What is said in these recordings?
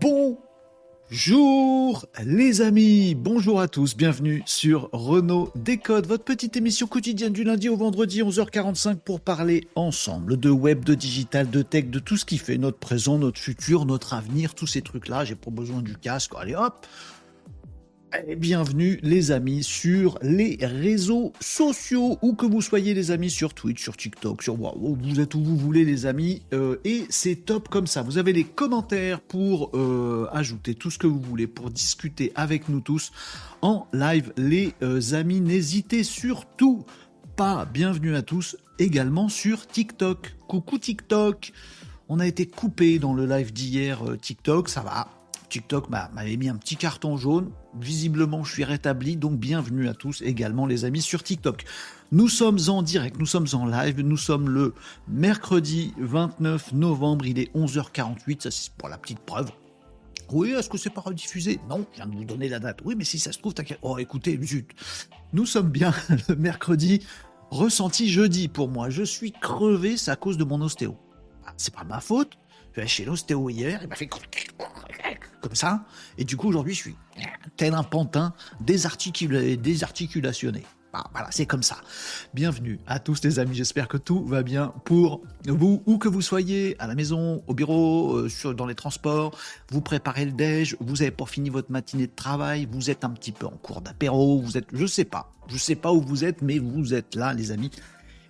Bonjour les amis, bonjour à tous, bienvenue sur Renault Décode, votre petite émission quotidienne du lundi au vendredi 11h45 pour parler ensemble de web, de digital, de tech, de tout ce qui fait notre présent, notre futur, notre avenir, tous ces trucs-là. J'ai pas besoin du casque, allez hop, bienvenue les amis sur les réseaux sociaux, où que vous soyez les amis sur Twitch, sur TikTok, sur vous êtes où vous voulez les amis, euh, et c'est top comme ça. Vous avez les commentaires pour euh, ajouter tout ce que vous voulez, pour discuter avec nous tous en live les euh, amis. N'hésitez surtout pas, bienvenue à tous également sur TikTok. Coucou TikTok on a été coupé dans le live d'hier TikTok, ça va, TikTok m'avait mis un petit carton jaune. Visiblement, je suis rétabli, donc bienvenue à tous également les amis sur TikTok. Nous sommes en direct, nous sommes en live, nous sommes le mercredi 29 novembre, il est 11h48, ça c'est pour la petite preuve. Oui, est-ce que c'est pas rediffusé? Non, je viens de vous donner la date. Oui, mais si ça se trouve, t'inquiète. Oh, écoutez, zut. Nous sommes bien le mercredi, ressenti jeudi pour moi. Je suis crevé, c'est à cause de mon ostéo. Ah, c'est pas ma faute. Je vais chez l'ostéo hier, il m'a fait comme ça. Et du coup, aujourd'hui, je suis tel un pantin désarticulé, désarticulationné. Ah, voilà, c'est comme ça. Bienvenue à tous les amis, j'espère que tout va bien pour vous, où que vous soyez, à la maison, au bureau, euh, dans les transports, vous préparez le déj, vous avez pas fini votre matinée de travail, vous êtes un petit peu en cours d'apéro, vous êtes, je sais pas, je sais pas où vous êtes, mais vous êtes là les amis.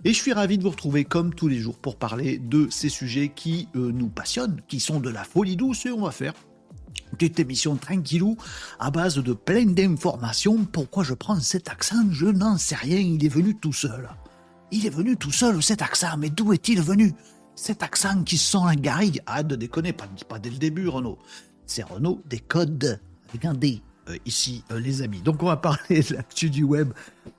Et je suis ravi de vous retrouver comme tous les jours pour parler de ces sujets qui euh, nous passionnent, qui sont de la folie douce et on va faire petite émission tranquillou à base de plein d'informations. Pourquoi je prends cet accent? Je n'en sais rien, il est venu tout seul. Il est venu tout seul, cet accent, mais d'où est-il venu? Cet accent qui sent la garrigue Arrête de déconner, pas, pas dès le début, Renaud. C'est Renaud des codes. Euh, ici, euh, les amis. Donc, on va parler de l'actu du web,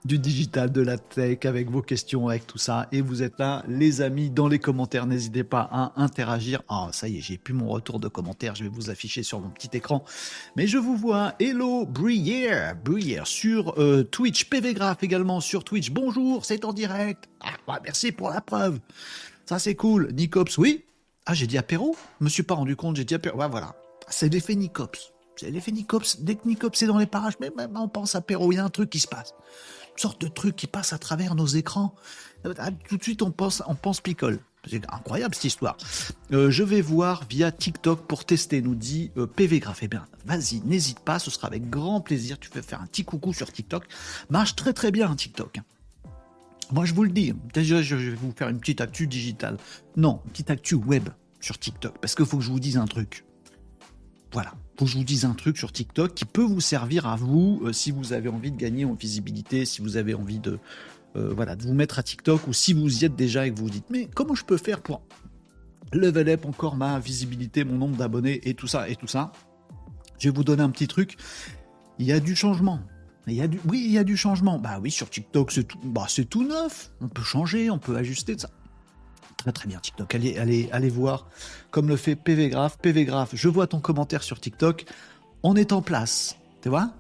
du digital, de la tech, avec vos questions, avec tout ça. Et vous êtes là, les amis, dans les commentaires. N'hésitez pas à interagir. Ah, ça y est, j'ai plus mon retour de commentaires. Je vais vous afficher sur mon petit écran. Mais je vous vois. Hello, Brière, Brière sur euh, Twitch. PV Graph également sur Twitch. Bonjour, c'est en direct. Ah, merci pour la preuve. Ça, c'est cool. Nicops, oui. Ah, j'ai dit apéro. Je me suis pas rendu compte, j'ai dit apéro. Voilà. C'est l'effet Nicops. C'est l'effet Nicops. Dès que Nicops est dans les parages, mais même on pense à Perrault, il y a un truc qui se passe. Une sorte de truc qui passe à travers nos écrans. Ah, tout de suite, on pense, on pense picole. C'est incroyable cette histoire. Euh, je vais voir via TikTok pour tester, nous dit euh, PV Graph. Eh bien, vas-y, n'hésite pas, ce sera avec grand plaisir. Tu peux faire un petit coucou sur TikTok. Marche très très bien TikTok. Moi, je vous le dis. Déjà, je vais vous faire une petite actu digitale. Non, une petite actu web sur TikTok. Parce qu'il faut que je vous dise un truc. Voilà faut que je vous dise un truc sur TikTok qui peut vous servir à vous euh, si vous avez envie de gagner en visibilité, si vous avez envie de, euh, voilà, de vous mettre à TikTok ou si vous y êtes déjà et que vous vous dites mais comment je peux faire pour level up encore ma visibilité, mon nombre d'abonnés et tout ça et tout ça? Je vais vous donner un petit truc. Il y a du changement. Il y a du, oui, il y a du changement. Bah oui, sur TikTok, c'est tout, bah, tout neuf. On peut changer, on peut ajuster ça. Très très bien TikTok. Allez, allez, allez voir comme le fait PV Graph. PV Graph, je vois ton commentaire sur TikTok. On est en place. Tu vois?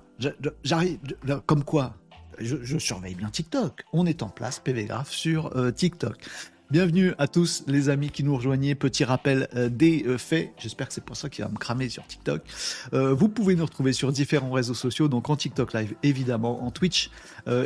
J'arrive. Comme quoi je, surveille bien TikTok. On est en place, PV Graph, sur euh, TikTok. Bienvenue à tous les amis qui nous rejoignaient. Petit rappel euh, des euh, faits. J'espère que c'est pour ça qu'il va me cramer sur TikTok. Euh, vous pouvez nous retrouver sur différents réseaux sociaux, donc en TikTok Live évidemment, en Twitch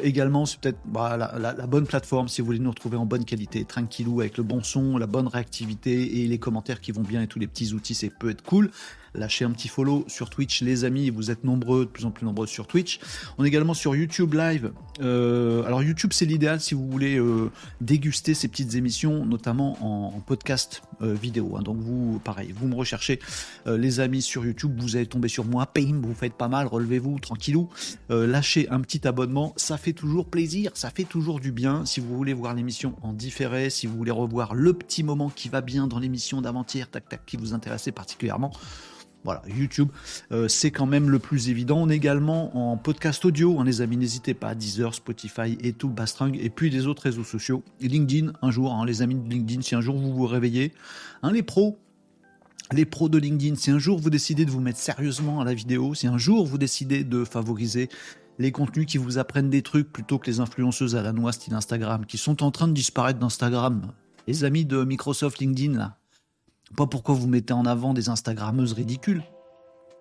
également. C'est peut-être bah, la, bonne plateforme si vous voulez nous retrouver en bonne qualité, tranquillou, avec le bon son, la bonne réactivité et les commentaires qui vont bien et tous les petits outils. C'est peut être cool lâchez un petit follow sur Twitch, les amis. Vous êtes nombreux, de plus en plus nombreux sur Twitch. On est également sur YouTube Live. Euh, alors YouTube, c'est l'idéal si vous voulez euh, déguster ces petites émissions, notamment en, podcast vidéo. Hein. Donc vous, pareil, vous me recherchez, les amis, sur YouTube. Vous allez tomber sur moi. Pim, vous faites pas mal. Relevez-vous, tranquillou. lâchez un petit abonnement. Ça fait toujours plaisir. Ça fait toujours du bien. Si vous voulez voir l'émission en différé, si vous voulez revoir le petit moment qui va bien dans l'émission d'avant-hier, tac tac, qui vous intéressait particulièrement. Voilà, YouTube, euh, c'est quand même le plus évident. On est également en podcast audio, hein, les amis, n'hésitez pas, Deezer, Spotify et tout bastring, et puis les autres réseaux sociaux. LinkedIn, un jour, hein, les amis de LinkedIn, si un jour vous vous réveillez, hein, les pros, les pros de LinkedIn, si un jour vous décidez de vous mettre sérieusement à la vidéo, si un jour vous décidez de favoriser les contenus qui vous apprennent des trucs plutôt que les influenceuses à la noix style Instagram, qui sont en train de disparaître d'Instagram, les amis de Microsoft LinkedIn, là. Pas pourquoi vous mettez en avant des Instagrammeuses ridicules.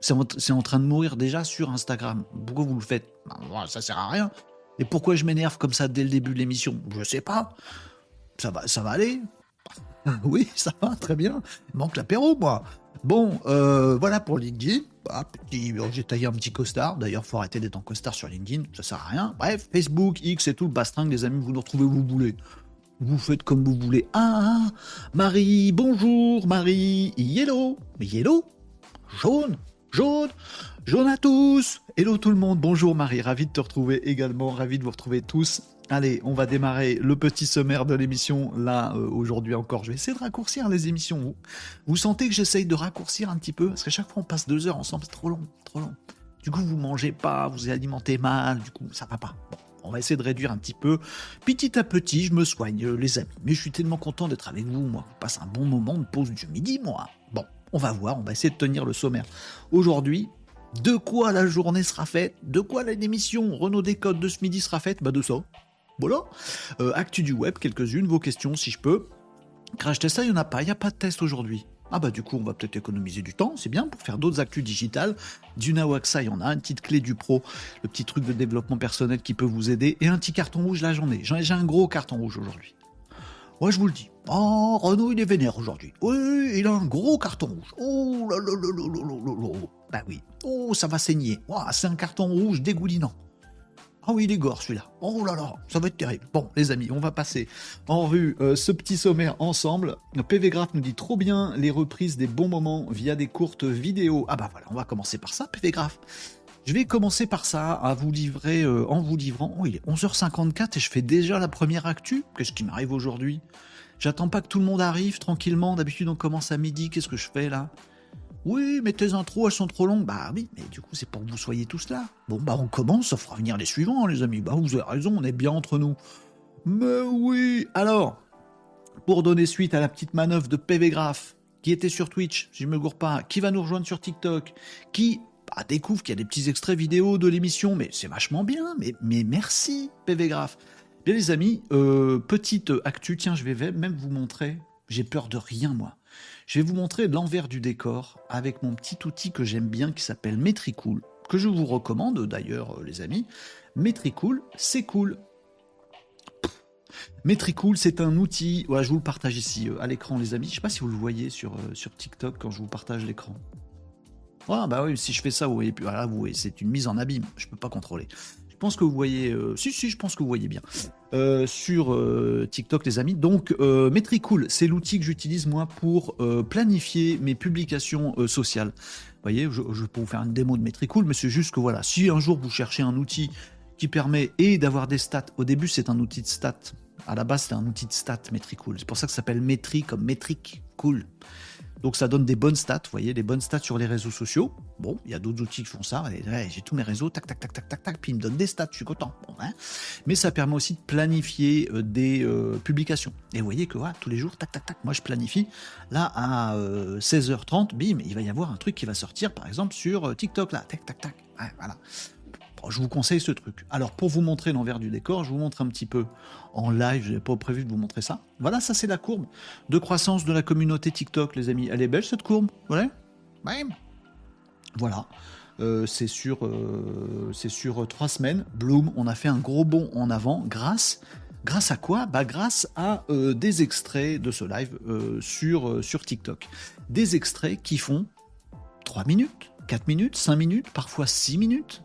C'est en, train de mourir déjà sur Instagram. Pourquoi vous le faites? Ben, Ça sert à rien. Et pourquoi je m'énerve comme ça dès le début de l'émission? Je sais pas. Ça va, ça va aller. oui, ça va, très bien. Il manque l'apéro, moi. Bon, euh, voilà pour LinkedIn. Ah, j'ai taillé un petit costard. D'ailleurs, faut arrêter d'être en costard sur LinkedIn. Ça sert à rien. Bref, Facebook, X et tout le bastringue, les amis, vous nous retrouvez où vous voulez. Vous faites comme vous voulez. Ah, Marie, bonjour, Marie. Yellow. Yellow? Jaune Jaune Jaune à tous Hello tout le monde, bonjour Marie, ravi de te retrouver également, ravi de vous retrouver tous. Allez, on va démarrer le petit sommaire de l'émission là euh, aujourd'hui encore. Je vais essayer de raccourcir les émissions. Vous, vous sentez que j'essaye de raccourcir un petit peu? Parce qu'à chaque fois on passe deux heures ensemble, c'est trop long, trop long. Du coup vous mangez pas, vous alimentez mal, du coup ça va pas. Bon, on va essayer de réduire un petit peu. Petit à petit, je me soigne, euh, les amis. Mais je suis tellement content d'être avec vous, moi. On passe un bon moment de pause du midi, moi. Bon, on va voir, on va essayer de tenir le sommaire. Aujourd'hui, de quoi la journée sera faite? De quoi la démission Renault Décode de ce midi sera faite? Bah de ça. Voilà. Euh, actu du web, quelques-unes, vos questions si je peux. Crash test, il n'y en a pas. Il n'y a pas de test aujourd'hui. Ah bah du coup, on va peut-être économiser du temps, c'est bien pour faire d'autres actus digitales. Du Nawaxa, il y en a, une petite clé du pro, le petit truc de développement personnel qui peut vous aider, et un petit carton rouge la journée. J'ai un gros carton rouge aujourd'hui. Ouais, je vous le dis. Oh, Renault, il est vénère aujourd'hui. Oui, il a un gros carton rouge. Oh là là là là là là là Bah oui. Oh, ça va saigner. c'est un carton rouge dégoulinant. Ah oui, il est gore celui-là. Oh là là, ça va être terrible. Bon, les amis, on va passer en rue euh, ce petit sommaire ensemble. PV Graph nous dit trop bien les reprises des bons moments via des courtes vidéos. Ah bah voilà, on va commencer par ça, PV Graph. Je vais commencer par ça, à vous livrer, euh, en vous livrant. Oh, il est 11h54 et je fais déjà la première actu. Qu'est-ce qui m'arrive aujourd'hui? J'attends pas que tout le monde arrive tranquillement. D'habitude, on commence à midi. Qu'est-ce que je fais là? Oui, mais tes intros, elles sont trop longues. Bah oui, mais du coup, c'est pour que vous soyez tous là. Bon, bah on commence, ça fera venir les suivants, les amis. Bah vous avez raison, on est bien entre nous. Mais oui Alors, pour donner suite à la petite manœuvre de PV Graph, qui était sur Twitch, si je me gourre pas, qui va nous rejoindre sur TikTok, qui bah, découvre qu'il y a des petits extraits vidéo de l'émission, mais c'est vachement bien, mais, mais merci PV Graph. Bien les amis, euh, petite actu, tiens, je vais même vous montrer, j'ai peur de rien moi. Je vais vous montrer l'envers du décor avec mon petit outil que j'aime bien qui s'appelle Metricool, que je vous recommande d'ailleurs euh, les amis. Metricool, c'est cool. Metricool, c'est un outil, voilà, je vous le partage ici euh, à l'écran les amis. Je sais pas si vous le voyez sur, sur TikTok quand je vous partage l'écran. Ah bah oui, si je fais ça, vous voyez. Voilà, vous voyez, c'est une mise en abîme. Je peux pas contrôler. Je pense que vous voyez. Euh, si, si, je pense que vous voyez bien. Euh, sur euh, TikTok, les amis. Donc, Metricool, c'est l'outil que j'utilise moi pour planifier mes publications sociales. Vous voyez, je, je, peux vous faire une démo de Metricool, mais c'est juste que voilà, si un jour vous cherchez un outil qui permet et d'avoir des stats, au début c'est un outil de stats. À la base, c'est un outil de stats Metricool. C'est pour ça que ça s'appelle Metri comme métrique cool. Donc ça donne des bonnes stats, vous voyez, des bonnes stats sur les réseaux sociaux. Bon, il y a d'autres outils qui font ça. j'ai tous mes réseaux, tac, tac, tac, tac, tac, tac, puis ils me donnent des stats, je suis content. Hein. Mais ça permet aussi de planifier euh, des euh, publications. Et vous voyez que voilà, tous les jours, tac, tac, tac, moi je planifie. Là, à 16h30, euh, bim, il va y avoir un truc qui va sortir, par exemple, sur TikTok, là, tac, tac, tac. voilà je vous conseille ce truc. Alors, pour vous montrer l'envers du décor, je vous montre un petit peu en live. Je n'avais pas prévu de vous montrer ça. Voilà, ça, c'est la courbe de croissance de la communauté TikTok, les amis. Elle est belle, cette courbe Voilà. Voilà. Euh, c'est sur, euh, sur trois semaines. Bloom, on a fait un gros bond en avant grâce, grâce à quoi? Bah grâce à euh, des extraits de ce live sur, sur TikTok. Des extraits qui font 3 minutes, 4 minutes, 5 minutes, parfois 6 minutes.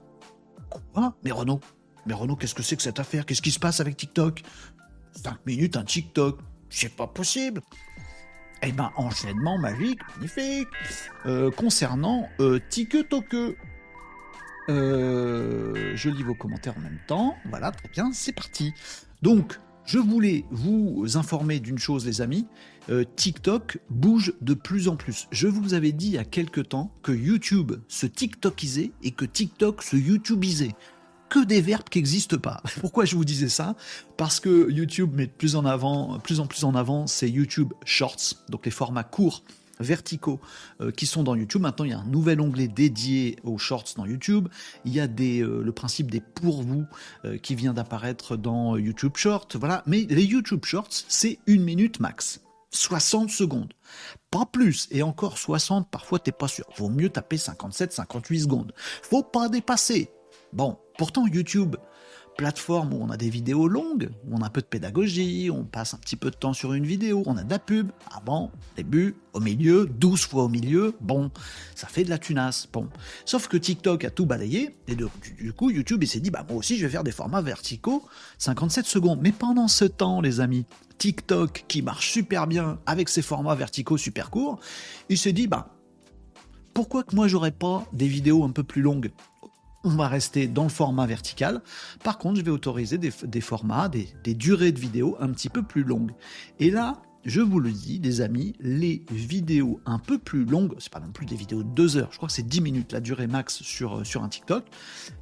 Quoi? Mais Renaud Mais Renaud, qu'est-ce que c'est que cette affaire? Qu'est-ce qui se passe avec TikTok? 5 minutes, un TikTok C'est pas possible Eh ben, enchaînement magique, magnifique euh, Concernant euh, TikTok, euh, je lis vos commentaires en même temps. Voilà, très bien, c'est parti. Donc, je voulais vous informer d'une chose, les amis. TikTok bouge de plus en plus. Je vous avais dit il y a quelque temps que YouTube se TikTokisait et que TikTok se YouTubeisait. Que des verbes qui n'existent pas. Pourquoi je vous disais ça? Parce que YouTube met de plus en avant, plus en plus en avant, c'est YouTube Shorts, donc les formats courts verticaux euh, qui sont dans YouTube. Maintenant, il y a un nouvel onglet dédié aux shorts dans YouTube. Il y a des, euh, le principe des pour vous euh, qui vient d'apparaître dans YouTube Shorts. Voilà. Mais les YouTube Shorts, c'est une minute max. 60 secondes. Pas plus. Et encore 60, parfois t'es pas sûr. Vaut mieux taper 57, 58 secondes. Faut pas dépasser. Bon, pourtant YouTube, plateforme où on a des vidéos longues, où on a un peu de pédagogie, on passe un petit peu de temps sur une vidéo, on a de la pub, avant, début, au milieu, 12 fois au milieu, bon, ça fait de la tunasse, bon. Sauf que TikTok a tout balayé, et du coup, YouTube, il s'est dit, bah moi aussi, je vais faire des formats verticaux, 57 secondes. Mais pendant ce temps, les amis, TikTok, qui marche super bien avec ses formats verticaux super courts, il s'est dit, bah, pourquoi que moi j'aurais pas des vidéos un peu plus longues? On va rester dans le format vertical. Par contre, je vais autoriser des, formats, des, durées de vidéos un petit peu plus longues. Et là, je vous le dis, les amis, les vidéos un peu plus longues, c'est pas non plus des vidéos de 2 heures, je crois que c'est 10 minutes la durée max sur, euh, sur un TikTok,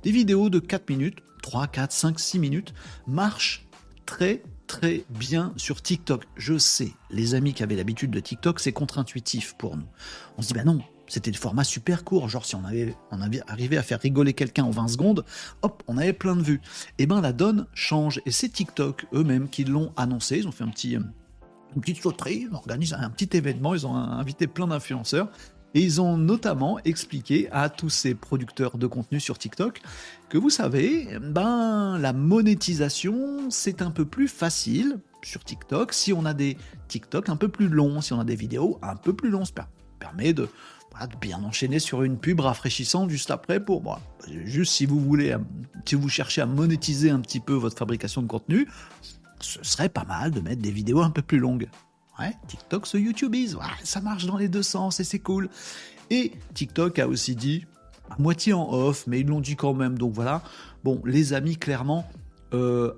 des vidéos de 4 minutes, 3, 4, 5, 6 minutes, marchent très très bien sur TikTok. Je sais, les amis qui avaient l'habitude de TikTok, c'est contre-intuitif pour nous. On se dit, bah non, c'était des formats super courts, genre si on avait, on avait arrivé à faire rigoler quelqu'un en 20 secondes, hop, on avait plein de vues. Et eh ben la donne change, et c'est TikTok eux-mêmes qui l'ont annoncé, ils ont fait un petit, euh, une petite sauterie, ils organisent un petit événement, ils ont invité plein d'influenceurs, et ils ont notamment expliqué à tous ces producteurs de contenu sur TikTok que vous savez, ben la monétisation c'est un peu plus facile sur TikTok si on a des TikTok un peu plus longs, si on a des vidéos un peu plus longs, ça permet de de bien enchaîner sur une pub rafraîchissante juste après pour moi. juste si vous voulez, si vous cherchez à monétiser un petit peu votre fabrication de contenu, ce serait pas mal de mettre des vidéos un peu plus longues. Ouais, TikTok se YouTubeise, ça marche dans les deux sens et c'est cool. Et TikTok a aussi dit, à moitié en off, mais ils l'ont dit quand même, donc voilà. Bon, les amis, clairement, euh,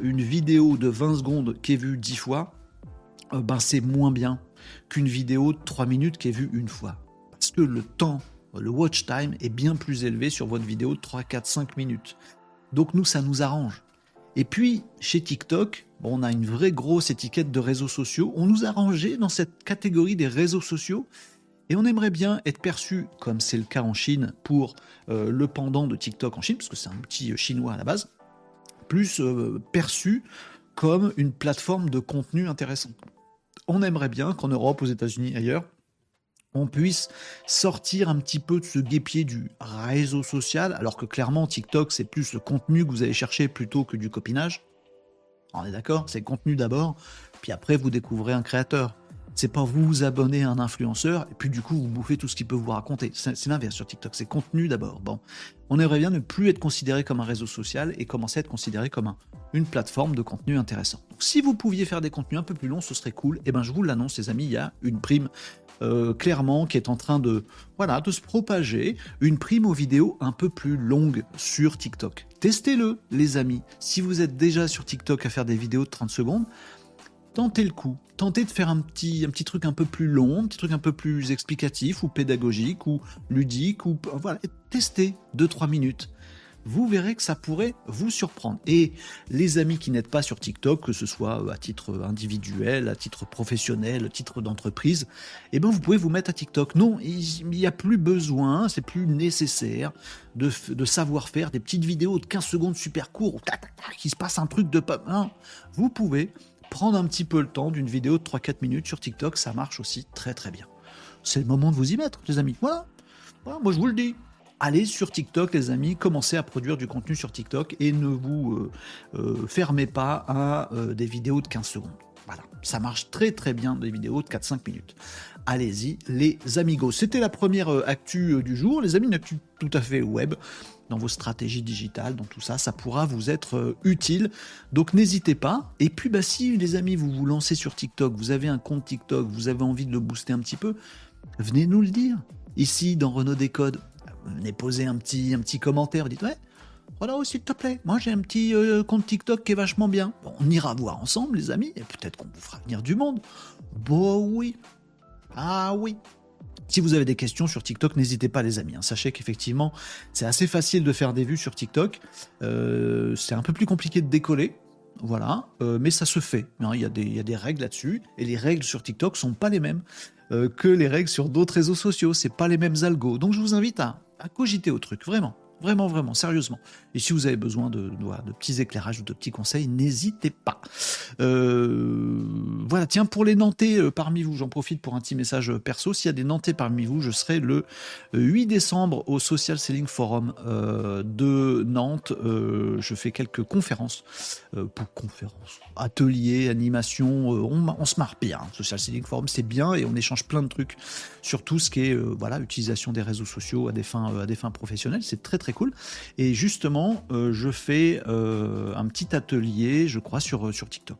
une vidéo de 20 secondes qui est vue 10 fois, euh, ben c'est moins bien qu'une vidéo de 3 minutes qui est vue une fois que le temps, le watch time est bien plus élevé sur votre vidéo de 3, 4, 5 minutes. Donc nous, ça nous arrange. Et puis, chez TikTok, on a une vraie grosse étiquette de réseaux sociaux. On nous a rangé dans cette catégorie des réseaux sociaux. Et on aimerait bien être perçu, comme c'est le cas en Chine, pour euh, le pendant de TikTok en Chine, parce que c'est un petit euh, chinois à la base, plus euh, perçu comme une plateforme de contenu intéressant. On aimerait bien qu'en Europe, aux États-Unis, ailleurs, on puisse sortir un petit peu de ce guépier du réseau social, alors que clairement TikTok c'est plus le contenu que vous allez chercher plutôt que du copinage. On est d'accord C'est le contenu d'abord, puis après vous découvrez un créateur. C'est pas vous vous abonner à un influenceur et puis du coup vous bouffez tout ce qu'il peut vous raconter. C'est l'inverse sur TikTok, c'est contenu d'abord. Bon, on aimerait bien ne plus être considéré comme un réseau social et commencer à être considéré comme une plateforme de contenu intéressant. Donc, si vous pouviez faire des contenus un peu plus longs, ce serait cool. Et eh ben je vous l'annonce les amis, il y a une prime euh, clairement qui est en train de, voilà, de se propager, une prime aux vidéos un peu plus longue sur TikTok. Testez-le, les amis. Si vous êtes déjà sur TikTok à faire des vidéos de 30 secondes, tentez le coup. Tentez de faire un petit, un petit truc un peu plus long, un petit truc un peu plus explicatif ou pédagogique ou ludique ou voilà, testez 2-3 minutes vous verrez que ça pourrait vous surprendre. Et les amis qui n'êtes pas sur TikTok, que ce soit à titre individuel, à titre professionnel, à titre d'entreprise, eh ben vous pouvez vous mettre à TikTok. Non, il n'y a plus besoin, c'est plus nécessaire de, savoir faire des petites vidéos de 15 secondes super courtes, qui se passe un truc de pas. Non, vous pouvez prendre un petit peu le temps d'une vidéo de 3-4 minutes sur TikTok, ça marche aussi très très bien. C'est le moment de vous y mettre, les amis. Voilà moi je vous le dis allez sur TikTok, les amis, commencez à produire du contenu sur TikTok et ne vous euh, euh, fermez pas à euh, des vidéos de 15 secondes. Voilà, ça marche très très bien des vidéos de 4-5 minutes. Allez-y, les amigos. C'était la première actu du jour, les amis, une actu tout à fait web dans vos stratégies digitales, dans tout ça, ça pourra vous être utile. Donc n'hésitez pas. Et puis bah si les amis, vous vous lancez sur TikTok, vous avez un compte TikTok, vous avez envie de le booster un petit peu, venez nous le dire. Ici, dans Renault Décode, venez poser un petit, un petit commentaire, dites ouais, voilà, s'il te plaît, moi j'ai un petit euh, compte TikTok qui est vachement bien. on ira voir ensemble, les amis, et peut-être qu'on vous fera venir du monde. Bon, oui. Ah oui. Si vous avez des questions sur TikTok, n'hésitez pas, les amis. Hein. Sachez qu'effectivement, c'est assez facile de faire des vues sur TikTok. Euh, c'est un peu plus compliqué de décoller. Voilà, euh, mais ça se fait. Hein. Il y, a des, règles là-dessus, et les règles sur TikTok sont pas les mêmes que les règles sur d'autres réseaux sociaux. C'est pas les mêmes algos. Donc je vous invite à, à cogiter au truc, vraiment. Vraiment, vraiment, sérieusement. Et si vous avez besoin de, de, petits éclairages ou de petits conseils, n'hésitez pas. Euh, voilà, tiens, pour les Nantais euh, parmi vous, j'en profite pour un petit message perso. S'il y a des Nantais parmi vous, je serai le 8 décembre au Social Selling Forum euh, de Nantes. je fais quelques conférences, pour conférences, ateliers, animations. On, on, se marre bien. Social Selling Forum, c'est bien et on échange plein de trucs sur tout ce qui est voilà, utilisation des réseaux sociaux à des fins, à des fins professionnelles. C'est très, très cool. Et justement, euh, je fais euh, un petit atelier, je crois, sur, sur TikTok.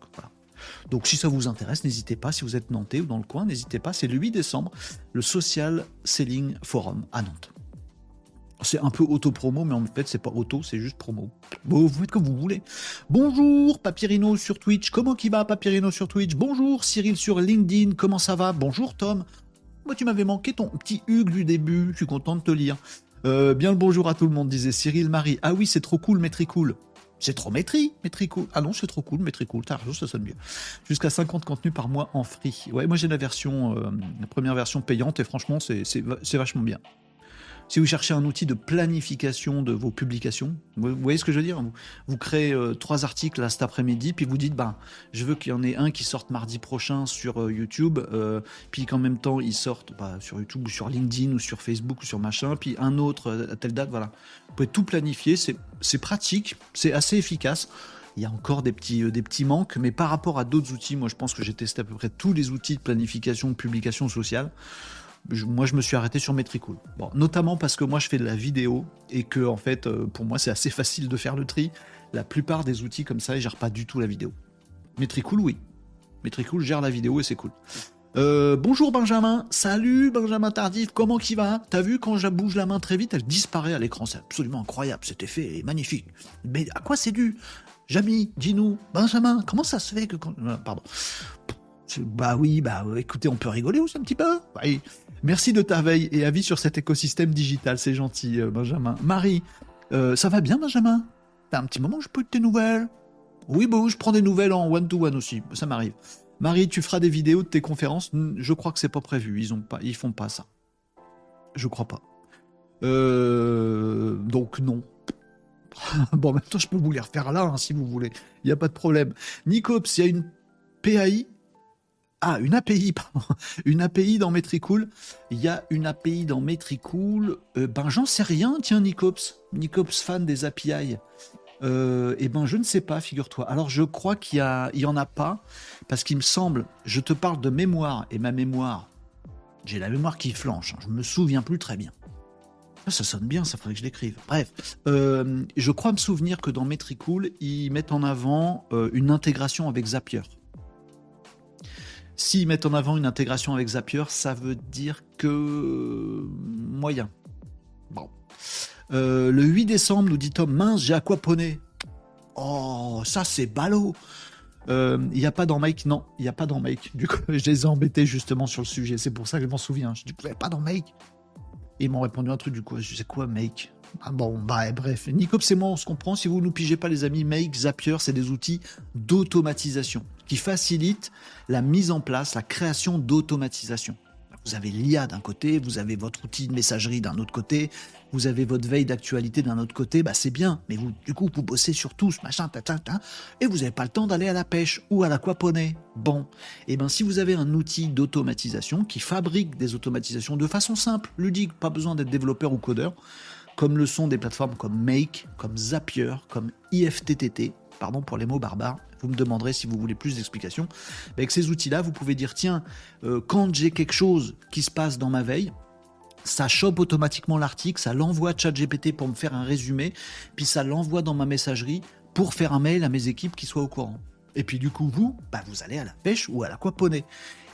Donc si ça vous intéresse, n'hésitez pas, si vous êtes nantais ou dans le coin, n'hésitez pas, c'est le 8 décembre, le Social Selling Forum à Nantes. C'est un peu auto-promo, mais en fait, c'est pas auto, c'est juste promo. Vous faites comme vous voulez. Bonjour, Papyrino sur Twitch. Comment qui va, Papyrino sur Twitch? Bonjour, Cyril sur LinkedIn. Comment ça va? Bonjour, Tom. Moi, tu m'avais manqué ton petit Hugues du début. Je suis content de te lire. Euh, bien le bonjour à tout le monde, disait Cyril Marie. Ah oui, c'est trop cool, Métricool. C'est trop métri, Métricool. Ah non, c'est trop cool, Métricool. T'as raison, ça sonne mieux. Jusqu'à 50 contenus par mois en free. Ouais, moi j'ai la version, euh, la première version payante et franchement, c'est vachement bien. Si vous cherchez un outil de planification de vos publications, vous, voyez ce que je veux dire vous, créez euh, trois articles là, cet après-midi, puis vous dites, ben, je veux qu'il y en ait un qui sorte mardi prochain sur euh, YouTube, euh, puis qu'en même temps il sorte bah, sur YouTube ou sur LinkedIn ou sur Facebook ou sur machin, puis un autre à telle date, voilà. Vous pouvez tout planifier, c'est pratique, c'est assez efficace. Il y a encore des petits, des petits manques, mais par rapport à d'autres outils, moi je pense que j'ai testé à peu près tous les outils de planification, de publication sociale moi je me suis arrêté sur Metricool. Bon, notamment parce que moi je fais de la vidéo et que en fait euh, pour moi c'est assez facile de faire le tri. La plupart des outils comme ça ils gèrent pas du tout la vidéo. Metricool oui. Metricool gère la vidéo et c'est cool. Euh, bonjour Benjamin, salut Benjamin Tardif, comment qui va? T'as vu quand je bouge la main très vite, elle disparaît à l'écran, c'est absolument incroyable, cet effet est magnifique. Mais à quoi c'est dû? Jamy, dis-nous, Benjamin, comment ça se fait que... Euh, pardon. Bah oui, bah écoutez, on peut rigoler aussi un petit peu? Oui. Merci de ta veille et avis sur cet écosystème digital, c'est gentil, euh, Benjamin. Marie, euh, ça va bien, Benjamin? T'as un petit moment, je peux tes nouvelles? Oui, bon, je prends des nouvelles en one-to-one aussi, ça m'arrive. Marie, tu feras des vidéos de tes conférences? Je crois que c'est pas prévu, ils ont pas, ils font pas ça. Je crois pas. Euh, donc non. bon, maintenant, je peux vous les refaire là, hein, si vous voulez. Il n'y a pas de problème. Nicops, il y a une PAI ah, une API, pardon. Une API dans Metricool. Il y a une API dans Metricool. Euh, ben, j'en sais rien, tiens, Nicops. Nicops, fan des API. Euh, eh ben, je ne sais pas, figure-toi. Alors, je crois qu'il y, y en a pas, parce qu'il me semble, je te parle de mémoire, et ma mémoire, j'ai la mémoire qui flanche, hein. je me souviens plus très bien. Ah, ça sonne bien, ça faudrait que je l'écrive. Bref, euh, je crois me souvenir que dans Metricool, ils mettent en avant une intégration avec Zapier. S'ils mettent en avant une intégration avec Zapier, ça veut dire que moyen. Bon. Euh, le 8 décembre, nous dit Tom, mince, j'ai aquaponé. Oh, ça c'est ballot. Il euh, n'y a pas dans Make Non, il n'y a pas dans Make. Du coup, je les ai embêtés justement sur le sujet. C'est pour ça que je m'en souviens. Je dis, vous pas dans Make Ils m'ont répondu un truc du coup. Je sais quoi, Make ah bon, bah bref. Nicops et moi, on se comprend. Si vous nous pigez pas, les amis, Make, Zapier, c'est des outils d'automatisation qui facilitent la mise en place, la création d'automatisation. Vous avez l'IA d'un côté, vous avez votre outil de messagerie d'un autre côté, vous avez votre veille d'actualité d'un autre côté, bah c'est bien, mais vous, du coup, vous bossez sur tout ce machin, ta, ta, ta, et vous n'avez pas le temps d'aller à la pêche ou à l'aquaponie. Bon, et eh ben si vous avez un outil d'automatisation qui fabrique des automatisations de façon simple, ludique, pas besoin d'être développeur ou codeur, comme le sont des plateformes comme Make, comme Zapier, comme IFTTT, pardon pour les mots barbares, vous me demanderez si vous voulez plus d'explications. Avec ces outils-là, vous pouvez dire tiens, euh, quand j'ai quelque chose qui se passe dans ma veille, ça chope automatiquement l'article, ça l'envoie à ChatGPT pour me faire un résumé, puis ça l'envoie dans ma messagerie pour faire un mail à mes équipes qui soient au courant. Et puis du coup, vous, bah, vous allez à la pêche ou à l'aquaponie.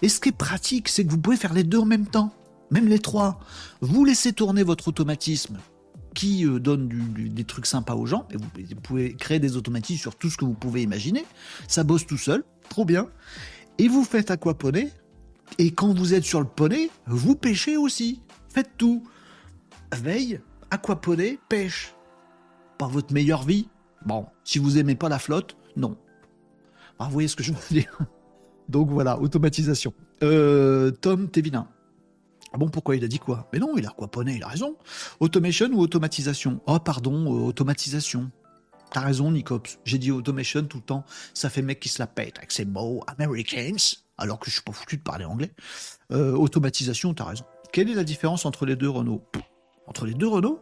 Et ce qui est pratique, c'est que vous pouvez faire les deux en même temps, même les trois. Vous laissez tourner votre automatisme qui euh, donne des trucs sympas aux gens. Et vous, pouvez créer des automatismes sur tout ce que vous pouvez imaginer. Ça bosse tout seul, trop bien. Et vous faites aquaponer. Et quand vous êtes sur le poney, vous pêchez aussi. Faites tout. Veille, aquaponer, pêche. Pas votre meilleure vie Bon, si vous aimez pas la flotte, non. Ah, vous voyez ce que je veux dire Donc voilà, automatisation. Euh, Tom Tevina. Ah bon, pourquoi il a dit quoi? Mais non, il a quoi poney, il a raison. Automation ou automatisation? Oh, pardon, euh, automatisation. T'as raison, Nicops. J'ai dit automation tout le temps. Ça fait mec qui se la pète avec ses mots Americans, alors que je suis pas foutu de parler anglais. Euh, automatisation, t'as raison. Quelle est la différence entre les deux Renault? Entre les deux Renault?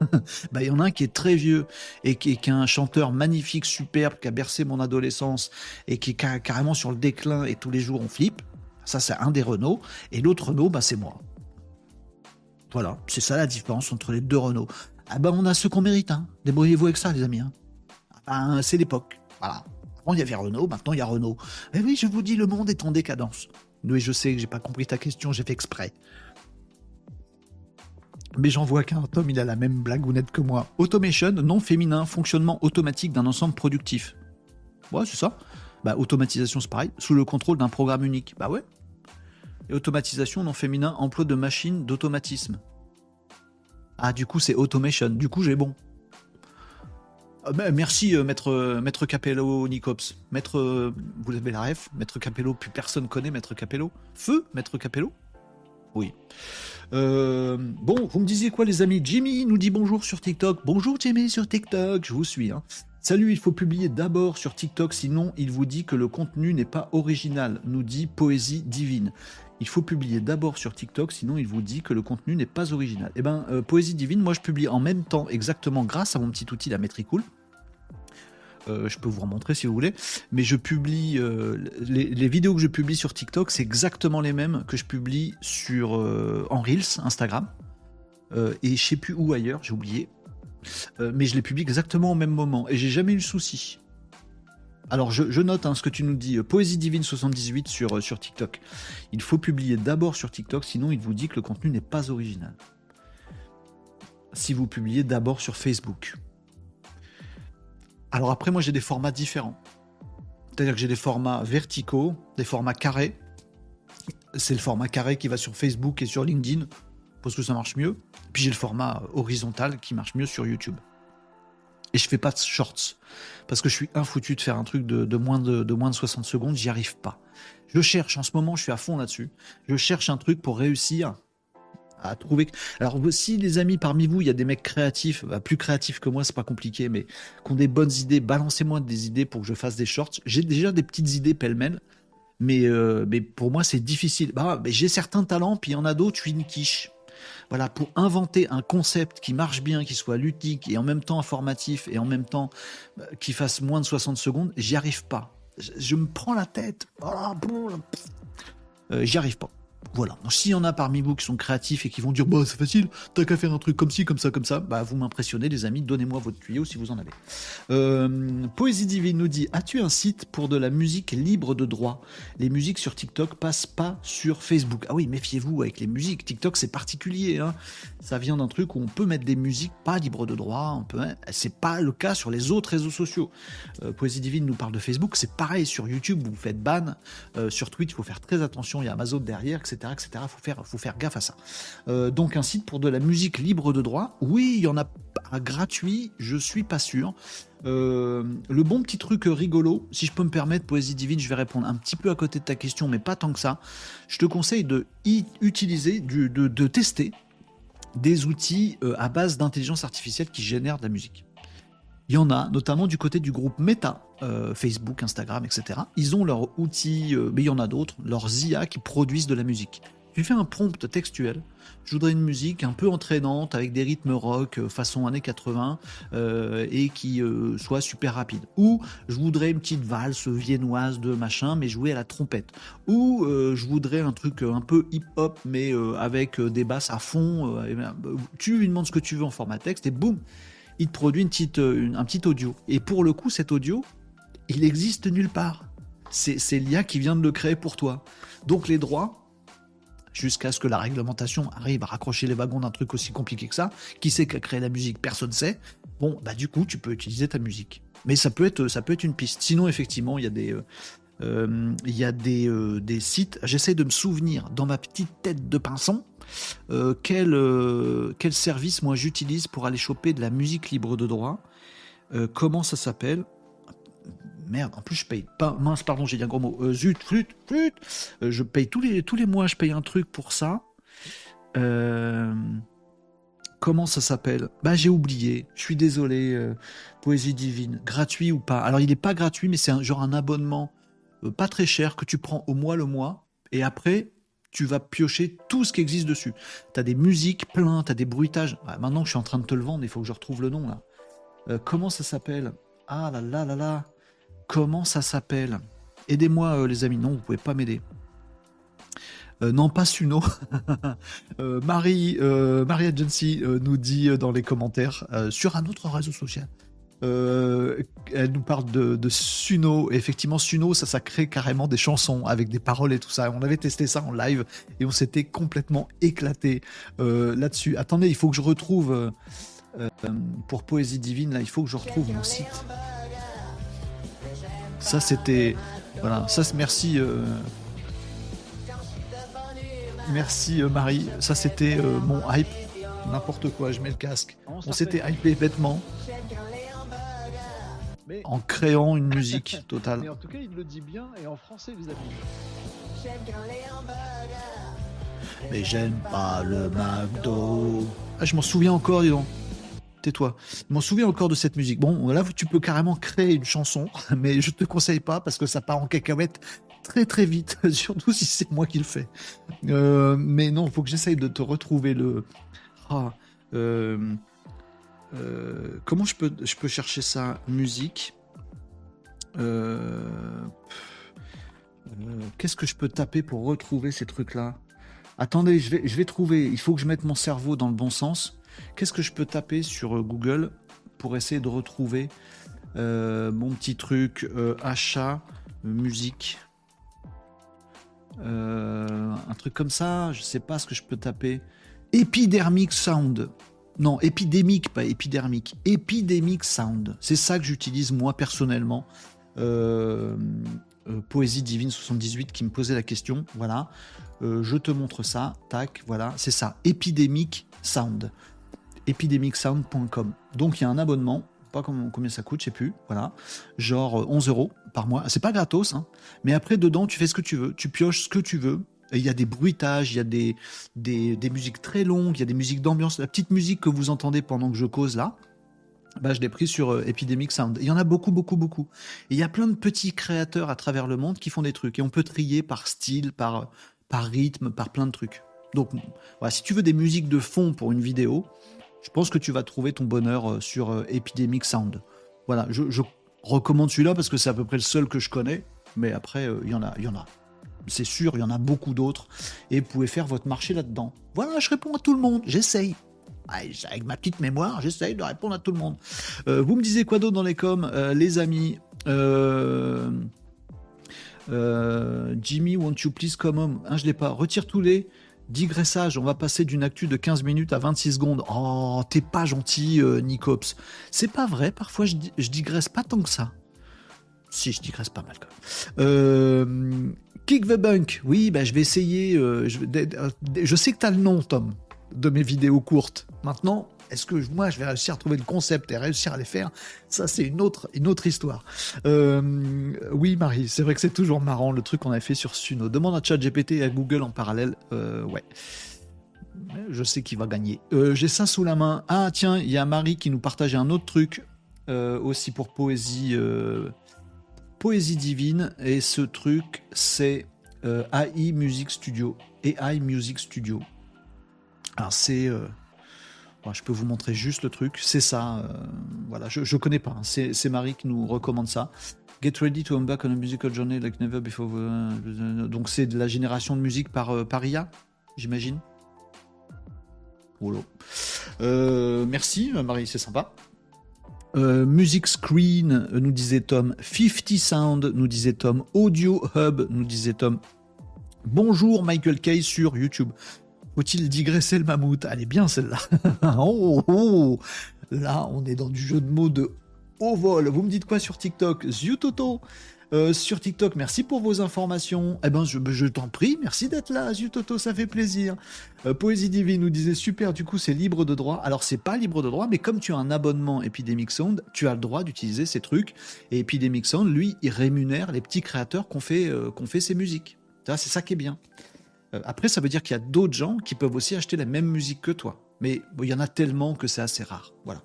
Bah, il y en a un qui est très vieux et qui, est un chanteur magnifique, superbe, qui a bercé mon adolescence et qui est carrément sur le déclin et tous les jours on flippe. Ça, c'est un des Renault. Et l'autre Renault, bah, c'est moi. Voilà, c'est ça la différence entre les deux Renault. Ah ben, on a ce qu'on mérite. Hein. Débrouillez-vous avec ça, les amis. Hein. C'est l'époque. Voilà. Avant, il y avait Renault, maintenant, il y a Renault. Et eh oui, je vous dis, le monde est en décadence. Oui, je sais que j'ai pas compris ta question, j'ai fait exprès. Mais j'en vois qu'un, Tom, il a la même blagounette que moi. Automation, non féminin, fonctionnement automatique d'un ensemble productif. Ouais, c'est ça. Bah, automatisation, c'est pareil, sous le contrôle d'un programme unique. Bah ouais. Et automatisation, non féminin, emploi de machines d'automatisme. Ah, du coup, c'est automation. Du coup, j'ai bon. Ah, merci, euh, maître, euh, maître Capello Nicops. Maître, euh, vous avez la ref Maître Capello, plus personne connaît Maître Capello. Feu, Maître Capello? Oui. bon, vous me disiez quoi, les amis? Jimmy nous dit bonjour sur TikTok. Bonjour, Jimmy, sur TikTok. Je vous suis. Hein. Salut, il faut publier d'abord sur TikTok, sinon il vous dit que le contenu n'est pas original, nous dit Poésie Divine il faut publier d'abord sur TikTok, sinon il vous dit que le contenu n'est pas original. Eh bien, euh, Poésie Divine, moi je publie en même temps, exactement grâce à mon petit outil, la Metricool. Euh, je peux vous remontrer si vous voulez, mais je publie euh, les, vidéos que je publie sur TikTok, c'est exactement les mêmes que je publie sur en Reels, Instagram, et je sais plus où ailleurs, j'ai oublié, mais je les publie exactement au même moment et j'ai jamais eu le souci. Alors je, note hein, ce que tu nous dis, euh, Poésie Divine 78 sur, euh, sur TikTok. Il faut publier d'abord sur TikTok, sinon il vous dit que le contenu n'est pas original. Si vous publiez d'abord sur Facebook. Alors après, moi j'ai des formats différents. C'est-à-dire que j'ai des formats verticaux, des formats carrés. C'est le format carré qui va sur Facebook et sur LinkedIn, parce que ça marche mieux. Puis j'ai le format horizontal qui marche mieux sur YouTube et je fais pas de shorts parce que je suis infoutu de faire un truc de, moins, de, moins de 60 secondes, j'y arrive pas. Je cherche en ce moment, je suis à fond là-dessus. Je cherche un truc pour réussir à trouver. Alors si les amis parmi vous, il y a des mecs créatifs, bah, plus créatifs que moi, c'est pas compliqué, mais qui ont des bonnes idées, balancez-moi des idées pour que je fasse des shorts. J'ai déjà des petites idées pêle-mêle, mais, euh, pour moi c'est difficile. Bah, j'ai certains talents, puis il y en a d'autres, je suis une quiche. Voilà, pour inventer un concept qui marche bien, qui soit ludique et en même temps informatif et en même temps euh, qui fasse moins de 60 secondes, j'y arrive pas. Je, me prends la tête. Euh, j'y arrive pas. Voilà. S'il y en a parmi vous qui sont créatifs et qui vont dire bah c'est facile, t'as qu'à faire un truc comme ci, comme ça, comme ça, bah vous m'impressionnez les amis, donnez-moi votre tuyau si vous en avez. Euh, Poésie Divine nous dit As-tu un site pour de la musique libre de droit? Les musiques sur TikTok passent pas sur Facebook. Ah oui, méfiez-vous avec les musiques. TikTok c'est particulier. Hein. Ça vient d'un truc où on peut mettre des musiques pas libres de droit. On peut. Hein. C'est pas le cas sur les autres réseaux sociaux. Euh, Poésie Divine nous parle de Facebook. C'est pareil sur YouTube. Vous faites ban. Euh, sur Twitch, il faut faire très attention. Il y a Amazon derrière, etc etc., Faut faire, gaffe à ça. Euh, donc un site pour de la musique libre de droit. Oui, il y en a gratuit. Je suis pas sûr. Euh, le bon petit truc rigolo, si je peux me permettre, Poésie Divine, je vais répondre un petit peu à côté de ta question, mais pas tant que ça. Je te conseille de utiliser, de, tester des outils euh, à base d'intelligence artificielle qui génèrent de la musique. Il y en a, notamment du côté du groupe Meta, euh, Facebook, Instagram, etc. Ils ont leurs outils, euh, mais il y en a d'autres, leurs IA qui produisent de la musique. Tu fais un prompt textuel. Je voudrais une musique un peu entraînante avec des rythmes rock euh, façon années 80 et qui soit super rapide. Ou je voudrais une petite valse viennoise de machin mais jouer à la trompette. Ou je voudrais un truc un peu hip-hop mais avec des basses à fond. Ben, tu lui demandes ce que tu veux en format texte et boum, il te produit une petite, euh, un petit audio. Et pour le coup, cet audio, il existe nulle part. C'est l'IA qui vient de le créer pour toi. Donc les droits, jusqu'à ce que la réglementation arrive à raccrocher les wagons d'un truc aussi compliqué que ça, qui sait qu'a créé la musique, personne ne sait. Bon, bah du coup, tu peux utiliser ta musique. Mais ça peut être, ça peut être une piste. Sinon, effectivement, il y a des, euh, euh, il y a des, des sites. J'essaie de me souvenir dans ma petite tête de pinson euh, quel, euh, quel service moi j'utilise pour aller choper de la musique libre de droit. Euh, comment ça s'appelle? Merde, en plus je paye pas, mince, pardon, j'ai dit un gros mot, zut, flûte, flûte, je paye tous les, tous les mois, je paye un truc pour ça. comment ça s'appelle? Bah j'ai oublié, je suis désolé, Poésie Divine, gratuit ou pas? Alors il n'est pas gratuit, mais c'est un, genre un abonnement pas très cher que tu prends au mois le mois, et après tu vas piocher tout ce qui existe dessus. Tu as des musiques plein, tu as des bruitages. maintenant, je suis en train de te le vendre, il faut que je retrouve le nom là. Euh, comment ça s'appelle? Ah là là là là Comment ça s'appelle? Aidez-moi euh, les amis, non, vous pouvez pas m'aider. Euh, non, pas Suno. Marie, Marie Agency nous dit dans les commentaires sur un autre réseau social euh, elle nous parle de, Suno. effectivement, Suno, ça, ça crée carrément des chansons avec des paroles et tout ça. On avait testé ça en live et on s'était complètement éclaté euh, là-dessus. Attendez, il faut que je retrouve euh, pour Poésie Divine. Là, il faut que je retrouve mon site. Ça, c'était voilà. Ça, merci. Merci Marie. Ça, c'était mon hype. N'importe quoi. Je mets le casque. On s'était hypé bêtement en créant une musique totale. Mais en tout cas, il le dit bien et en français, les amis. Mais j'aime pas le McDo. Ah, je m'en souviens encore, dis donc. Tais-toi. Je m'en souviens encore de cette musique. Bon, là, tu peux carrément créer une chanson, mais je te conseille pas parce que ça part en cacahuète très très vite, surtout si c'est moi qui le fais. Euh, mais non, il faut que j'essaye de te retrouver le. Ah, euh, euh, comment je peux, je peux chercher ça? Musique. Euh, euh, qu'est-ce que je peux taper pour retrouver ces trucs-là? Attendez, je vais, je vais trouver. Il faut que je mette mon cerveau dans le bon sens. Qu'est-ce que je peux taper sur Google pour essayer de retrouver mon petit truc achat, musique? Un truc comme ça, je sais pas ce que je peux taper. Epidermic Sound. Non, épidémique, pas épidermique. Epidemic Sound. C'est ça que j'utilise moi personnellement. Euh, euh, Poésie Divine 78 qui me posait la question. Voilà. Euh, je te montre ça. Tac, voilà. C'est ça. Epidemic Sound. Epidemicsound.com. Donc il y a un abonnement. Pas combien ça coûte, je sais plus. Voilà. Genre 11 euros par mois. C'est pas gratos, hein. Mais après, dedans, tu fais ce que tu veux. Tu pioches ce que tu veux il y a des bruitages, il y a des, des, musiques très longues, il y a des musiques d'ambiance. La petite musique que vous entendez pendant que je cause là, bah, je l'ai pris sur euh, Epidemic Sound. Il y en a beaucoup, beaucoup, beaucoup. Et il y a plein de petits créateurs à travers le monde qui font des trucs. Et on peut trier par style, par, par rythme, par plein de trucs. Donc, voilà, si tu veux des musiques de fond pour une vidéo, je pense que tu vas trouver ton bonheur euh, sur euh, Epidemic Sound. Voilà, je, je recommande celui-là parce que c'est à peu près le seul que je connais. Mais après, il y en a, il y en a c'est sûr, il y en a beaucoup d'autres, et vous pouvez faire votre marché là-dedans. Voilà, je réponds à tout le monde, j'essaye. Avec ma petite mémoire, j'essaye de répondre à tout le monde. Euh, vous me disiez quoi d'autre dans les coms, euh, les amis euh, Jimmy, won't you please come home? Hein, Je l'ai pas. Retire tous les digressages. On va passer d'une actu de 15 minutes à 26 secondes. Oh, t'es pas gentil, Nicops. C'est pas vrai, parfois je, digresse pas tant que ça. Si, je digresse pas mal Kick the Bunk, oui, bah, je vais essayer. Euh, je, sais que tu as le nom, Tom, de mes vidéos courtes. Maintenant, est-ce que moi, je vais réussir à trouver le concept et réussir à les faire? Ça, c'est une autre, une autre histoire. Euh, oui, Marie, c'est vrai que c'est toujours marrant le truc qu'on a fait sur Suno. Demande à ChatGPT et à Google en parallèle. Euh, ouais. Je sais qui va gagner. J'ai ça sous la main. Ah, tiens, il y a Marie qui nous partageait un autre truc aussi pour poésie Poésie Divine et ce truc c'est euh, AI Music Studio. AI Music Studio. Alors c'est... Euh, je peux vous montrer juste le truc. C'est ça. Euh, voilà, je ne connais pas. Hein. C'est Marie qui nous recommande ça. Get ready to embark on a musical journey like never before. Donc c'est de la génération de musique par, par IA, j'imagine. merci Marie, c'est sympa. Euh, Music Screen, nous disait Tom. 50 Sound, nous disait Tom. Audio Hub, nous disait Tom. Bonjour Michael Kay sur YouTube. Faut-il digresser le mammouth? Elle est bien celle-là. oh, oh, Là, on est dans du jeu de mots de au vol. Vous me dites quoi sur TikTok? Ziutoto euh, sur TikTok, merci pour vos informations. Eh ben, je, t'en prie, merci d'être là, Ziutoto, ça fait plaisir. Euh, Poésie Divine nous disait super, du coup, c'est libre de droit. Alors, c'est pas libre de droit, mais comme tu as un abonnement Epidemic Sound, tu as le droit d'utiliser ces trucs. Et Epidemic Sound, lui, il rémunère les petits créateurs qu'on fait, euh, qu'on fait ces musiques. C'est ça qui est bien. après, ça veut dire qu'il y a d'autres gens qui peuvent aussi acheter la même musique que toi. Mais il y en a tellement que c'est assez rare. Voilà.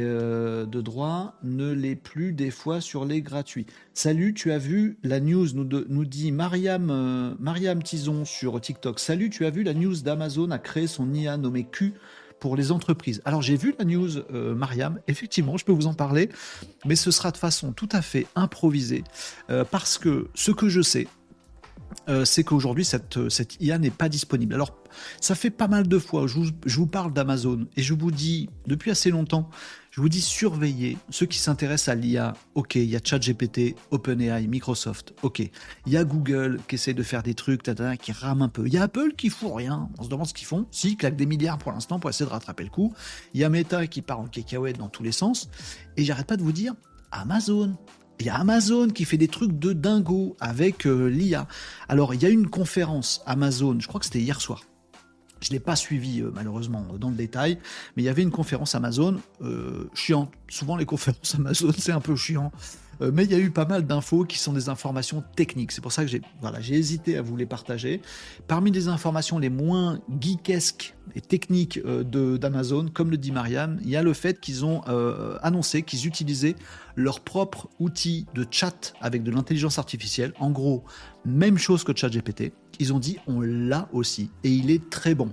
Euh, de droit ne l'est plus des fois sur les gratuits. Salut, tu as vu la news, nous, nous dit Mariam, euh, Mariam Tison sur TikTok. Salut, tu as vu la news d'Amazon a créé son IA nommé Q pour les entreprises. Alors j'ai vu la news, Mariam, effectivement, je peux vous en parler, mais ce sera de façon tout à fait improvisée, parce que ce que je sais, euh, c'est qu'aujourd'hui, cette, cette IA n'est pas disponible. Alors, ça fait pas mal de fois, je vous, je vous parle d'Amazon, et je vous dis, depuis assez longtemps, je vous dis surveillez ceux qui s'intéressent à l'IA. Ok, il y a ChatGPT, OpenAI, Microsoft. Ok, il y a Google qui essaie de faire des trucs, qui rame un peu. Il y a Apple qui fout rien. On se demande ce qu'ils font. Si, ils claquent des milliards pour l'instant pour essayer de rattraper le coup. Il y a Meta qui part en cacahuète dans tous les sens. Et j'arrête pas de vous dire, Amazon, il y a Amazon qui fait des trucs de dingo avec euh, l'IA. Alors, il y a une conférence Amazon, je crois que c'était hier soir. Je ne l'ai pas suivi euh, malheureusement dans le détail, mais il y avait une conférence Amazon euh, chiante. Souvent les conférences Amazon c'est un peu chiant. Euh, mais il y a eu pas mal d'infos qui sont des informations techniques. C'est pour ça que j'ai hésité à vous les partager. Parmi les informations les moins geekesques et techniques euh, d'Amazon, comme le dit Marianne, il y a le fait qu'ils ont euh, annoncé qu'ils utilisaient leur propre outil de chat avec de l'intelligence artificielle. En gros, même chose que ChatGPT. Ils ont dit on l'a aussi et il est très bon.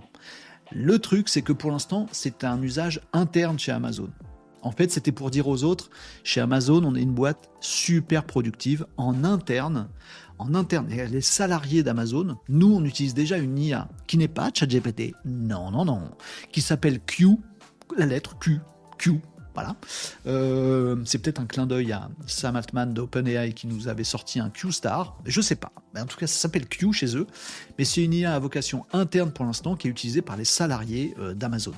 Le truc, c'est que pour l'instant, c'est un usage interne chez Amazon. En fait, c'était pour dire aux autres, chez Amazon, on est une boîte super productive en interne. En interne, les salariés d'Amazon, nous, on utilise déjà une IA qui n'est pas ChatGPT, non, non, non, qui s'appelle Q, la lettre Q, Q, voilà. Euh, c'est peut-être un clin d'œil à Sam Altman d'OpenAI qui nous avait sorti un Q-Star. Je sais pas. Mais en tout cas, ça s'appelle Q chez eux. Mais c'est une IA à vocation interne pour l'instant qui est utilisée par les salariés euh, d'Amazon.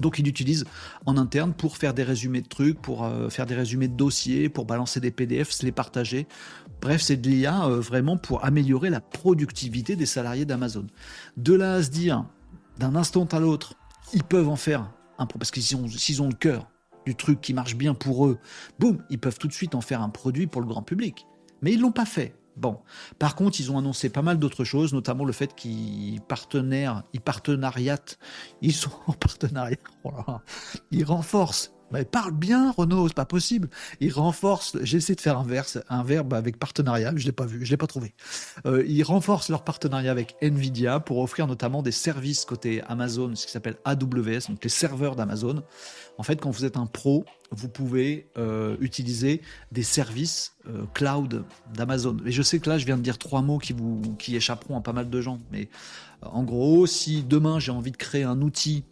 Donc il utilise en interne pour faire des résumés de trucs, pour euh, faire des résumés de dossiers, pour balancer des PDF, se les partager. Bref, c'est de l'IA euh, vraiment pour améliorer la productivité des salariés d'Amazon. De là à se dire, d'un instant à l'autre, ils peuvent en faire un parce qu'ils ont, s'ils ont le cœur du truc qui marche bien pour eux, boum, ils peuvent tout de suite en faire un produit pour le grand public. Mais ils l'ont pas fait. Bon. Par contre, ils ont annoncé pas mal d'autres choses, notamment le fait qu'ils partenariatent, ils sont en partenariat, oh ils renforcent mais parle bien, Renaud, c'est pas possible. Il renforce, j'essaie de faire un, un verbe avec partenariat, je l'ai pas vu, je l'ai pas trouvé. Euh, ils renforcent leur partenariat avec Nvidia pour offrir notamment des services côté Amazon, ce qui s'appelle AWS, donc les serveurs d'Amazon. En fait, quand vous êtes un pro, vous pouvez euh, utiliser des services euh, cloud d'Amazon. Et je sais que là, je viens de dire trois mots qui vous qui échapperont à pas mal de gens, mais en gros, si demain j'ai envie de créer un outil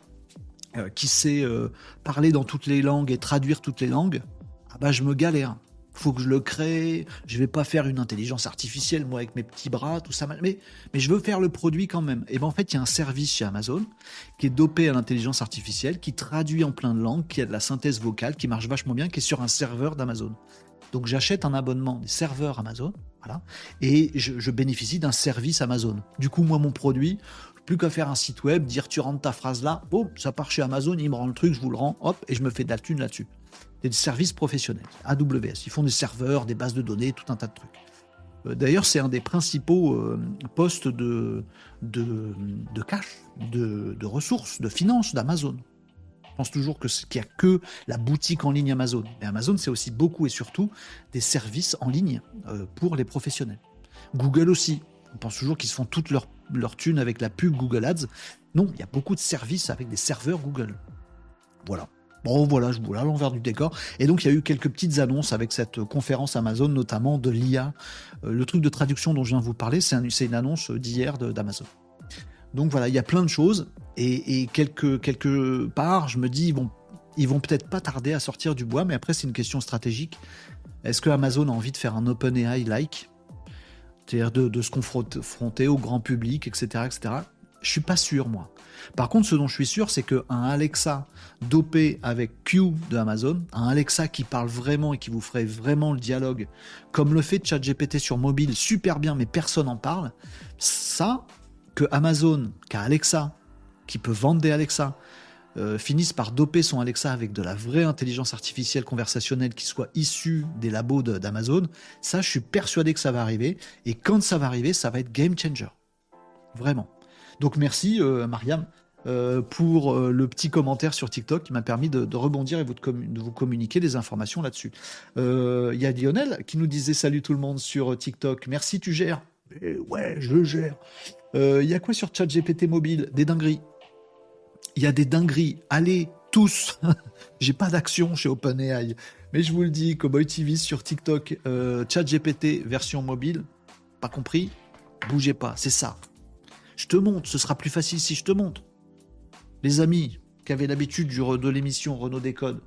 qui sait euh, parler dans toutes les langues et traduire toutes les langues, ah bah je me galère. Faut que je le crée. Je vais pas faire une intelligence artificielle moi avec mes petits bras, tout ça. Mais je veux faire le produit quand même. Et ben en fait il y a un service chez Amazon qui est dopé à l'intelligence artificielle, qui traduit en plein de langues, qui a de la synthèse vocale, qui marche vachement bien, qui est sur un serveur d'Amazon. Donc j'achète un abonnement des serveurs Amazon, voilà, et je bénéficie d'un service Amazon. Du coup, moi, mon produit, plus qu'à faire un site web, dire tu rentres ta phrase là, boum, ça part chez Amazon, il me rend le truc, je vous le rends, hop, et je me fais de la thune là-dessus. Des services professionnels, AWS, ils font des serveurs, des bases de données, tout un tas de trucs. Euh, d'ailleurs, c'est un des principaux euh, postes de, de, de cash, de, ressources, de finances d'Amazon. Je pense toujours qu'il n'y a que la boutique en ligne Amazon. Mais Amazon, c'est aussi beaucoup et surtout des services en ligne euh, pour les professionnels. Google aussi. On pense toujours qu'ils se font toutes leurs leur thune avec la pub Google Ads. Non, il y a beaucoup de services avec des serveurs Google. Voilà. Bon, voilà, je vous à l'envers du décor. Et donc, il y a eu quelques petites annonces avec cette conférence Amazon, notamment de l'IA. Euh, le truc de traduction dont je viens de vous parler, c'est une annonce d'hier d'Amazon. Donc voilà, il y a plein de choses. Et, quelque, part, je me dis, ils vont, vont peut-être pas tarder à sortir du bois, mais après, c'est une question stratégique. Est-ce que Amazon a envie de faire un OpenAI-like? C'est-à-dire de, se confronter au grand public, etc., etc. Je suis pas sûr, moi. Par contre, ce dont je suis sûr, c'est qu'un Alexa dopé avec Q de Amazon, un Alexa qui parle vraiment et qui vous ferait vraiment le dialogue, comme le fait ChatGPT sur mobile, super bien, mais personne n'en parle, ça, que Amazon, qu'un Alexa, qui peut vendre des Alexa, euh, finisse par doper son Alexa avec de la vraie intelligence artificielle conversationnelle qui soit issue des labos d'Amazon, ça, je suis persuadé que ça va arriver. Et quand ça va arriver, ça va être game changer. Vraiment. Donc merci, euh, Mariam, euh, pour le petit commentaire sur TikTok qui m'a permis de, rebondir et de vous communiquer des informations là-dessus. Il y a Lionel qui nous disait salut tout le monde sur TikTok. Merci, tu gères. Eh ouais, je gère. Il y a quoi sur ChatGPT mobile? Des dingueries il y a des dingueries. Allez, tous. J'ai pas d'action chez OpenAI. Mais je vous le dis, Cowboy TV sur TikTok, euh, ChatGPT version mobile. Pas compris? Bougez pas, c'est ça. Je te montre, ce sera plus facile si je te montre. Les amis qui avaient l'habitude de l'émission Renault Décode,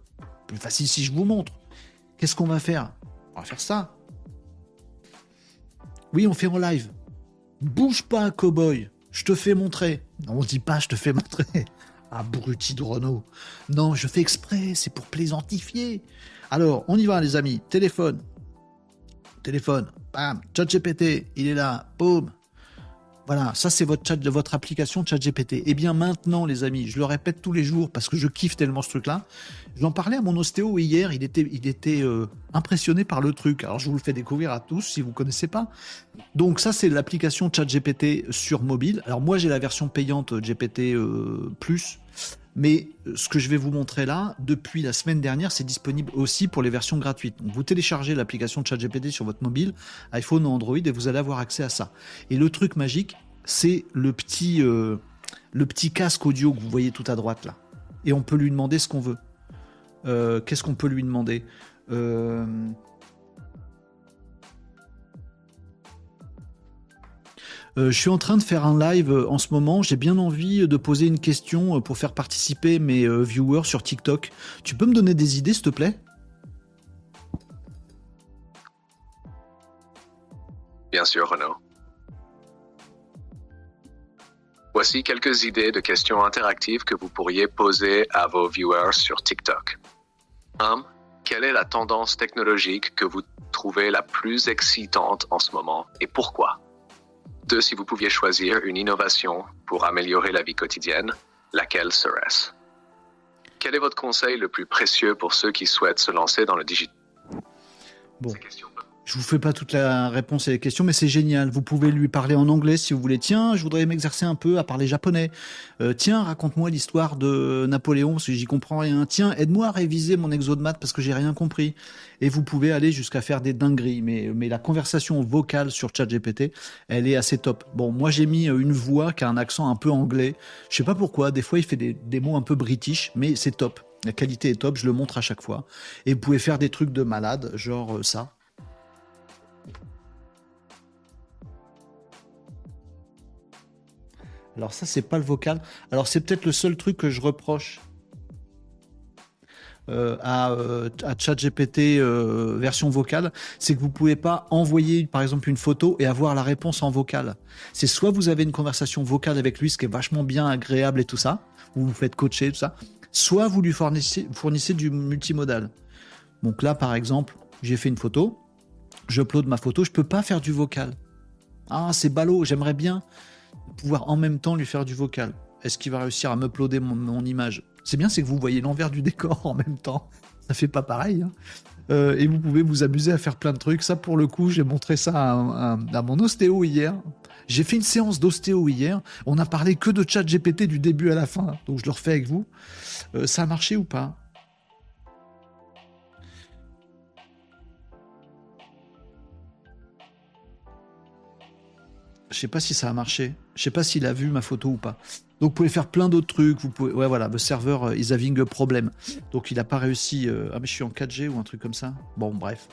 plus facile si je vous montre. Qu'est-ce qu'on va faire? On va faire ça. Oui, on fait en live. Bouge pas, cowboy. Je te fais montrer. On dit pas, je te fais montrer. Abruti de Renault. Non, je fais exprès, c'est pour plaisantifier. Alors, on y va, les amis. Téléphone. Téléphone. Bam. Chat GPT, il est là. Boum. Voilà, ça c'est votre chat de votre application ChatGPT. Et eh bien maintenant, les amis, je le répète tous les jours parce que je kiffe tellement ce truc-là. J'en parlais à mon ostéo hier, il était, il était euh, impressionné par le truc. Alors je vous le fais découvrir à tous si vous ne connaissez pas. Donc ça c'est l'application ChatGPT sur mobile. Alors moi j'ai la version payante GPT euh, plus. Mais ce que je vais vous montrer là, depuis la semaine dernière, c'est disponible aussi pour les versions gratuites. Donc vous téléchargez l'application ChatGPT sur votre mobile, iPhone ou Android, et vous allez avoir accès à ça. Et le truc magique, c'est le petit, euh, casque audio que vous voyez tout à droite là. Et on peut lui demander ce qu'on veut. Euh, qu'est-ce qu'on peut lui demander? Euh, je suis en train de faire un live euh, en ce moment. J'ai bien envie de poser une question euh, pour faire participer mes viewers sur TikTok. Tu peux me donner des idées, s'il te plaît? Bien sûr, Renaud. Voici quelques idées de questions interactives que vous pourriez poser à vos viewers sur TikTok. 1. Quelle est la tendance technologique que vous trouvez la plus excitante en ce moment et pourquoi? Deux, si vous pouviez choisir une innovation pour améliorer la vie quotidienne, laquelle serait-ce? Quel est votre conseil le plus précieux pour ceux qui souhaitent se lancer dans le digital? Bon. Je vous fais pas toute la réponse à les questions, mais c'est génial. Vous pouvez lui parler en anglais si vous voulez. Tiens, je voudrais m'exercer un peu à parler japonais. Euh, tiens, raconte-moi l'histoire de Napoléon parce que j'y comprends rien. Tiens, aide-moi à réviser mon exo de maths parce que j'ai rien compris. Et vous pouvez aller jusqu'à faire des dingueries. Mais, la conversation vocale sur ChatGPT, elle est assez top. Bon, moi j'ai mis une voix qui a un accent un peu anglais. Je sais pas pourquoi. Des fois, il fait des, des mots un peu british, mais c'est top. La qualité est top. Je le montre à chaque fois. Et vous pouvez faire des trucs de malade, genre euh, ça. Alors ça, c'est pas le vocal. Alors c'est peut-être le seul truc que je reproche euh, à, euh, à ChatGPT euh, version vocale, c'est que vous pouvez pas envoyer par exemple une photo et avoir la réponse en vocal. C'est soit vous avez une conversation vocale avec lui, ce qui est vachement bien agréable et tout ça, vous vous faites coacher tout ça, soit vous lui fournissez, du multimodal. Donc là, par exemple, j'ai fait une photo, j'upload ma photo, je peux pas faire du vocal. Ah, c'est ballot, j'aimerais bien pouvoir en même temps lui faire du vocal. Est-ce qu'il va réussir à m'uploader mon, mon image? C'est bien, c'est que vous voyez l'envers du décor en même temps. Ça fait pas pareil. Hein. Euh, et vous pouvez vous amuser à faire plein de trucs. Ça, pour le coup, j'ai montré ça à, mon ostéo hier. J'ai fait une séance d'ostéo hier. On a parlé que de chat GPT du début à la fin. Donc je le refais avec vous. Euh, ça a marché ou pas? Je sais pas si ça a marché. Je sais pas s'il a vu ma photo ou pas. Donc vous pouvez faire plein d'autres trucs. Vous pouvez, ouais voilà, le serveur euh, is having a problem. Donc il n'a pas réussi. Euh, ah mais je suis en 4G ou un truc comme ça. Bon bref.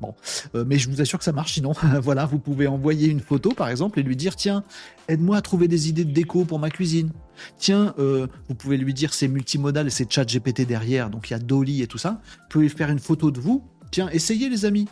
Bon, euh, mais je vous assure que ça marche. Sinon, voilà, vous pouvez envoyer une photo par exemple et lui dire tiens, aide-moi à trouver des idées de déco pour ma cuisine. Tiens, vous pouvez lui dire c'est multimodal et c'est Chat GPT derrière, donc il y a Dolly et tout ça. Vous pouvez faire une photo de vous. Tiens, essayez les amis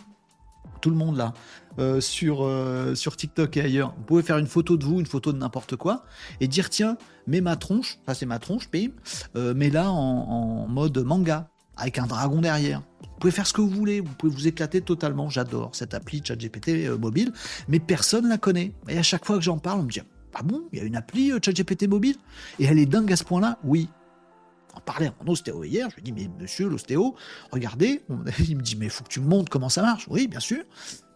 tout le monde là, euh, sur, euh, sur TikTok et ailleurs, vous pouvez faire une photo de vous, une photo de n'importe quoi, et dire tiens, mets ma tronche, ça c'est ma tronche, bim, euh, mais là en, en mode manga, avec un dragon derrière. Vous pouvez faire ce que vous voulez, vous pouvez vous éclater totalement. J'adore cette appli ChatGPT euh, mobile, mais personne la connaît. Et à chaque fois que j'en parle, on me dit Ah bon, il y a une appli ChatGPT mobile? Et elle est dingue à ce point-là Oui. On parlait à mon ostéo hier, je lui dis Mais monsieur l'ostéo, regardez. Il me dit Mais faut que tu me montres comment ça marche. Oui, bien sûr.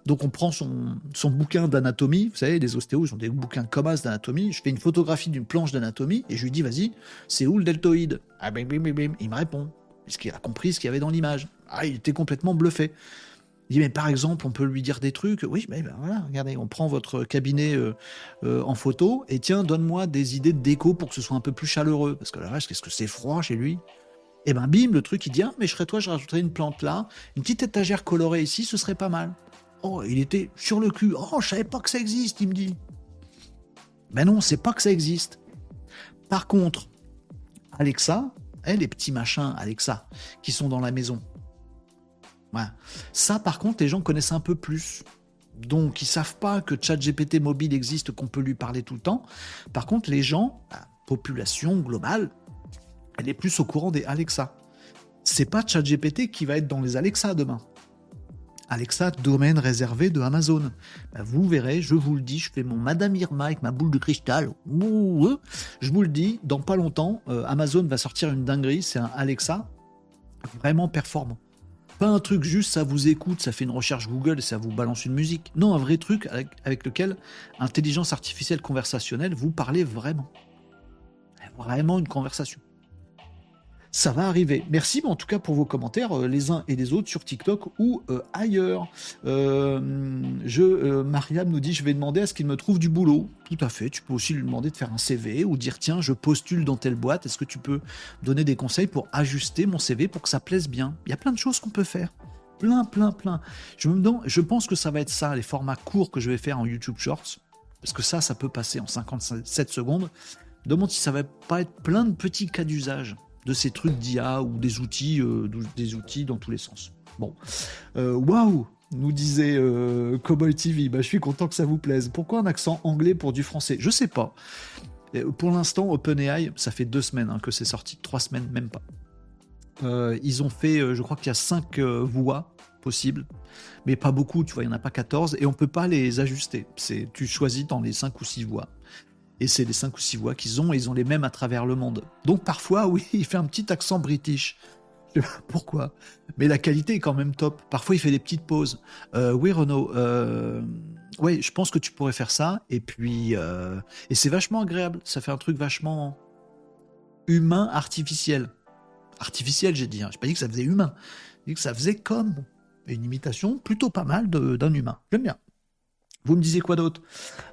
Donc on prend son, bouquin d'anatomie, vous savez, les ostéos, ont des bouquins comme as d'anatomie. Je fais une photographie d'une planche d'anatomie et je lui dis Vas-y, c'est où le deltoïde? Ah bim, bim, bim, bim. Il me répond parce qu'il a compris ce qu'il y avait dans l'image. Ah, il était complètement bluffé. Il dit, mais par exemple, on peut lui dire des trucs. Oui, mais ben voilà, regardez, on prend votre cabinet euh, euh, en photo et tiens, donne-moi des idées de déco pour que ce soit un peu plus chaleureux. Parce que là, qu'est-ce que c'est froid chez lui? Et ben bim, le truc, il dit, ah, mais je serais toi, je rajouterais une plante là, une petite étagère colorée ici, ce serait pas mal. Oh, il était sur le cul. Oh, je savais pas que ça existe, il me dit. Ben non, c'est pas que ça existe. Par contre, Alexa, eh, les petits machins Alexa qui sont dans la maison. Ça, par contre, les gens connaissent un peu plus. Donc, ils savent pas que ChatGPT mobile existe, qu'on peut lui parler tout le temps. Par contre, les gens, la population globale, elle est plus au courant des Alexa. C'est pas ChatGPT qui va être dans les Alexa demain. Alexa, domaine réservé de Amazon. Ben, vous verrez, je vous le dis, je fais mon Madame Irma avec ma boule de cristal. Je vous le dis, dans pas longtemps, euh, Amazon va sortir une dinguerie, c'est un Alexa vraiment performant. Pas un truc juste, ça vous écoute, ça fait une recherche Google et ça vous balance une musique. Non, un vrai truc avec, avec lequel intelligence artificielle conversationnelle vous parlez vraiment. Vraiment une conversation ça va arriver. Merci en tout cas pour vos commentaires, euh, les uns et les autres sur TikTok ou euh, ailleurs. Euh, je, Mariam nous dit, je vais demander à ce qu'il me trouve du boulot. Tout à fait, tu peux aussi lui demander de faire un CV ou dire, tiens, je postule dans telle boîte, est-ce que tu peux donner des conseils pour ajuster mon CV pour que ça plaise bien? Il y a plein de choses qu'on peut faire. Plein, plein, plein. Je, me demande, je pense que ça va être ça, les formats courts que je vais faire en YouTube Shorts. Parce que ça, ça peut passer en 57 secondes. Demande si ça va pas être plein de petits cas d'usage de ces trucs d'IA ou des outils, euh, des outils dans tous les sens. Bon, euh, waouh, nous disait euh, Cowboy TV. Bah, je suis content que ça vous plaise. Pourquoi un accent anglais pour du français? Je sais pas. Pour l'instant, OpenAI, ça fait deux semaines hein, que c'est sorti, trois semaines même pas. ils ont fait, je crois qu'il y a cinq voix possibles, mais pas beaucoup, tu vois, il n'y en a pas 14, et on peut pas les ajuster. Tu choisis dans les cinq ou six voix et c'est les cinq ou six voix qu'ils ont, et ils ont les mêmes à travers le monde. Donc parfois, oui, il fait un petit accent british. Je sais pas pourquoi. Mais la qualité est quand même top. Parfois, il fait des petites pauses. Euh, oui, Renaud, euh, oui, je pense que tu pourrais faire ça. Et puis, euh, et c'est vachement agréable. Ça fait un truc vachement humain, artificiel. Artificiel, j'ai dit. Hein. J'ai pas dit que ça faisait humain. J'ai dit que ça faisait comme une imitation plutôt pas mal d'un humain. J'aime bien. Vous me disiez quoi d'autre?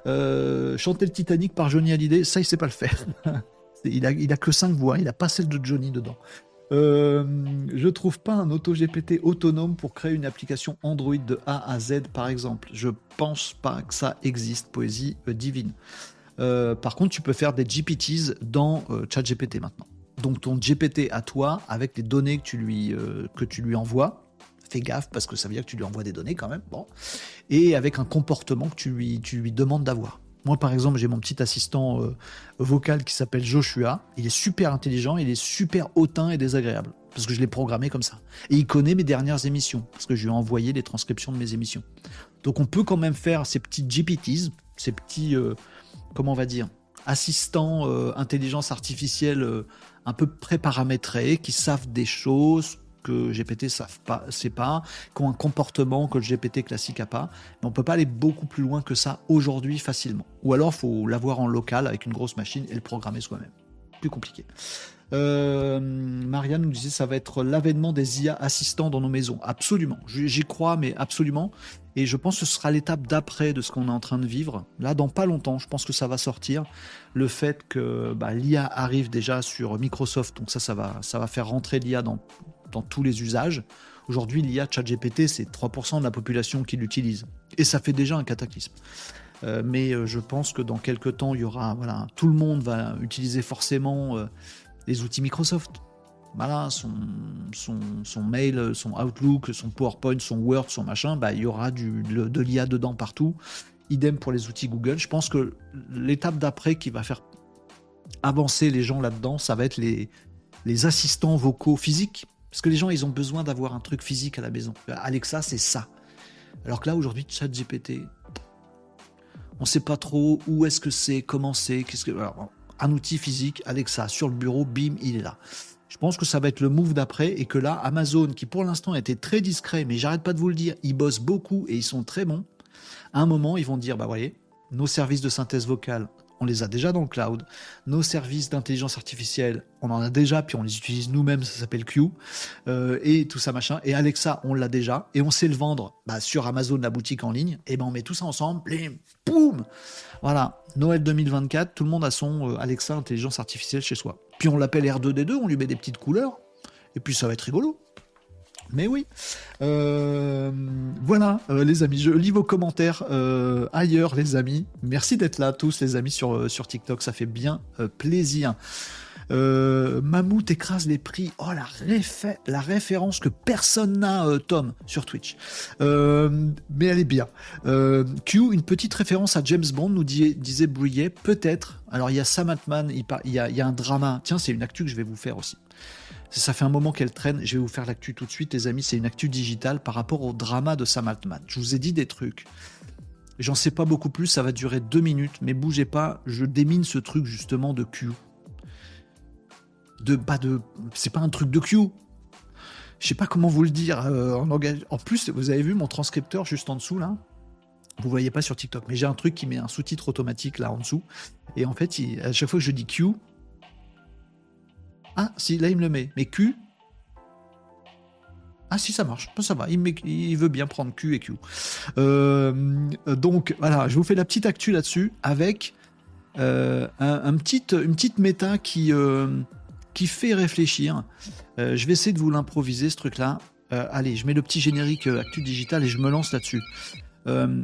Euh, Chanter le Titanic par Johnny Hallyday, ça il sait pas le faire. il, a, il a que 5 voix, il a pas celle de Johnny dedans. Euh, je trouve pas un auto GPT autonome pour créer une application Android de A à Z par exemple. Je pense pas que ça existe, poésie euh, divine. Euh, par contre, tu peux faire des GPTs dans ChatGPT maintenant. Donc ton GPT à toi, avec les données que tu lui, que tu lui envoies, fais gaffe parce que ça veut dire que tu lui envoies des données quand même. Bon. Et avec un comportement que tu lui, tu lui demandes d'avoir. Moi, par exemple, j'ai mon petit assistant euh, vocal qui s'appelle Joshua. Il est super intelligent, il est super hautain et désagréable. Parce que je l'ai programmé comme ça. Et il connaît mes dernières émissions. Parce que je lui ai envoyé les transcriptions de mes émissions. Donc on peut quand même faire ces petits GPTs, ces petits, euh, comment on va dire, assistants euh, intelligence artificielle un peu pré-paramétrés, qui savent des choses que GPT savent pas, c'est pas, qui ont un comportement que le GPT classique a pas. Mais on peut pas aller beaucoup plus loin que ça aujourd'hui facilement. Ou alors faut l'avoir en local avec une grosse machine et le programmer soi-même. Plus compliqué. Euh, Marianne nous disait ça va être l'avènement des IA assistants dans nos maisons. Absolument, j'y crois, mais absolument. Et je pense que ce sera l'étape d'après de ce qu'on est en train de vivre. Là, dans pas longtemps, je pense que ça va sortir. Le fait que bah, l'IA arrive déjà sur Microsoft, donc ça, ça va, ça va faire rentrer l'IA dans dans tous les usages. Aujourd'hui, l'IA ChatGPT, c'est 3% de la population qui l'utilise. Et ça fait déjà un cataclysme. Euh, mais euh, je pense que dans quelques temps, il y aura, voilà, tout le monde va utiliser forcément euh, les outils Microsoft. voilà, son, son, mail, son Outlook, son PowerPoint, son Word, son machin, bah, il y aura du, de, l'IA dedans partout. Idem pour les outils Google. Je pense que l'étape d'après qui va faire avancer les gens là-dedans, ça va être les, les assistants vocaux physiques. Parce que les gens, ils ont besoin d'avoir un truc physique à la maison. Alexa, c'est ça. Alors que là, aujourd'hui, ChatGPT, on ne sait pas trop où est-ce que c'est, comment c'est, qu'est-ce que. un outil physique, Alexa, sur le bureau, bim, il est là. Je pense que ça va être le move d'après et que là, Amazon, qui pour l'instant était très discret, mais j'arrête pas de vous le dire, ils bossent beaucoup et ils sont très bons. À un moment, ils vont dire, bah voyez, nos services de synthèse vocale, on les a déjà dans le cloud. Nos services d'intelligence artificielle, on en a déjà, puis on les utilise nous-mêmes, ça s'appelle Q, euh, et tout ça machin. Et Alexa, on l'a déjà, et on sait le vendre bah, sur Amazon, la boutique en ligne. Et ben on met tout ça ensemble, blim, boum Voilà, Noël 2024, tout le monde a son euh, Alexa intelligence artificielle chez soi. Puis on l'appelle R2D2, on lui met des petites couleurs, et puis ça va être rigolo. Mais oui. Euh, voilà, euh, les amis. Je lis vos commentaires euh, ailleurs, les amis. Merci d'être là, tous, les amis, sur, sur TikTok. Ça fait bien plaisir. Mammouth écrase les prix. Oh, la, la référence que personne n'a, Tom, sur Twitch. mais elle est bien. Q, une petite référence à James Bond, nous disait Brouillet. Peut-être. Alors, il y a Sam il, y il y a un drama. Tiens, c'est une actu que je vais vous faire aussi. Ça fait un moment qu'elle traîne. Je vais vous faire l'actu tout de suite, les amis. C'est une actu digitale par rapport au drama de Sam Altman. Je vous ai dit des trucs. J'en sais pas beaucoup plus. Ça va durer deux minutes, mais bougez pas. Je démine ce truc justement de Q. De pas de. C'est pas un truc de Q. Je sais pas comment vous le dire euh, en En plus, vous avez vu mon transcripteur juste en dessous là? Vous voyez pas sur TikTok, mais j'ai un truc qui met un sous-titre automatique là en dessous. Et en fait, à chaque fois que je dis Q, ah, si, là, il me le met. Mais Q? Ah si ça marche, ça va, il, veut bien prendre Q et Q. Euh, donc voilà, je vous fais la petite actu là-dessus avec euh, un, une petite méta qui, euh, qui fait réfléchir. je vais essayer de vous l'improviser ce truc-là. allez, je mets le petit générique actu digital et je me lance là-dessus. je ne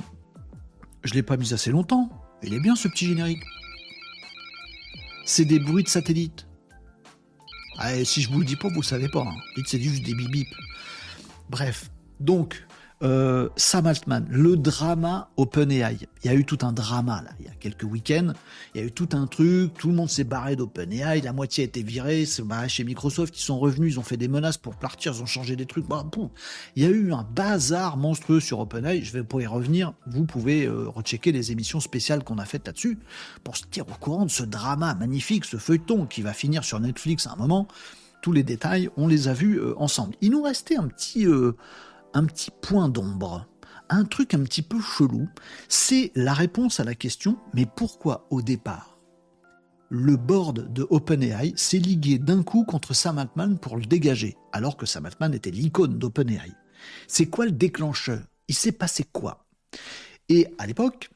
l'ai pas mis assez longtemps. Il est bien ce petit générique. C'est des bruits de satellite. Ah, si je vous le dis pas, vous savez pas. Hein. C'est juste des bip Bref, donc, euh, Sam Altman, le drama OpenAI. Il y a eu tout un drama là, il y a quelques week-ends. Il y a eu tout un truc, tout le monde s'est barré d'OpenAI, la moitié a été virée, c'est barré chez Microsoft, ils sont revenus, ils ont fait des menaces pour partir, ils ont changé des trucs. Bah, il y a eu un bazar monstrueux sur OpenAI. Je vais pour y revenir. Vous pouvez euh, rechecker les émissions spéciales qu'on a faites là-dessus pour se dire au courant de ce drama magnifique, ce feuilleton qui va finir sur Netflix à un moment. Tous les détails, on les a vus euh, ensemble. Il nous restait un petit un petit point d'ombre, un truc un petit peu chelou, c'est la réponse à la question mais pourquoi au départ? Le board de OpenAI s'est ligué d'un coup contre Sam Altman pour le dégager, alors que Sam Altman était l'icône d'OpenAI. C'est quoi le déclencheur? Il s'est passé quoi? Et à l'époque,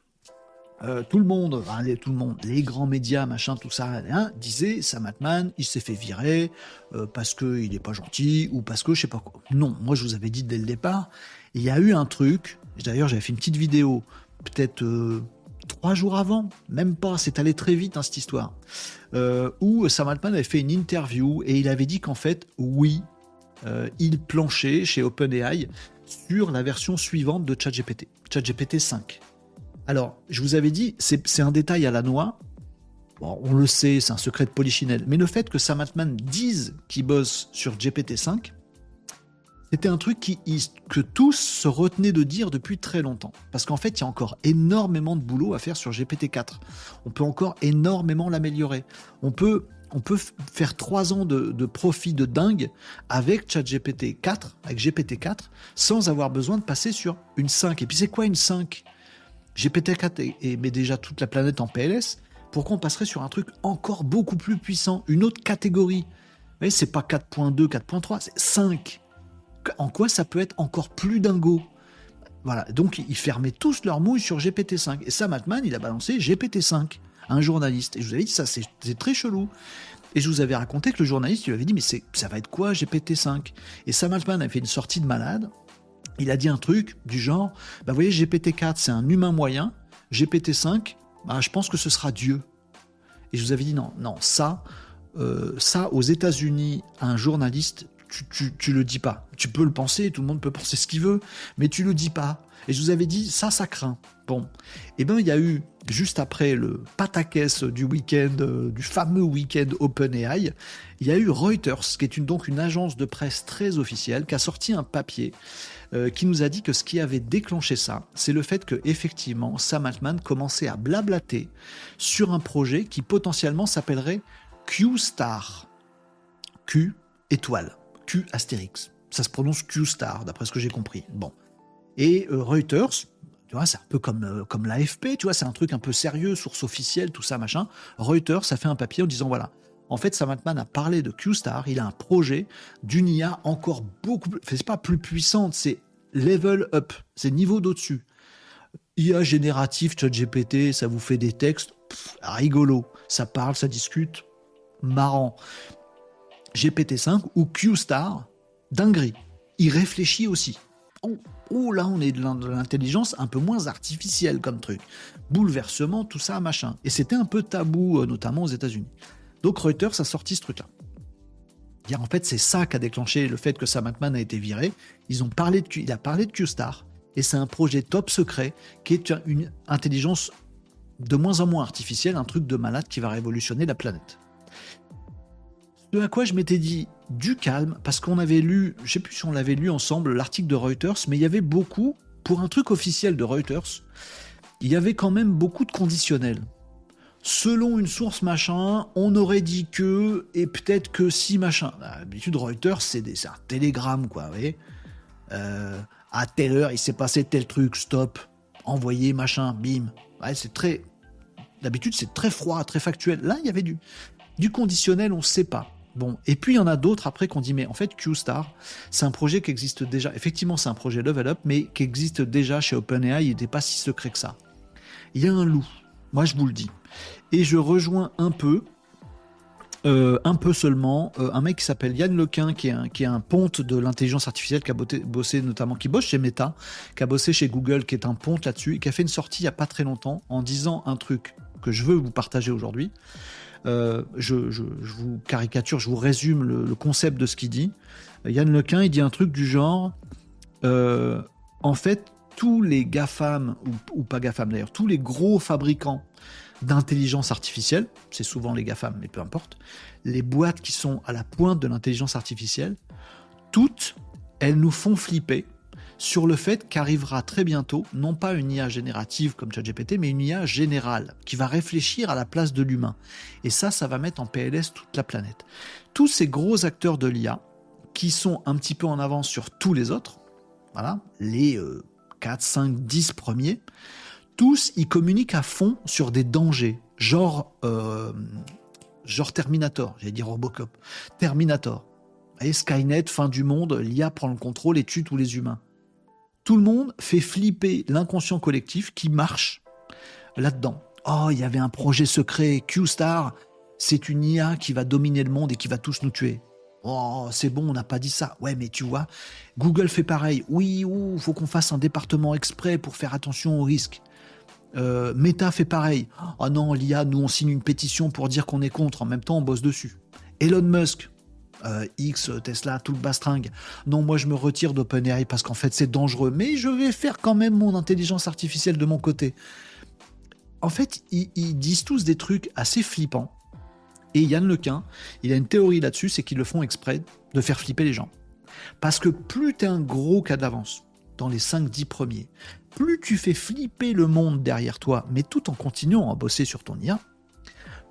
euh, tout le monde, les, tout le monde, les grands médias, machin, tout ça, hein, disaient Sam Altman, il s'est fait virer euh, parce qu'il n'est pas gentil ou parce que je sais pas quoi. Non, moi je vous avais dit dès le départ, il y a eu un truc. D'ailleurs, j'avais fait une petite vidéo, peut-être euh, trois jours avant, même pas, c'est allé très vite hein, cette histoire, où Sam Altman avait fait une interview et il avait dit qu'en fait, oui, il planchait chez OpenAI sur la version suivante de ChatGPT, ChatGPT 5. Alors, je vous avais dit, c'est un détail à la noix. on le sait, c'est un secret de polichinelle. Mais le fait que Sam Altman dise qu'il bosse sur GPT-5, c'était un truc que tous se retenaient de dire depuis très longtemps. Parce qu'en fait, il y a encore énormément de boulot à faire sur GPT-4. On peut encore énormément l'améliorer. On peut, faire trois ans de, de, profit de dingue avec ChatGPT 4, avec GPT-4, sans avoir besoin de passer sur une 5. Et puis c'est quoi une 5 GPT-4 et, met déjà toute la planète en PLS, pourquoi on passerait sur un truc encore beaucoup plus puissant, une autre catégorie? Voyez, c'est pas 4.2, 4.3, c'est 5. En quoi ça peut être encore plus dingo? Voilà, donc ils fermaient tous leurs mouilles sur GPT-5. Et Sam Altman, il a balancé GPT-5 à un journaliste. Et je vous avais dit, ça c'est très chelou. Et je vous avais raconté que le journaliste, il lui avait dit, mais ça va être quoi GPT-5 Et Sam Altman a fait une sortie de malade il a dit un truc du genre, bah, vous voyez, GPT-4, c'est un humain moyen, GPT-5, bah, je pense que ce sera Dieu. Et je vous avais dit, non, non, ça, euh, ça aux États-Unis un journaliste, tu, tu, le dis pas. Tu peux le penser, tout le monde peut penser ce qu'il veut, mais tu le dis pas. Et je vous avais dit, ça, ça craint. Bon. Eh ben, il y a eu, juste après le pataquès du week-end, euh, du fameux week-end OpenAI, il y a eu Reuters, qui est donc une agence de presse très officielle, qui a sorti un papier euh, qui nous a dit que ce qui avait déclenché ça, c'est le fait que effectivement Sam Altman commençait à blablater sur un projet qui potentiellement s'appellerait Q-Star. Q étoile. Q astérix. Ça se prononce Q-Star, d'après ce que j'ai compris. Bon. Et euh, Reuters, tu vois, c'est un peu comme, euh, comme l'AFP, tu vois, c'est un truc un peu sérieux, source officielle, tout ça, machin. Reuters, ça fait un papier en disant, voilà, en fait, Sam Altman a parlé de Q-Star, il a un projet d'une IA encore beaucoup plus, c'est pas plus puissante, c'est level up, c'est niveau d'au-dessus. IA génératif, chat GPT, ça vous fait des textes, rigolo, ça parle, ça discute, marrant. GPT-5 ou Q-Star, dinguerie. Il réfléchit aussi. Oh, là, on est de l'intelligence un peu moins artificielle comme truc. Bouleversement, tout ça, machin. Et c'était un peu tabou, euh, notamment aux États-Unis. Donc Reuters a sorti ce truc-là. En fait, c'est ça qui a déclenché le fait que Sam Altman a été viré. Ils ont parlé de, il a parlé de Q-Star, et c'est un projet top secret qui est une intelligence de moins en moins artificielle, un truc de malade qui va révolutionner la planète. À quoi je m'étais dit du calme, parce qu'on avait lu, je sais plus si on l'avait lu ensemble, l'article de Reuters, mais il y avait beaucoup, pour un truc officiel de Reuters, il y avait quand même beaucoup de conditionnels selon une source machin, on aurait dit que, et peut-être que si machin. D'habitude, Reuters, c'est un télégramme, quoi, vous voyez. Euh, à telle heure, il s'est passé tel truc, stop, envoyé, machin, bim. c'est très. D'habitude, c'est très froid, très factuel. Là, il y avait du conditionnel, on ne sait pas. Bon, et puis il y en a d'autres après qu'on dit, mais en fait, Q-Star, c'est un projet qui existe déjà. Effectivement, c'est un projet level up, mais qui existe déjà chez OpenAI, il n'était pas si secret que ça. Il y a un loup, moi je vous le dis. Et je rejoins un peu, euh, un peu seulement, euh, un mec qui s'appelle Yann Lequin, qui est un, qui est un ponte de l'intelligence artificielle, qui a bossé, notamment, qui bosse chez Meta, qui a bossé chez Google, qui est un ponte là-dessus, et qui a fait une sortie il n'y a pas très longtemps en disant un truc que je veux vous partager aujourd'hui. Euh, je, vous caricature, je vous résume le, concept de ce qu'il dit. Yann Lequin, il dit un truc du genre, en fait, tous les GAFAM, ou, ou pas GAFAM d'ailleurs, tous les gros fabricants d'intelligence artificielle, c'est souvent les GAFAM, mais peu importe, les boîtes qui sont à la pointe de l'intelligence artificielle, toutes, elles nous font flipper sur le fait qu'arrivera très bientôt, non pas une IA générative comme ChatGPT, mais une IA générale, qui va réfléchir à la place de l'humain. Et ça, ça va mettre en PLS toute la planète. Tous ces gros acteurs de l'IA, qui sont un petit peu en avance sur tous les autres, voilà, les 4, 5, 10 premiers, tous, ils communiquent à fond sur des dangers, genre, euh, genre Terminator, j'allais dire Robocop, Terminator. Et Skynet, fin du monde, l'IA prend le contrôle et tue tous les humains. Tout le monde fait flipper l'inconscient collectif qui marche là-dedans. Oh, il y avait un projet secret, Q-Star, c'est une IA qui va dominer le monde et qui va tous nous tuer. Oh, c'est bon, on n'a pas dit ça. Ouais, mais tu vois, Google fait pareil. Oui, il faut qu'on fasse un département exprès pour faire attention aux risques. Euh, Meta fait pareil. Ah non, l'IA, nous on signe une pétition pour dire qu'on est contre, en même temps on bosse dessus. Elon Musk, euh, X, Tesla, tout le bastringue. Non, moi je me retire d'OpenAI parce qu'en fait c'est dangereux, mais je vais faire quand même mon intelligence artificielle de mon côté. En fait, ils, disent tous des trucs assez flippants. Et Yann Lequin, il a une théorie là-dessus, c'est qu'ils le font exprès de faire flipper les gens. Parce que plus tu es un gros cas d'avance dans les 5-10 premiers, plus tu fais flipper le monde derrière toi, mais tout en continuant à bosser sur ton IA,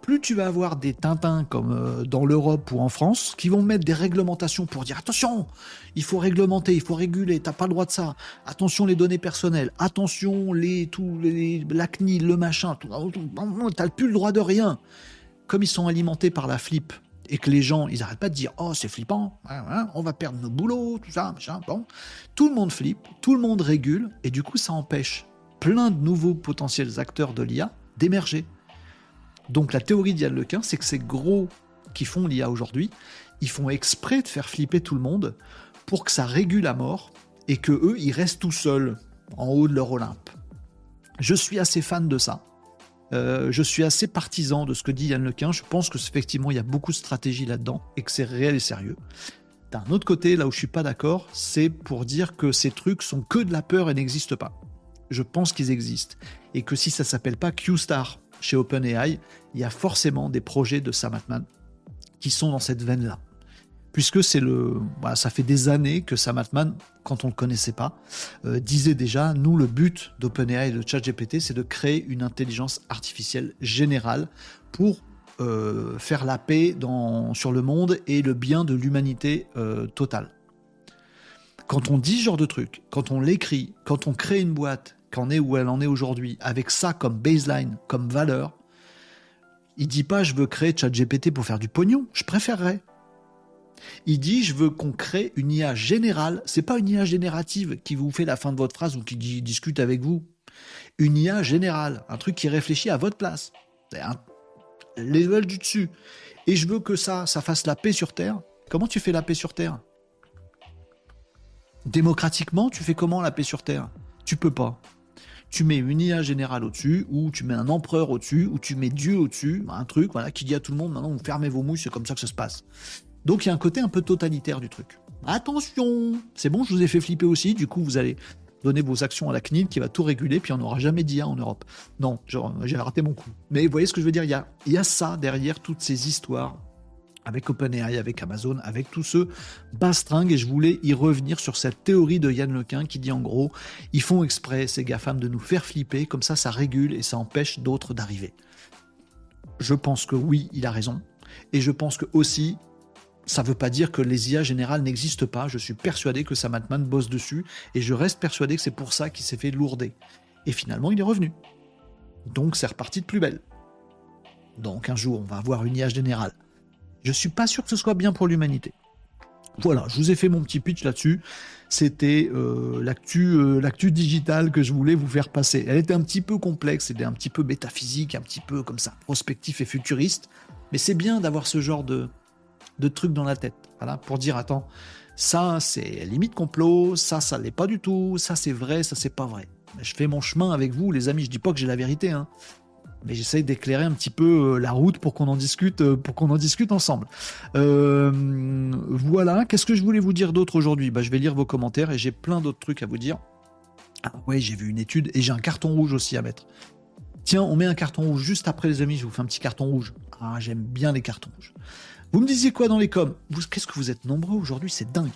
plus tu vas avoir des Tintins comme euh, dans l'Europe ou en France qui vont mettre des réglementations pour dire attention, il faut réglementer, il faut réguler, t'as pas le droit de ça. Attention les données personnelles, attention les tout les, la le machin, t'as plus le droit de rien. Comme ils sont alimentés par la flip et que les gens, ils n'arrêtent pas de dire Oh, c'est flippant, on va perdre nos boulots, tout ça, machin. Bon, tout le monde flippe, tout le monde régule, et du coup, ça empêche plein de nouveaux potentiels acteurs de l'IA d'émerger. Donc, la théorie d'Yann Lequin, c'est que ces gros qui font l'IA aujourd'hui, ils font exprès de faire flipper tout le monde pour que ça régule à mort et que eux, ils restent tout seuls en haut de leur Olympe. Je suis assez fan de ça. Euh, je suis assez partisan de ce que dit Yann Lequin. Je pense que effectivement il y a beaucoup de stratégie là-dedans et que c'est réel et sérieux. D'un autre côté, là où je suis pas d'accord, c'est pour dire que ces trucs sont que de la peur et n'existent pas. Je pense qu'ils existent et que si ça s'appelle pas Q-Star chez OpenAI, il y a forcément des projets de Sam Altman qui sont dans cette veine-là puisque c'est le, ça fait des années que Sam Altman, quand on le connaissait pas, euh, disait déjà, nous le but d'OpenAI et de ChatGPT, c'est de créer une intelligence artificielle générale pour euh, faire la paix dans, sur le monde et le bien de l'humanité euh, totale. Quand on dit ce genre de truc, quand on l'écrit, quand on crée une boîte, qu'en est où elle en est aujourd'hui, avec ça comme baseline, comme valeur, il dit pas je veux créer ChatGPT pour faire du pognon, je préférerais. Il dit je veux qu'on crée une IA générale. C'est pas une IA générative qui vous fait la fin de votre phrase ou qui discute avec vous. Une IA générale, un truc qui réfléchit à votre place. Un level du dessus. Et je veux que ça, ça fasse la paix sur Terre. Comment tu fais la paix sur Terre? Démocratiquement, tu fais comment la paix sur Terre? Tu peux pas. Tu mets une IA générale au-dessus, ou tu mets un empereur au-dessus, ou tu mets Dieu au-dessus, un truc voilà, qui dit à tout le monde maintenant vous fermez vos mouches, c'est comme ça que ça se passe. Donc il y a un côté un peu totalitaire du truc. Attention C'est bon, je vous ai fait flipper aussi, du coup vous allez donner vos actions à la CNIL qui va tout réguler, puis on n'aura jamais d'IA en Europe. Non, j'ai raté mon coup. Mais vous voyez ce que je veux dire il y, a, il y a ça derrière toutes ces histoires avec OpenAI, avec Amazon, avec tous ceux bastringues, et je voulais y revenir sur cette théorie de Yann Lequin qui dit en gros, ils font exprès, ces GAFAM, de nous faire flipper, comme ça ça régule et ça empêche d'autres d'arriver. Je pense que oui, il a raison, et je pense que aussi, ça ne veut pas dire que les IA générales n'existent pas. Je suis persuadé que Sam Altman bosse dessus et je reste persuadé que c'est pour ça qu'il s'est fait lourder. Et finalement, il est revenu. Donc, c'est reparti de plus belle. Donc, un jour, on va avoir une IA générale. Je suis pas sûr que ce soit bien pour l'humanité. Voilà, je vous ai fait mon petit pitch là-dessus. C'était euh, l'actu, euh, digitale que je voulais vous faire passer. Elle était un petit peu complexe, c'était un petit peu métaphysique, un petit peu comme ça, prospectif et futuriste. Mais c'est bien d'avoir ce genre de, de trucs dans la tête. Voilà, pour dire, attends, ça c'est limite complot, ça ça l'est pas du tout, ça c'est vrai, ça c'est pas vrai. Je fais mon chemin avec vous, les amis. Je dis pas que j'ai la vérité, hein, mais j'essaye d'éclairer un petit peu euh, la route pour qu'on en discute, euh, ensemble. Euh, voilà. Qu'est-ce que je voulais vous dire d'autre aujourd'hui? Bah, je vais lire vos commentaires et j'ai plein d'autres trucs à vous dire. Ah, ouais, j'ai vu une étude et j'ai un carton rouge aussi à mettre. Tiens, on met un carton rouge juste après les amis. Je vous fais un petit carton rouge. Ah, j'aime bien les cartons rouges. Vous me disiez quoi dans les coms? Qu'est-ce que vous êtes nombreux aujourd'hui C'est dingue.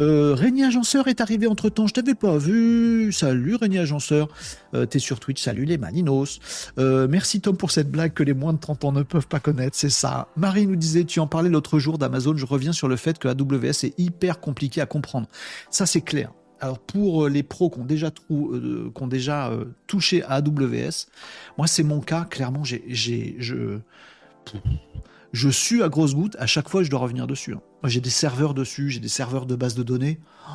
Euh, Régnier Agenceur est arrivé entre temps. Je t'avais pas vu. Salut Régnier Agenceur. Euh, T'es sur Twitch. Salut les Malinos. Euh, merci Tom pour cette blague que les moins de 30 ans ne peuvent pas connaître. C'est ça. Marie nous disait Tu en parlais l'autre jour d'Amazon. Je reviens sur le fait que AWS est hyper compliqué à comprendre. Ça, c'est clair. Alors pour euh, les pros qui ont déjà, euh, qui ont déjà touché à AWS, moi c'est mon cas. Clairement, j'ai, je je suis à grosses gouttes, à chaque fois je dois revenir dessus. Hein. Moi j'ai des serveurs dessus, j'ai des serveurs de base de données. Oh,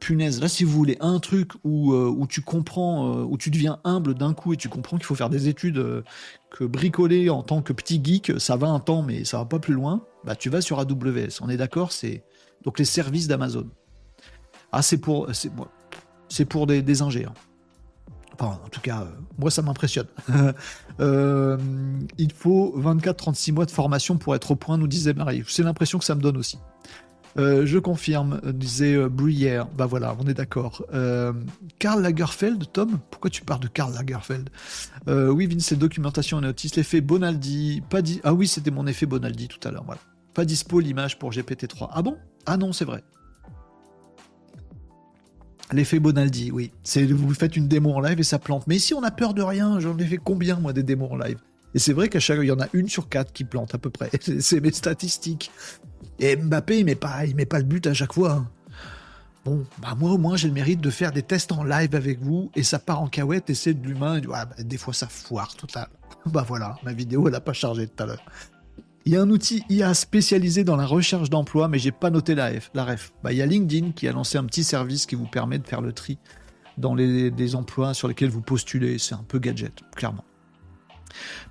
punaise, là si vous voulez un truc où, euh, où tu comprends, euh, où tu deviens humble d'un coup et tu comprends qu'il faut faire des études euh, que bricoler en tant que petit geek, ça va un temps mais ça va pas plus loin, bah tu vas sur AWS. On est d'accord, c'est donc les services d'Amazon. Ah c'est pour c'est pour des, des ingés. Hein en tout cas, euh, moi, ça m'impressionne. Euh, il faut 24-36 mois de formation pour être au point, nous disait Marie. C'est l'impression que ça me donne aussi. Euh, je confirme, disait Bruyère. Bah voilà, on est d'accord. Karl Lagerfeld, Tom Pourquoi tu parles de Karl Lagerfeld? Oui, Vince, documentation et notice. L'effet Bonaldi. Pas Ah oui, c'était mon effet Bonaldi tout à l'heure. Pas dispo l'image pour GPT-3. Ah bon? Ah non, c'est vrai. L'effet Bonaldi, oui. Vous faites une démo en live et ça plante. Mais si on a peur de rien, j'en ai fait combien moi des démos en live? Et c'est vrai qu'à chaque il y en a une sur quatre qui plante à peu près. c'est mes statistiques. Et Mbappé, il met pas, il met pas le but à chaque fois. Bon, bah moi au moins j'ai le mérite de faire des tests en live avec vous et ça part en cahouette et c'est de l'humain. Bah, des fois ça foire total. Bah voilà, ma vidéo elle a pas chargé tout à l'heure. Il y a un outil IA spécialisé dans la recherche d'emploi, mais j'ai pas noté la, F, la ref. Bah, il y a LinkedIn qui a lancé un petit service qui vous permet de faire le tri dans les, emplois sur lesquels vous postulez. C'est un peu gadget, clairement.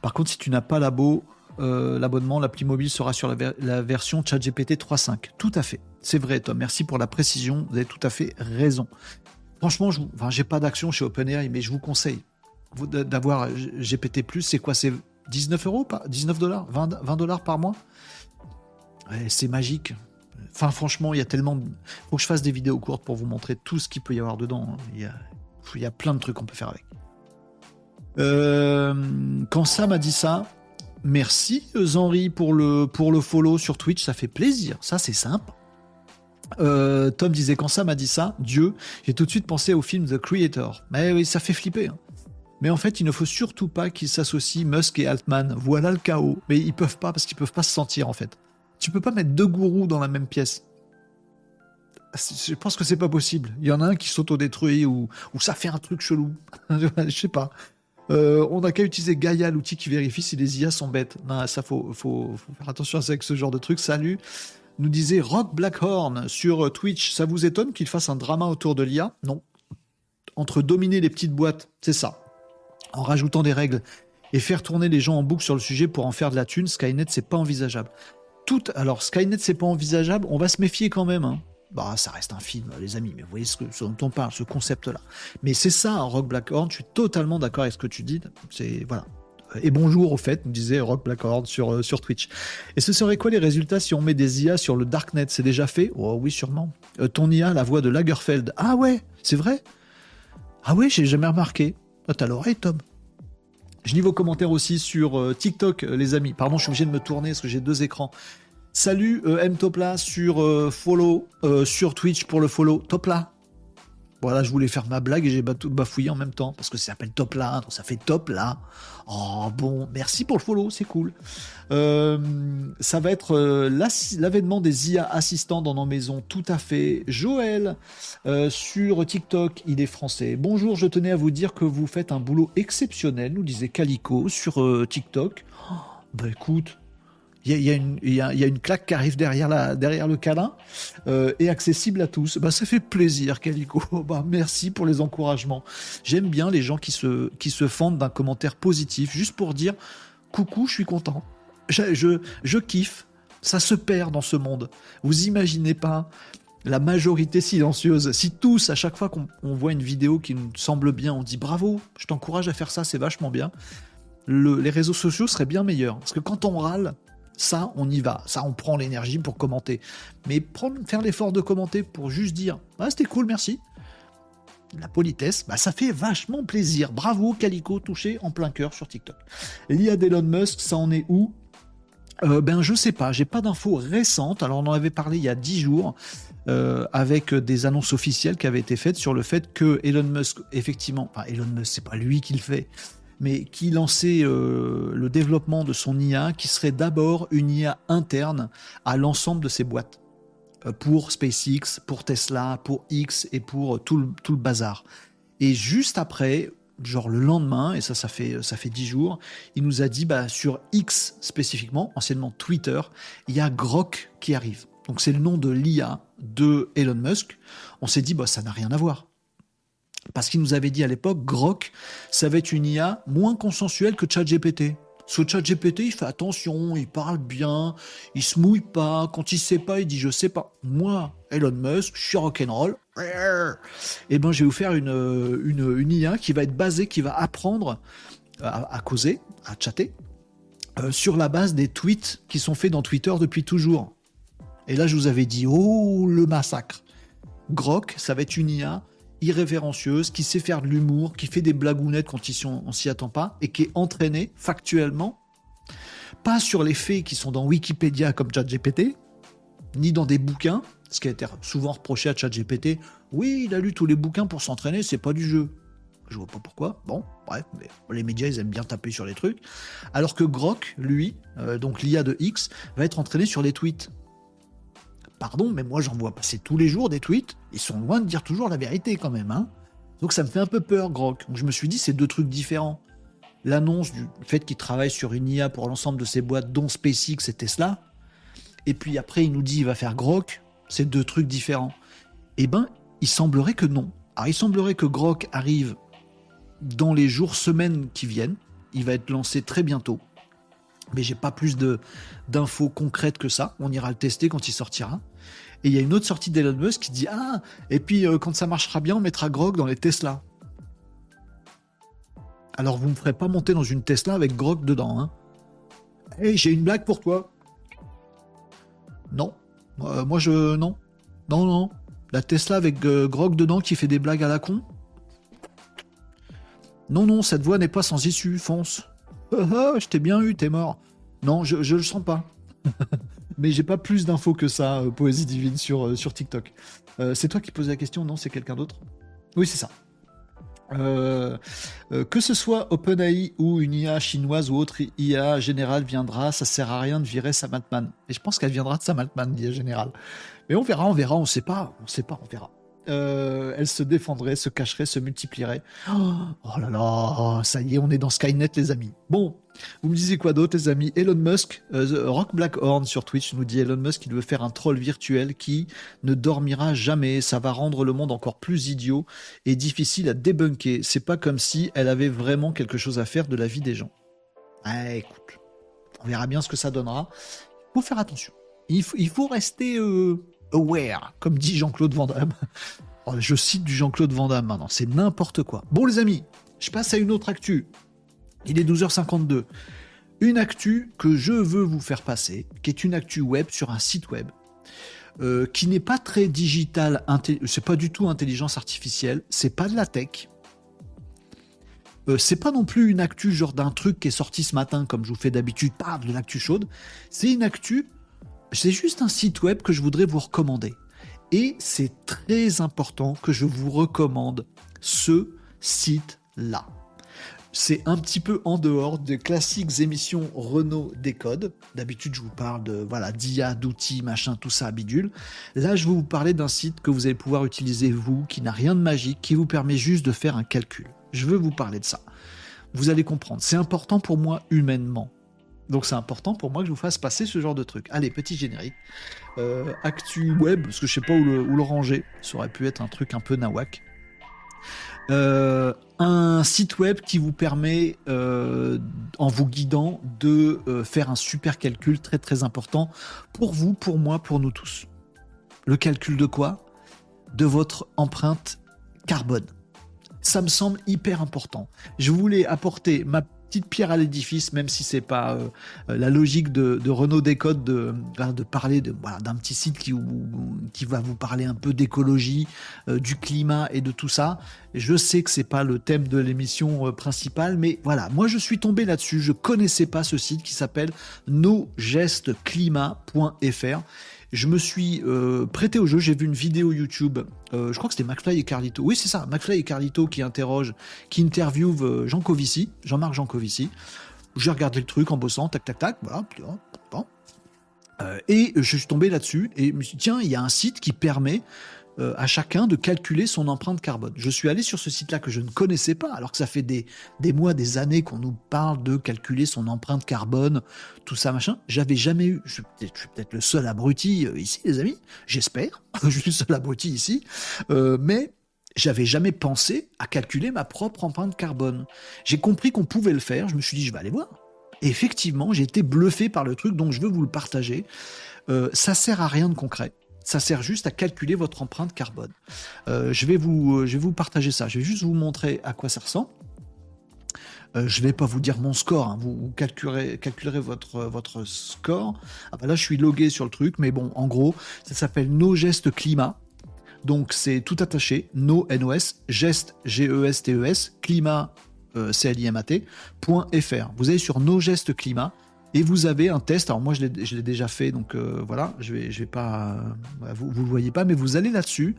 Par contre, si tu n'as pas l'abo, euh, l'abonnement, l'appli mobile sera sur la, version ChatGPT 3.5. Tout à fait. C'est vrai, Tom. Merci pour la précision. Vous avez tout à fait raison. Franchement, je n'ai pas d'action chez OpenAI, mais je vous conseille. d'avoir GPT+, c'est quoi? 19 euros 19 dollars 20 dollars par mois C'est magique. Enfin, franchement, il y a tellement. De... Faut que je fasse des vidéos courtes pour vous montrer tout ce qu'il peut y avoir dedans. Il y a, il y a plein de trucs qu'on peut faire avec. Euh, quand Sam a dit ça, merci Henri pour le, pour le follow sur Twitch, ça fait plaisir. Ça, c'est simple. Euh, Tom disait quand Sam a dit ça, Dieu, j'ai tout de suite pensé au film The Creator. Mais oui, ça fait flipper. Hein. Mais en fait, il ne faut surtout pas qu'ils s'associent Musk et Altman. Voilà le chaos. Mais ils peuvent pas parce qu'ils peuvent pas se sentir en fait. Tu peux pas mettre deux gourous dans la même pièce. Je pense que c'est pas possible. Il y en a un qui s'autodétruit ou, ou ça fait un truc chelou. Je sais pas. Euh, on n'a qu'à utiliser Gaia, l'outil qui vérifie si les IA sont bêtes. Non, ça faut, faut, faire attention avec ce genre de truc. Salut. Nous disait Rock Blackhorn sur Twitch. Ça vous étonne qu'il fasse un drama autour de l'IA Non. Entre dominer les petites boîtes, c'est ça. En rajoutant des règles et faire tourner les gens en boucle sur le sujet pour en faire de la thune, Skynet, c'est pas envisageable. Tout, alors Skynet, c'est pas envisageable. On va se méfier quand même. Hein. Bah, ça reste un film, les amis, mais vous voyez ce, que, dont on parle, ce concept-là. Mais c'est ça, Rock Blackhorn, je suis totalement d'accord avec ce que tu dis. C'est, voilà. Et bonjour, au fait, nous disait Rock Blackhorn sur, euh, sur Twitch. Et ce serait quoi les résultats si on met des IA sur le Darknet? C'est déjà fait? Oh oui, sûrement. Euh, ton IA, la voix de Lagerfeld. Ah ouais, c'est vrai? Ah ouais, j'ai jamais remarqué. Ah, t'as l'oreille, Tom je lis vos commentaires aussi sur euh, TikTok, les amis. Pardon, je suis obligé de me tourner parce que j'ai deux écrans. Salut euh, M Topla sur euh, follow euh, sur Twitch pour le follow Topla. Voilà, je voulais faire ma blague et j'ai bafouillé en même temps parce que ça s'appelle Topla, donc ça fait top là. Oh bon, merci pour le follow, c'est cool. ça va être l'avènement des IA assistants dans nos maisons, tout à fait. Joël sur TikTok, il est français. Bonjour, je tenais à vous dire que vous faites un boulot exceptionnel, nous disait Calico sur TikTok. Oh, bah écoute, il y, a, une claque qui arrive derrière, le câlin euh, et accessible à tous. Bah, ça fait plaisir, Calico. Bah, merci pour les encouragements. J'aime bien les gens qui se, qui fendent d'un commentaire positif juste pour dire coucou, je suis content. Je, kiffe. Ça se perd dans ce monde. Vous imaginez pas la majorité silencieuse. Si tous, à chaque fois qu'on voit une vidéo qui nous semble bien, on dit bravo, je t'encourage à faire ça, c'est vachement bien. les réseaux sociaux seraient bien meilleurs. Parce que quand on râle, ça, on y va. Ça, on prend l'énergie pour commenter. Mais faire l'effort de commenter pour juste dire Ah, c'était cool, merci. La politesse, bah, ça fait vachement plaisir. Bravo, Calico, touché en plein cœur sur TikTok. L'IA d'Elon Musk, ça en est où? Euh, ben je sais pas, j'ai pas d'infos récentes. Alors on en avait parlé il y a 10 jours euh, avec des annonces officielles qui avaient été faites sur le fait que Elon Musk, effectivement, Elon Musk, c'est pas lui qui le fait, mais qui lançait euh, le développement de son IA, qui serait d'abord une IA interne à l'ensemble de ses boîtes, euh, pour SpaceX, pour Tesla, pour X et pour tout le, tout le bazar. Et juste après, genre le lendemain, et ça, ça fait, ça fait 10 jours, il nous a dit, bah, sur X spécifiquement, anciennement Twitter, il y a Grok qui arrive. Donc c'est le nom de l'IA de Elon Musk. On s'est dit, bah, ça n'a rien à voir. Parce qu'il nous avait dit à l'époque, Grok, ça va être une IA moins consensuelle que ChatGPT. Ce ChatGPT, il fait attention, il parle bien, il se mouille pas. Quand il sait pas, il dit je sais pas. Moi, Elon Musk, je suis rock'n'roll. Eh ben, je vais vous faire une, une, IA qui va être basée, qui va apprendre à, causer, à chatter, euh, sur la base des tweets qui sont faits dans Twitter depuis toujours. Et là, je vous avais dit, oh, le massacre. Grok, ça va être une IA irrévérencieuse, qui sait faire de l'humour, qui fait des blagounettes quand on s'y attend pas, et qui est entraînée factuellement, pas sur les faits qui sont dans Wikipédia comme ChatGPT, ni dans des bouquins, ce qui a été souvent reproché à ChatGPT. Oui, il a lu tous les bouquins pour s'entraîner, c'est pas du jeu. Je vois pas pourquoi. Bon, bref, mais les médias, ils aiment bien taper sur les trucs. Alors que Grok, lui, euh, donc l'IA de X, va être entraîné sur les tweets pardon, mais moi j'en vois passer tous les jours des tweets, ils sont loin de dire toujours la vérité quand même. Hein Donc ça me fait un peu peur, Grok. Je me suis dit, c'est deux trucs différents. L'annonce du fait qu'il travaille sur une IA pour l'ensemble de ses boîtes, dont SpaceX et Tesla, et puis après il nous dit il va faire Grok, c'est deux trucs différents. Eh ben, il semblerait que non. Alors il semblerait que Grok arrive dans les jours, semaines qui viennent. Il va être lancé très bientôt mais j'ai pas plus d'infos concrètes que ça. On ira le tester quand il sortira. Et il y a une autre sortie d'Elon Musk qui dit ah et puis euh, quand ça marchera bien, on mettra Grog dans les Tesla. Alors vous me ferez pas monter dans une Tesla avec Grog dedans. Hein. Hey, j'ai une blague pour toi. Non. Euh, moi je. Non. Non, non. La Tesla avec euh, Grog dedans qui fait des blagues à la con. Non, non, cette voix n'est pas sans issue, fonce. Ah, ah, je t'ai bien eu, t'es mort. Non, je le sens pas. Mais j'ai pas plus d'infos que ça, euh, Poésie Divine, sur, sur TikTok. c'est toi qui posais la question, non C'est quelqu'un d'autre? Oui, c'est ça. Euh, euh, que ce soit OpenAI ou une IA chinoise ou autre IA générale viendra, ça sert à rien de virer Sam Altman. Et je pense qu'elle viendra de Sam Altman, l'IA générale. Mais on verra, on verra, on sait pas, on sait pas, on verra. Euh, elle se défendrait, se cacherait, se multiplierait. Oh, là là, ça y est, on est dans Skynet, les amis. Bon, vous me disiez quoi d'autre, les amis? Elon Musk, euh, Rock Blackhorn sur Twitch nous dit Elon Musk il veut faire un troll virtuel qui ne dormira jamais. Ça va rendre le monde encore plus idiot et difficile à débunker. C'est pas comme si elle avait vraiment quelque chose à faire de la vie des gens. Ah, écoute, on verra bien ce que ça donnera. Il faut faire attention. Il faut, il faut rester. Euh, aware, comme dit Jean-Claude Van Damme. Oh, je cite du Jean-Claude Van Damme maintenant, c'est n'importe quoi. Bon les amis, je passe à une autre actu. Il est 12h52. Une actu que je veux vous faire passer, qui est une actu web sur un site web, euh, qui n'est pas très digital, c'est pas du tout intelligence artificielle, c'est pas de la tech. Euh, c'est pas non plus une actu genre d'un truc qui est sorti ce matin, comme je vous fais d'habitude, pas de l'actu chaude. C'est une actu c'est juste un site web que je voudrais vous recommander. Et c'est très important que je vous recommande ce site-là. C'est un petit peu en dehors des classiques émissions Renault Décode. D'habitude, je vous parle de voilà d'IA, d'outils, machin, tout ça, bidule. Là, je vais vous parler d'un site que vous allez pouvoir utiliser vous, qui n'a rien de magique, qui vous permet juste de faire un calcul. Je veux vous parler de ça. Vous allez comprendre. C'est important pour moi humainement. Donc c'est important pour moi que je vous fasse passer ce genre de truc. Allez, petit générique. Euh, actu web, parce que je sais pas où le, ranger. Ça aurait pu être un truc un peu nawak. Euh, un site web qui vous permet, euh, en vous guidant, de faire un super calcul très très important pour vous, pour moi, pour nous tous. Le calcul de quoi? De votre empreinte carbone. Ça me semble hyper important. Je voulais apporter ma petite pierre à l'édifice, même si c'est pas euh, la logique de, Renault Décode de, de parler de voilà d'un petit site qui, qui va vous parler un peu d'écologie, euh, du climat et de tout ça. Je sais que c'est pas le thème de l'émission euh, principale, mais voilà, moi je suis tombé là-dessus. Je connaissais pas ce site qui s'appelle nosgestesclimat.fr je me suis euh, prêté au jeu, j'ai vu une vidéo YouTube, euh, je crois que c'était McFly et Carlito. Oui, c'est ça, McFly et Carlito qui interrogent, qui interviewent euh, Jean Covici, Jean-Marc Jean Covici. J'ai regardé le truc en bossant, tac, tac, tac, voilà. et je suis tombé là-dessus et je me suis dit, tiens, il y a un site qui permet euh, à chacun de calculer son empreinte carbone. Je suis allé sur ce site-là que je ne connaissais pas, alors que ça fait des, des mois, des années qu'on nous parle de calculer son empreinte carbone, tout ça, machin. J'avais jamais eu, je suis peut-être le seul abruti euh, ici, les amis, j'espère, je suis le seul abruti ici, euh, mais j'avais jamais pensé à calculer ma propre empreinte carbone. J'ai compris qu'on pouvait le faire, je me suis dit, je vais aller voir. Effectivement, j'ai été bluffé par le truc, donc je veux vous le partager. Euh, ça sert à rien de concret. Ça sert juste à calculer votre empreinte carbone. Euh, je, vais vous, je vais vous partager ça. Je vais juste vous montrer à quoi ça ressemble. Euh, je ne vais pas vous dire mon score, hein. vous, calculerez, votre, score. Ah bah là, je suis logué sur le truc, mais bon, en gros, ça s'appelle Nos Gestes Climat. Donc, c'est tout attaché, No NOS, geste G-E-S-T-E-S, climat, euh, C-L-I-M-A-T, .fr. Vous allez sur Nos Gestes Climat, et vous avez un test. Alors moi, je l'ai déjà fait, donc euh, voilà, je vais, je vais pas, euh, vous, vous le voyez pas, mais vous allez là-dessus.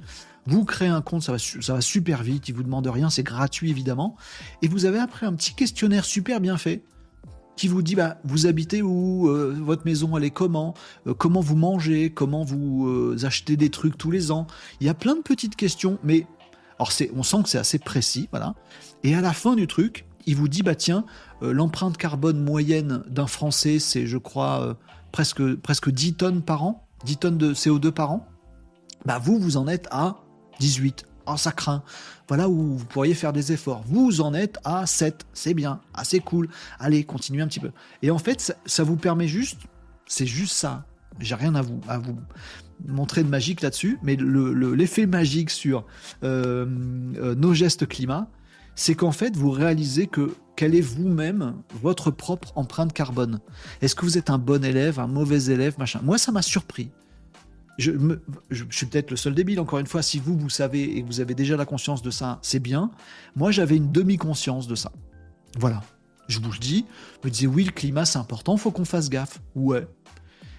Vous créez un compte, ça va, ça va super vite. Il vous demande rien, c'est gratuit évidemment. Et vous avez après un petit questionnaire super bien fait qui vous dit bah vous habitez où, euh, votre maison elle est comment, comment vous mangez, comment vous achetez des trucs tous les ans. Il y a plein de petites questions, mais alors c'est, on sent que c'est assez précis, voilà. Et à la fin du truc, il vous dit bah tiens, euh, l'empreinte carbone moyenne d'un Français, c'est je crois euh, presque, presque 10 tonnes par an, 10 tonnes de CO2 par an. Bah vous, vous en êtes à 18. Oh, ça craint. Voilà où vous pourriez faire des efforts. Vous en êtes à 7. C'est bien. assez cool. Allez, continuez un petit peu. Et en fait, ça, vous permet juste, c'est juste ça. J'ai rien à vous, à vous montrer de magique là-dessus, mais l'effet magique sur euh, nos gestes climat, c'est qu'en fait, vous réalisez que quelle est vous-même votre propre empreinte carbone. Est-ce que vous êtes un bon élève, un mauvais élève, machin? Moi, ça m'a surpris. Je, je, suis peut-être le seul débile, encore une fois, si vous, vous savez et vous avez déjà la conscience de ça, c'est bien. Moi, j'avais une demi-conscience de ça. Voilà. Je vous le dis, je me disais, oui, le climat, c'est important, faut qu'on fasse gaffe. Ouais.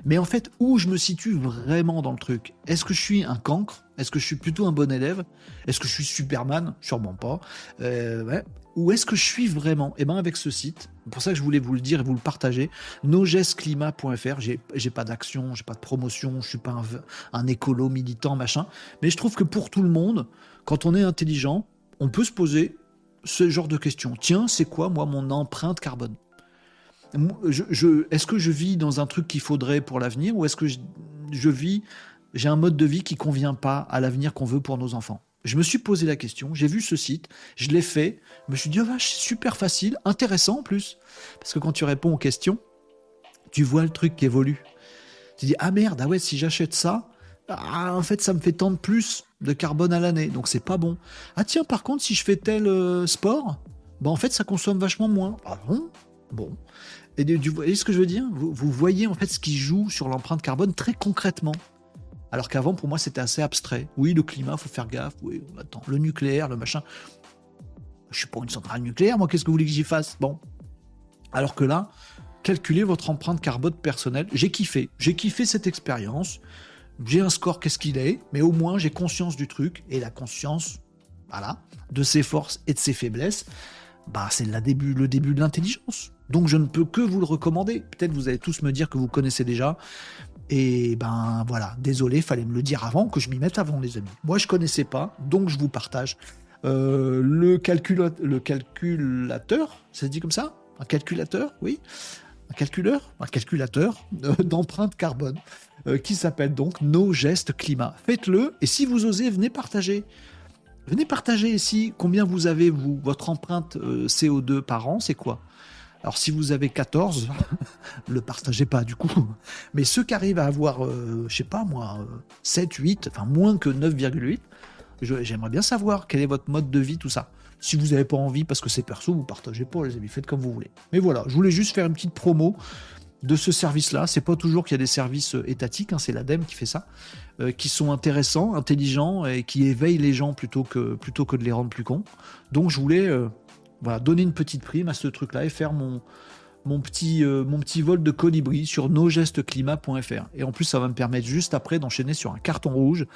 Mais en fait, où je me situe vraiment dans le truc? Est-ce que je suis un cancre? Est-ce que je suis plutôt un bon élève? Est-ce que je suis Superman? Sûrement pas. Euh, ouais. Ou est-ce que je suis vraiment? Eh bien, avec ce site, pour ça que je voulais vous le dire et vous le partager, nogestclimat.fr, j'ai pas d'action, j'ai pas de promotion, je suis pas un, un écolo militant, machin. Mais je trouve que pour tout le monde, quand on est intelligent, on peut se poser ce genre de questions. Tiens, c'est quoi, moi, mon empreinte carbone? Est-ce que je vis dans un truc qu'il faudrait pour l'avenir ou est-ce que je, vis, j'ai un mode de vie qui convient pas à l'avenir qu'on veut pour nos enfants? Je me suis posé la question, j'ai vu ce site, je l'ai fait, je me suis dit, oh vache, super facile, intéressant en plus. Parce que quand tu réponds aux questions, tu vois le truc qui évolue. Tu dis, ah merde, ah ouais, si j'achète ça, ah, en fait, ça me fait tant de plus de carbone à l'année, donc c'est pas bon. Ah tiens, par contre, si je fais tel euh, sport, bah en fait, ça consomme vachement moins. Ah bon? Bon. Et vous voyez ce que je veux dire? Vous, voyez en fait ce qui joue sur l'empreinte carbone très concrètement. Alors qu'avant, pour moi, c'était assez abstrait. Oui, le climat, faut faire gaffe. Oui, attends, le nucléaire, le machin. Je suis pas une centrale nucléaire, moi, qu'est-ce que vous voulez que j'y fasse? Bon. Alors que là, calculez votre empreinte carbone personnelle. J'ai kiffé. J'ai kiffé cette expérience. J'ai un score, qu'est-ce qu'il est, mais au moins j'ai conscience du truc. Et la conscience, voilà, de ses forces et de ses faiblesses, bah, c'est le début, le début de l'intelligence. Donc je ne peux que vous le recommander. Peut-être vous allez tous me dire que vous connaissez déjà. Et ben voilà, désolé, fallait me le dire avant, que je m'y mette avant, les amis. Moi, je connaissais pas, donc je vous partage. Euh, le, calculateur, ça se dit comme ça? Un calculateur, oui Un calculeur? Un calculateur d'empreinte carbone, euh, qui s'appelle donc Nos gestes climat. Faites-le, et si vous osez, venez partager. Venez partager ici combien vous avez, vous, votre empreinte euh, CO2 par an, c'est quoi? Alors si vous avez 14, le partagez pas du coup. Mais ceux qui arrivent à avoir, euh, je sais pas moi, 7, 8, enfin moins que 9,8, j'aimerais bien savoir quel est votre mode de vie, tout ça. Si vous n'avez pas envie, parce que c'est perso, vous partagez pas, les amis, faites comme vous voulez. Mais voilà, je voulais juste faire une petite promo de ce service-là. C'est pas toujours qu'il y a des services euh, étatiques, hein, c'est l'ADEME qui fait ça, euh, qui sont intéressants, intelligents et qui éveillent les gens plutôt que, plutôt que de les rendre plus cons. Donc je voulais voilà, donner une petite prime à ce truc-là et faire mon, euh, petit vol de colibri sur nosgestesclimat.fr. Et en plus, ça va me permettre juste après d'enchaîner sur un carton rouge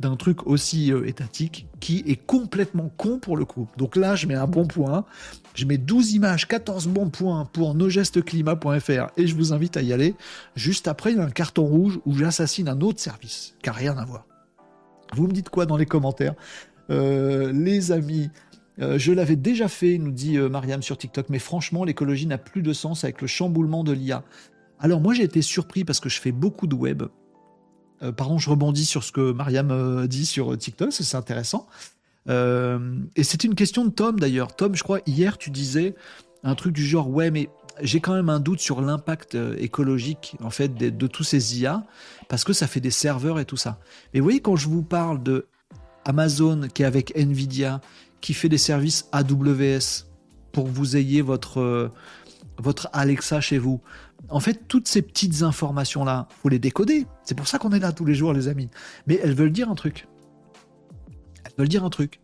d'un truc aussi euh, étatique qui est complètement con pour le coup. Donc là, je mets un bon point. Je mets 12 images, 14 bons points pour nosgestesclimat.fr et je vous invite à y aller. Juste après, il y a un carton rouge où j'assassine un autre service qui n'a rien à voir. Vous me dites quoi dans les commentaires? Euh, les amis, euh, je l'avais déjà fait, nous dit euh, Mariam sur TikTok, mais franchement, l'écologie n'a plus de sens avec le chamboulement de l'IA. Alors moi, j'ai été surpris parce que je fais beaucoup de web. Euh, pardon, je rebondis sur ce que Mariam dit sur TikTok, c'est intéressant. et c'est une question de Tom d'ailleurs. Tom, je crois, hier, tu disais un truc du genre, ouais, mais j'ai quand même un doute sur l'impact écologique en fait de, de, tous ces IA parce que ça fait des serveurs et tout ça. Mais vous voyez quand je vous parle de Amazon qui est avec Nvidia qui fait des services AWS pour que vous ayez votre, euh, votre Alexa chez vous. En fait, toutes ces petites informations-là, faut les décoder. C'est pour ça qu'on est là tous les jours, les amis. Mais elles veulent dire un truc. Elles veulent dire un truc.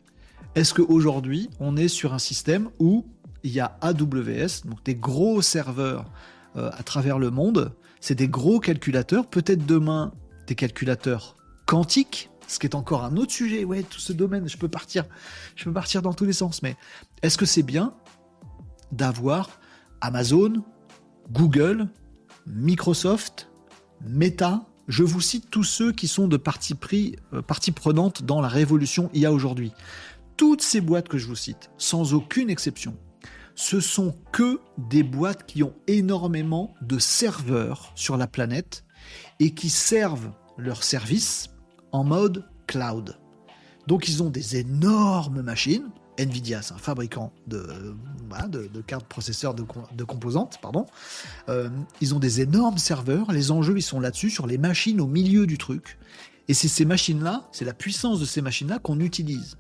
Est-ce qu'aujourd'hui, on est sur un système où il y a AWS, donc des gros serveurs euh, à travers le monde, c'est des gros calculateurs, peut-être demain des calculateurs quantiques, ce qui est encore un autre sujet. Ouais, tout ce domaine, je peux partir, je peux partir dans tous les sens. Mais est-ce que c'est bien d'avoir Amazon, Google, Microsoft, Meta? Je vous cite tous ceux qui sont de euh, partie prenante dans la révolution IA aujourd'hui. Toutes ces boîtes que je vous cite, sans aucune exception, ce sont que des boîtes qui ont énormément de serveurs sur la planète et qui servent leurs services en mode cloud. Donc ils ont des énormes machines. Nvidia, c'est un fabricant de, de, cartes processeurs de, composantes. Pardon. Euh, ils ont des énormes serveurs. Les enjeux, ils sont là-dessus, sur les machines au milieu du truc. Et c'est ces machines-là, c'est la puissance de ces machines-là qu'on utilise.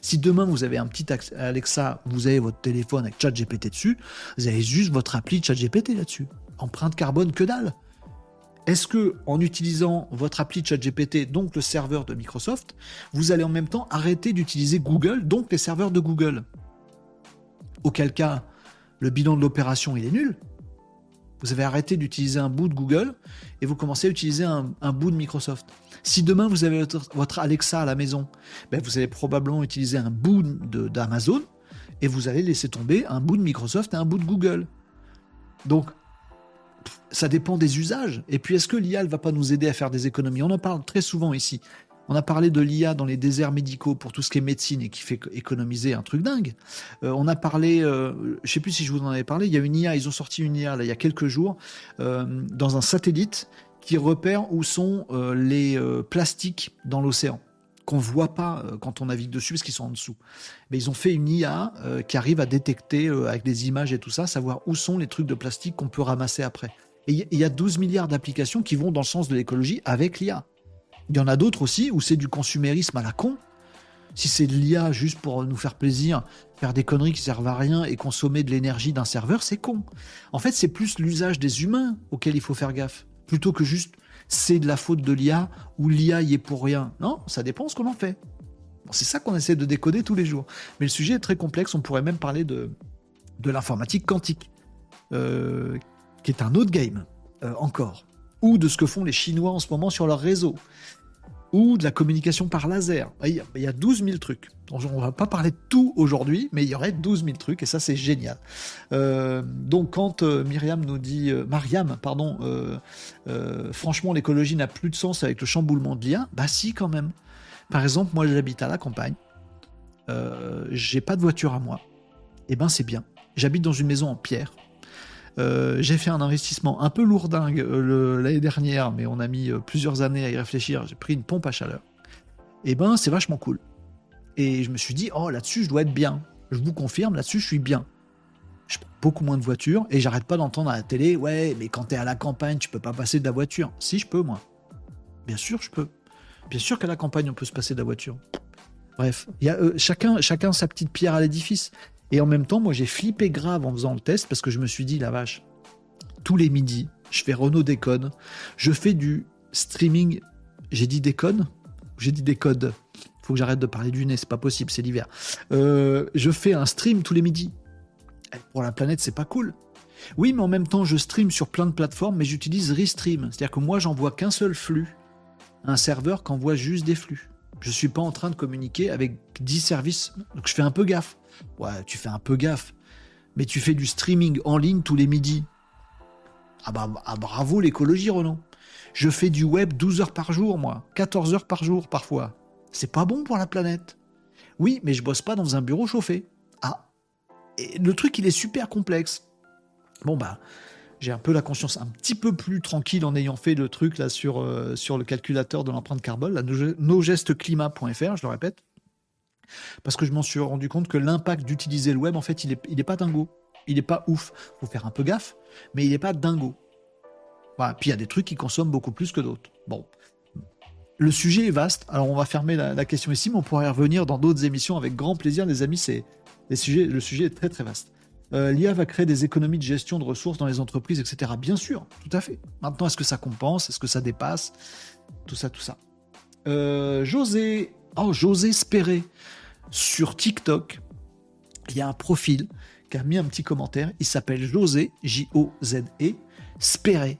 Si demain vous avez un petit Alexa, vous avez votre téléphone avec ChatGPT dessus, vous avez juste votre appli ChatGPT là-dessus. Empreinte carbone, que dalle. Est-ce que en utilisant votre appli ChatGPT, donc le serveur de Microsoft, vous allez en même temps arrêter d'utiliser Google, donc les serveurs de Google? Auquel cas, le bilan de l'opération est nul. Vous avez arrêté d'utiliser un bout de Google et vous commencez à utiliser un, bout de Microsoft. Si demain vous avez votre, Alexa à la maison, ben vous allez probablement utiliser un bout d'Amazon et vous allez laisser tomber un bout de Microsoft et un bout de Google. Donc, ça dépend des usages. Et puis, est-ce que l'IA ne va pas nous aider à faire des économies? On en parle très souvent ici. On a parlé de l'IA dans les déserts médicaux pour tout ce qui est médecine et qui fait économiser un truc dingue. Euh, on a parlé, euh, je ne sais plus si je vous en avais parlé, il y a une IA, ils ont sorti une IA il y a quelques jours euh, dans un satellite qui repère où sont les plastiques dans l'océan qu'on voit pas quand on navigue dessus parce qu'ils sont en dessous. Mais ils ont fait une IA qui arrive à détecter avec des images et tout ça, savoir où sont les trucs de plastique qu'on peut ramasser après. Et il y a 12 milliards d'applications qui vont dans le sens de l'écologie avec l'IA. Il y en a d'autres aussi où c'est du consumérisme à la con. Si c'est de l'IA juste pour nous faire plaisir, faire des conneries qui servent à rien et consommer de l'énergie d'un serveur, c'est con. En fait, c'est plus l'usage des humains auquel il faut faire gaffe, plutôt que juste c'est de la faute de l'IA ou l'IA y est pour rien. Non, ça dépend ce qu'on en fait. c'est ça qu'on essaie de décoder tous les jours. Mais le sujet est très complexe, on pourrait même parler de, l'informatique quantique, euh, qui est un autre game, euh, encore. Ou de ce que font les Chinois en ce moment sur leur réseau ou de la communication par laser. Il y a 12 000 trucs. On ne va pas parler de tout aujourd'hui, mais il y aurait 12 000 trucs et ça c'est génial. Euh, donc quand euh, Myriam nous dit, euh, Mariam, pardon, franchement l'écologie n'a plus de sens avec le chamboulement de l'IA, bah si quand même. Par exemple, moi j'habite à la campagne, j'ai pas de voiture à moi, et eh ben c'est bien. J'habite dans une maison en pierre, euh, j'ai fait un investissement un peu lourdingue euh, l'année dernière, mais on a mis euh, plusieurs années à y réfléchir. J'ai pris une pompe à chaleur. Et eh ben, c'est vachement cool. Et je me suis dit, oh, là-dessus, je dois être bien. Je vous confirme, là-dessus, je suis bien. Je prends beaucoup moins de voitures et j'arrête pas d'entendre à la télé, ouais, mais quand t'es à la campagne, tu peux pas passer de la voiture. Si, je peux, moi. Bien sûr, je peux. Bien sûr qu'à la campagne, on peut se passer de la voiture. Bref, y a, chacun, chacun sa petite pierre à l'édifice. Et en même temps, moi, j'ai flippé grave en faisant le test parce que je me suis dit, la vache, tous les midis, je fais Renault Déconne, je fais du streaming. J'ai dit déconne? J'ai dit décode. Faut que j'arrête de parler du nez, c'est pas possible, c'est l'hiver. Euh, je fais un stream tous les midis. Eh, pour la planète, c'est pas cool. Oui, mais en même temps, je stream sur plein de plateformes, mais j'utilise Restream. C'est-à-dire que moi, j'envoie qu'un seul flux. Un serveur qui envoie juste des flux. Je suis pas en train de communiquer avec 10 services. Donc je fais un peu gaffe. Tu fais un peu gaffe. Mais tu fais du streaming en ligne tous les midis. Ah bah ah, bravo l'écologie, Renan. Je fais du web 12 heures par jour, moi. 14 heures par jour, parfois. C'est pas bon pour la planète. Oui, mais je bosse pas dans un bureau chauffé. Ah. Le truc, il est super complexe. Bon, bah, j'ai un peu la conscience un petit peu plus tranquille en ayant fait le truc là sur, euh, le calculateur de l'empreinte carbone, là, je le répète. Parce que je m'en suis rendu compte que l'impact d'utiliser le web, en fait, il n'est est pas dingo. Il n'est pas ouf. faut faire un peu gaffe, mais il n'est pas dingo. Voilà. Puis il y a des trucs qui consomment beaucoup plus que d'autres. Bon. Le sujet est vaste. Alors on va fermer la, question ici, mais on pourrait y revenir dans d'autres émissions avec grand plaisir, les amis. C'est, le sujet est très très vaste. Euh, L'IA va créer des économies de gestion de ressources dans les entreprises, etc. Bien sûr, tout à fait. Maintenant, est-ce que ça compense? Est-ce que ça dépasse? Tout ça, tout ça. Euh, José, oh, José Spéré sur TikTok, il y a un profil qui a mis un petit commentaire. Il s'appelle José, J-O-Z-E, Spéré.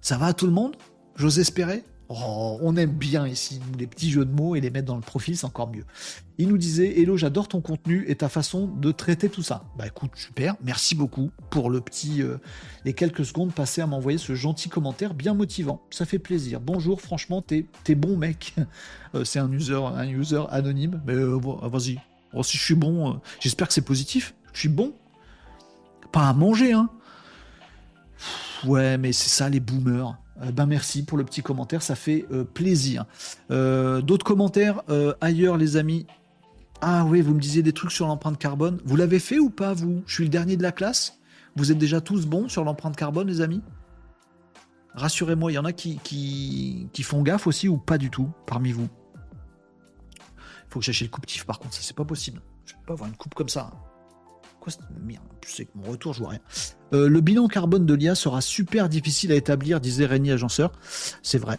Ça va à tout le monde? José Spéré? Oh, on aime bien ici les petits jeux de mots et les mettre dans le profil, c'est encore mieux. Il nous disait Hello, j'adore ton contenu et ta façon de traiter tout ça. Bah écoute, super, merci beaucoup pour le petit euh, les quelques secondes passées à m'envoyer ce gentil commentaire bien motivant. Ça fait plaisir. Bonjour, franchement, t'es es bon mec. Euh, c'est un user, un user anonyme, mais euh, vas-y. Oh, si je suis bon, j'espère que c'est positif. Je suis bon. Pas à manger, hein. Ouais, mais c'est ça les boomers. Euh, ben merci pour le petit commentaire, ça fait euh, plaisir. Euh, d'autres commentaires ailleurs, les amis? Ah oui, vous me disiez des trucs sur l'empreinte carbone. Vous l'avez fait ou pas, vous? Je suis le dernier de la classe Vous êtes déjà tous bons sur l'empreinte carbone, les amis? Rassurez-moi, il y en a qui, qui, font gaffe aussi ou pas du tout parmi vous? Faut que j'achète le coupe-tif par contre, ça c'est pas possible. Je peux pas avoir une coupe comme ça. C'est que mon retour, je. Euh, le bilan carbone de l'IA sera super difficile à établir, disait Régnier Agenceur. C'est vrai.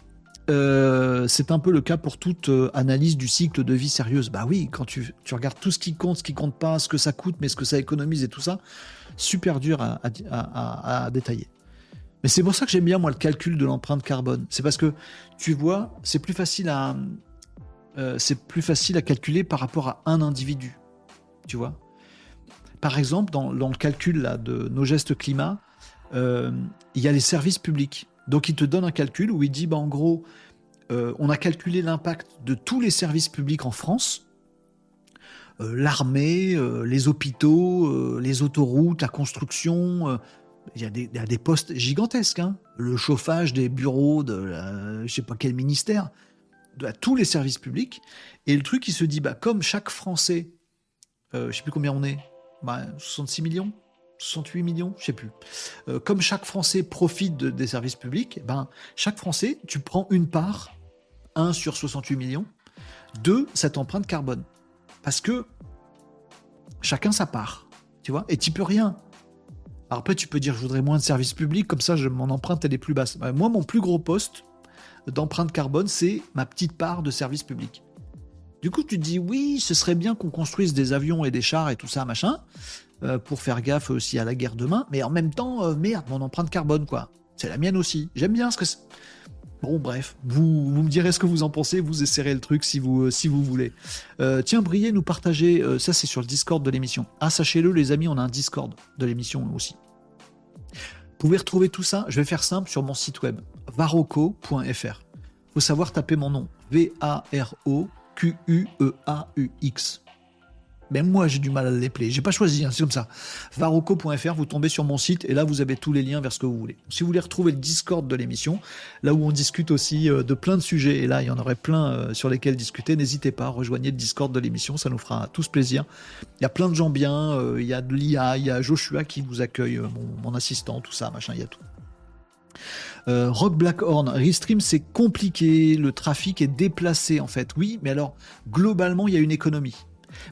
Euh, c'est un peu le cas pour toute euh, analyse du cycle de vie sérieuse. Bah oui, quand tu, regardes tout ce qui compte, ce qui compte pas, ce que ça coûte, mais ce que ça économise et tout ça, super dur à, détailler. Mais c'est pour ça que j'aime bien moi le calcul de l'empreinte carbone. C'est parce que tu vois, c'est plus facile à c'est plus facile à calculer par rapport à un individu. Tu vois? Par exemple, dans, le calcul de nos gestes climat, euh, il y a les services publics. Donc, il te donne un calcul où il dit, bah, en gros, euh, on a calculé l'impact de tous les services publics en France, euh, l'armée, les hôpitaux, les autoroutes, la construction. il, y a des, postes gigantesques. Hein. Le chauffage des bureaux de je ne sais pas quel ministère, de tous les services publics. Et le truc, il se dit, bah, comme chaque Français, je sais plus combien on est, 66 bah, millions 68 millions, je sais plus. Euh, comme chaque Français profite des services publics, eh ben, chaque Français, tu prends une part, 1 sur 68 millions, de cette empreinte carbone. Parce que chacun sa part, tu vois, et tu peux rien. Alors après, tu peux dire, je voudrais moins de services publics, comme ça, mon empreinte, elle est plus basse. Bah, moi, mon plus gros poste d'empreinte carbone, c'est ma petite part de services publics. Du coup, tu dis oui, ce serait bien qu'on construise des avions et des chars et tout ça, machin, euh, pour faire gaffe aussi à la guerre demain. Mais en même temps, euh, merde, mon empreinte carbone, quoi. C'est la mienne aussi. J'aime bien ce que. Bon, bref, vous, me direz ce que vous en pensez, vous essayerez le truc si vous, euh, voulez. tiens, Briez nous partager, ça c'est sur le Discord de l'émission. Ah, sachez-le, les amis, on a un Discord de l'émission aussi. Vous pouvez retrouver tout ça, je vais faire simple, sur mon site web, varoco.fr. Faut savoir taper mon nom, V-A-R-O Q-U-E-A-U-X. Même moi, j'ai du mal à l'épeler. J'ai pas choisi, hein, c'est comme ça. Varoco.fr, vous tombez sur mon site et là, vous avez tous les liens vers ce que vous voulez. Si vous voulez retrouver le Discord de l'émission, là où on discute aussi euh, de plein de sujets, et là, il y en aurait plein euh, sur lesquels discuter, n'hésitez pas, rejoignez le Discord de l'émission, ça nous fera tous plaisir. Il y a plein de gens bien, euh, il y a de l'IA, il y a Joshua qui vous accueille, mon assistant, tout ça, machin, il y a tout. Euh, Rock Blackhorn, Restream c'est compliqué, le trafic est déplacé en fait. Oui, mais alors globalement il y a une économie.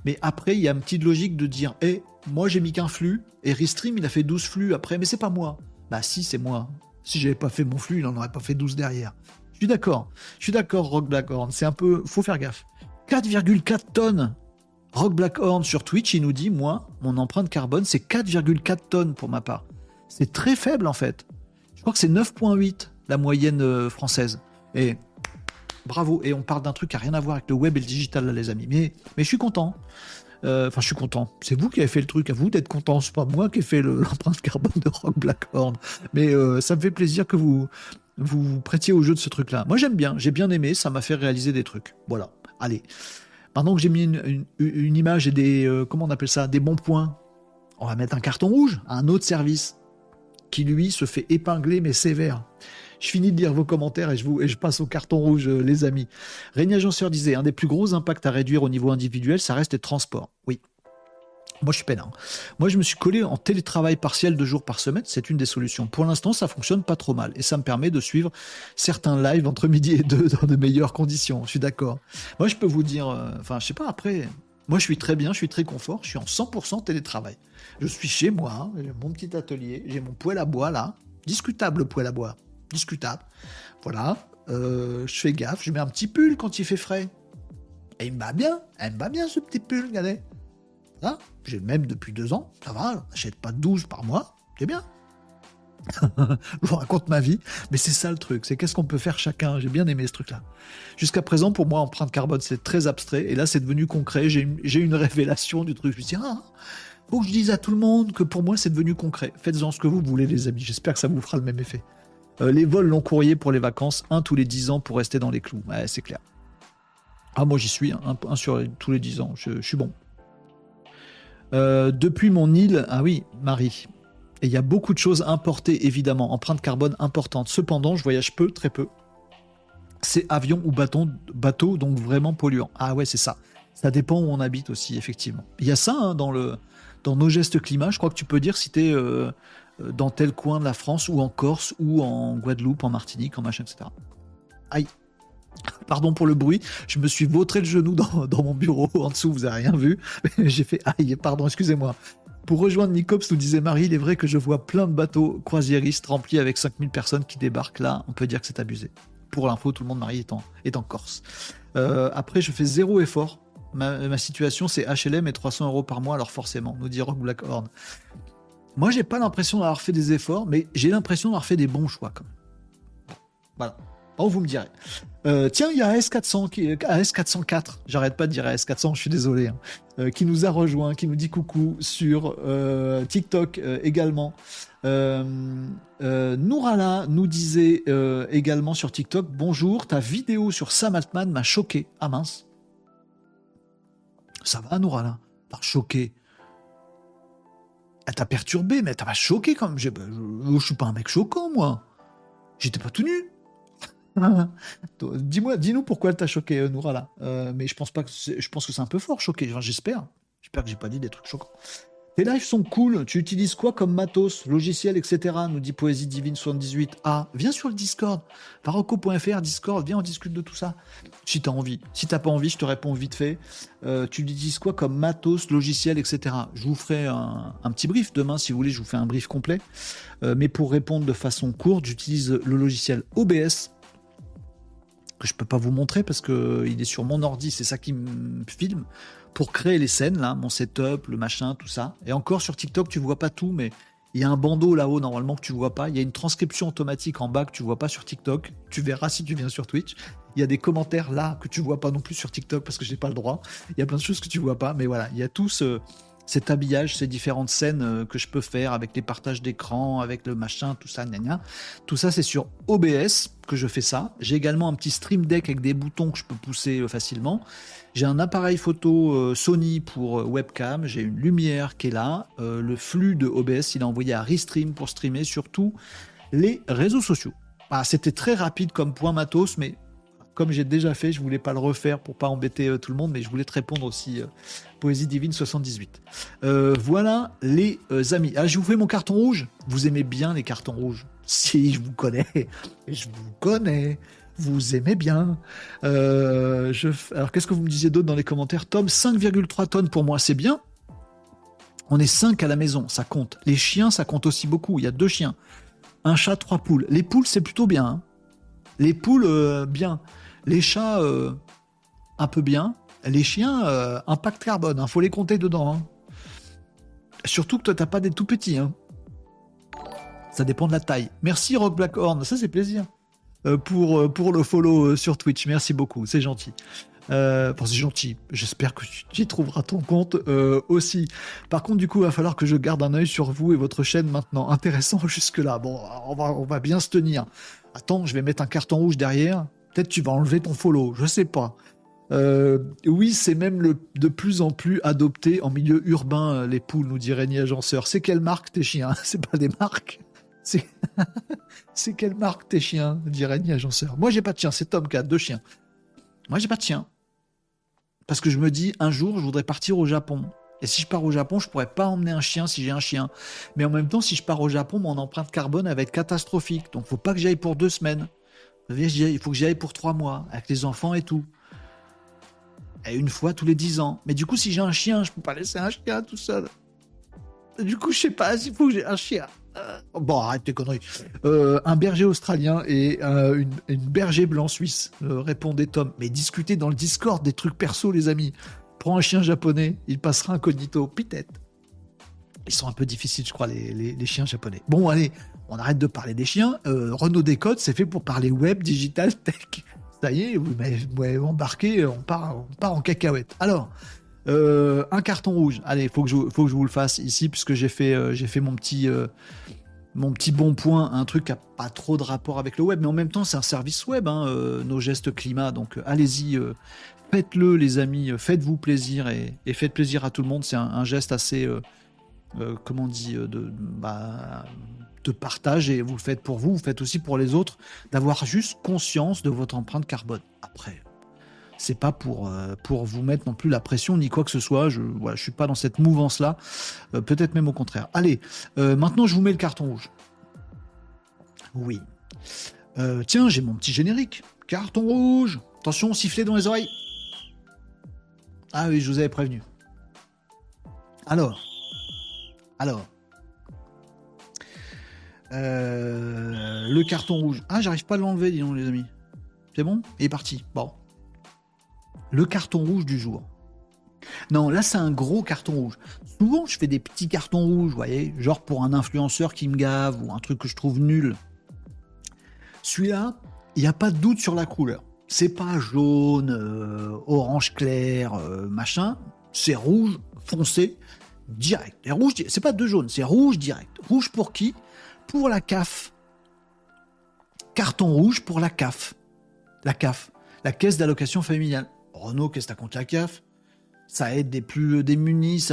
Mais après il y a une petite logique de dire, hé, eh, moi j'ai mis qu'un flux et Restream il a fait 12 flux après, mais c'est pas moi. Bah si c'est moi. Si j'avais pas fait mon flux, il en aurait pas fait 12 derrière. Je suis d'accord. Je suis d'accord Rock Blackhorn, c'est un peu, faut faire gaffe. 4,4 tonnes. Rock Blackhorn sur Twitch, il nous dit, moi, mon empreinte carbone, c'est 4,4 tonnes pour ma part. C'est très faible en fait. Je crois que c'est 9.8 la moyenne euh, française. Et bravo. Et on parle d'un truc qui n'a rien à voir avec le web et le digital, là, les amis. Mais, je suis content. Euh, enfin, je suis content. C'est vous qui avez fait le truc, à vous d'être content. C'est pas moi qui ai fait l'empreinte carbone de Rock Blackhorn. Mais euh, ça me fait plaisir que vous vous prêtiez au jeu de ce truc-là. Moi, j'aime bien. J'ai bien aimé. Ça m'a fait réaliser des trucs. Voilà. Allez. Maintenant que j'ai mis une, une, image et des comment on appelle ça, des bons points, on va mettre un carton rouge à un autre service qui lui se fait épingler mais sévère. Je finis de lire vos commentaires et je, passe au carton rouge, euh, les amis. Régnier Agenceur disait un des plus gros impacts à réduire au niveau individuel, ça reste les transports. Oui. Moi, je suis peinard. Moi, je me suis collé en télétravail partiel deux jours par semaine. C'est une des solutions. Pour l'instant, ça fonctionne pas trop mal. Et ça me permet de suivre certains lives entre midi et deux dans de meilleures conditions. Je suis d'accord. Moi, je peux vous dire, euh, enfin, je sais pas, après, moi, je suis très bien, je suis très confort. Je suis en 100% télétravail. Je suis chez moi, j'ai mon petit atelier, j'ai mon poêle à bois là, discutable poêle à bois, discutable. Voilà, euh, je fais gaffe, je mets un petit pull quand il fait frais. Et il me va bien, elle me va bien ce petit pull, regardez. Voilà, j'ai le même depuis deux ans, ça va, j'achète pas 12 par mois, c'est bien. Je vous raconte ma vie, mais c'est ça le truc, c'est qu'est-ce qu'on peut faire chacun? J'ai bien aimé ce truc-là. Jusqu'à présent, pour moi, empreinte carbone, c'est très abstrait, et là, c'est devenu concret. J'ai une, révélation du truc. Je me dit, ah, faut que je dise à tout le monde que pour moi c'est devenu concret. Faites-en ce que vous voulez les amis, j'espère que ça vous fera le même effet. Euh, les vols long courrier pour les vacances, un tous les 10 ans pour rester dans les clous. Ouais, c'est clair. Ah moi j'y suis, un, sur tous les 10 ans, je, suis bon. Euh, depuis mon île, ah oui, Marie. Et il y a beaucoup de choses importées, évidemment, empreinte carbone importante. Cependant, je voyage peu, très peu. C'est avion ou bâton, bateau, donc vraiment polluant. Ah ouais, c'est ça. Ça dépend où on habite aussi, effectivement. Il y a ça hein, dans le, dans nos gestes climat, je crois que tu peux dire si tu es euh, euh, dans tel coin de la France, ou en Corse, ou en Guadeloupe, en Martinique, en machin, etc. Aïe. Pardon pour le bruit, je me suis vautré le genou dans, mon bureau. En dessous, vous avez rien vu. J'ai fait aïe, pardon, excusez-moi. Pour rejoindre Nicops, nous disait Marie, il est vrai que je vois plein de bateaux croisiéristes remplis avec 5000 personnes qui débarquent là. On peut dire que c'est abusé. Pour l'info, tout le monde, Marie, est en, est en Corse. Euh, après, je fais zéro effort. Ma, situation, c'est HLM et 300 euros par mois, alors forcément, nous dit Rock Blackhorn. Moi, j'ai pas l'impression d'avoir fait des efforts, mais j'ai l'impression d'avoir fait des bons choix quand même. Voilà. Oh, vous me direz. Euh, tiens, il y a AS400, qui, AS404, j'arrête pas de dire AS400, je suis désolé, hein, euh, qui nous a rejoint, qui nous dit coucou sur euh, TikTok également. Nourala nous disait également sur TikTok, bonjour, ta vidéo sur Sam Altman m'a choqué. Ah mince. Ça va, Nourala? T'as choqué. Elle t'a perturbé, mais elle t'a choqué quand même. Je, je, je suis pas un mec choquant, moi. J'étais pas tout nu. Dis-moi, dis-nous pourquoi elle t'a choqué, euh, Noura là. Euh, mais je pense pas que je pense que c'est un peu fort choqué. j'espère. J'espère que j'ai pas dit des trucs choquants. Tes lives sont cool. Tu utilises quoi comme matos, logiciel, etc. Nous dit Poésie Divine 78. Ah, viens sur le Discord. Paroco.fr, Discord, viens, on discute de tout ça. Si t'as envie. Si t'as pas envie, je te réponds vite fait. Euh, tu utilises quoi comme matos, logiciel, etc. Je vous ferai un, petit brief demain, si vous voulez, je vous fais un brief complet. mais pour répondre de façon courte, j'utilise le logiciel OBS que je peux pas vous montrer parce que il est sur mon ordi, c'est ça qui me filme pour créer les scènes là, mon setup, le machin, tout ça. Et encore sur TikTok, tu vois pas tout, mais il y a un bandeau là-haut normalement que tu vois pas. Il y a une transcription automatique en bas que tu vois pas sur TikTok. Tu verras si tu viens sur Twitch. Il y a des commentaires là que tu vois pas non plus sur TikTok parce que j'ai pas le droit. Il y a plein de choses que tu vois pas, mais voilà, il y a tout ce, cet habillage, ces différentes scènes euh, que je peux faire avec les partages d'écran, avec le machin, tout ça, gna, Tout ça, c'est sur OBS que je fais ça. J'ai également un petit stream deck avec des boutons que je peux pousser euh, facilement. J'ai un appareil photo euh, Sony pour webcam. J'ai une lumière qui est là. le flux de OBS, il est envoyé à Restream pour streamer sur tous les réseaux sociaux. Ah, c'était très rapide comme point matos, mais comme j'ai déjà fait, je voulais pas le refaire pour pas embêter euh, tout le monde, mais je voulais te répondre aussi. Euh, Poésie divine 78. Euh, voilà les amis. Ah, je vous fais mon carton rouge. Vous aimez bien les cartons rouges Si, je vous connais. Je vous connais. Vous aimez bien. Alors, qu'est-ce que vous me disiez d'autre dans les commentaires? Tom, 5,3 tonnes pour moi, c'est bien. On est 5 à la maison, ça compte. Les chiens, ça compte aussi beaucoup. Il y a deux chiens. Un chat, trois poules. Les poules, c'est plutôt bien. Hein. Les poules, bien. Les chats, euh, un peu bien. Les chiens, euh, impact carbone. Il hein. faut les compter dedans. Hein. Surtout que toi, t'as pas des tout petits. Hein. Ça dépend de la taille. Merci Rock Blackhorn, ça c'est plaisir. Euh, pour, le follow sur Twitch. Merci beaucoup, c'est gentil. Euh, c'est gentil. J'espère que tu y trouveras ton compte aussi. Par contre, du coup, il va falloir que je garde un œil sur vous et votre chaîne maintenant. Intéressant jusque-là. Bon, on va, on va bien se tenir. Attends, je vais mettre un carton rouge derrière. Peut-être tu vas enlever ton follow, je sais pas. Euh, oui, c'est même le, de plus en plus adopté en milieu urbain, euh, les poules, nous dit Régnier Agenceur. C'est quelle marque tes chiens? C'est pas des marques C'est, c'est quelle marque tes chiens? dit Régnier Agenceur. Moi, j'ai pas de chien, c'est Tomcat, deux chiens. Moi, j'ai pas de chien. Parce que je me dis, un jour, je voudrais partir au Japon. Et si je pars au Japon, je pourrais pas emmener un chien si j'ai un chien. Mais en même temps, si je pars au Japon, mon empreinte carbone va être catastrophique. Donc, faut pas que j'aille pour deux semaines il faut que j'y aille pour trois mois, avec les enfants et tout. Et une fois tous les dix ans. Mais du coup, si j'ai un chien, je peux pas laisser un chien tout seul. Du coup, je sais pas s'il faut que j'ai un chien. Euh, bon, arrête tes conneries. Euh, un berger australien et euh, une, berger blanc suisse, répondait Tom. Mais discutez dans le Discord des trucs perso, les amis. Prends un chien japonais, il passera incognito. Peut-être. Ils sont un peu difficiles, je crois, les chiens japonais. Bon, allez, on arrête de parler des chiens. Euh, Renault Décode, c'est fait pour parler web, digital, tech. Ça y est, vous m'avez embarqué, on part, on part en cacahuète. Alors, euh, un carton rouge. Allez, faut je, faut que je vous le fasse ici, puisque j'ai fait, euh, fait mon petit, mon petit bon point, un truc qui n'a pas trop de rapport avec le web, mais en même temps, c'est un service web, hein, nos gestes climat. Donc, allez-y, faites-le, les amis, faites-vous plaisir et, faites plaisir à tout le monde. C'est un, geste assez, comment on dit, de, bah, de partage et vous le faites pour vous, vous le faites aussi pour les autres, d'avoir juste conscience de votre empreinte carbone. Après, c'est pas pour, euh, pour vous mettre non plus la pression ni quoi que ce soit. Je voilà, je suis pas dans cette mouvance là. Euh, peut-être même au contraire. Allez, euh, maintenant je vous mets le carton rouge. Oui. tiens, j'ai mon petit générique. Carton rouge. Attention, siffler dans les oreilles. Ah oui, je vous avais prévenu. Alors. Alors. Euh, le carton rouge. Ah, j'arrive pas à l'enlever, dis donc, les amis. C'est bon? Il est parti. Bon. Le carton rouge du jour. Non, là, c'est un gros carton rouge. Souvent, je fais des petits cartons rouges, vous voyez, genre pour un influenceur qui me gave ou un truc que je trouve nul. Celui-là, il n'y a pas de doute sur la couleur. C'est pas jaune, euh, orange clair, euh, machin. C'est rouge foncé, direct. Et rouge, c'est pas de jaune, c'est rouge direct. Rouge pour qui? Pour la CAF. Carton rouge pour la CAF. La CAF, la caisse d'allocation familiale. Renault, qu'est-ce que t'as contre la CAF? Ça aide des plus démunis,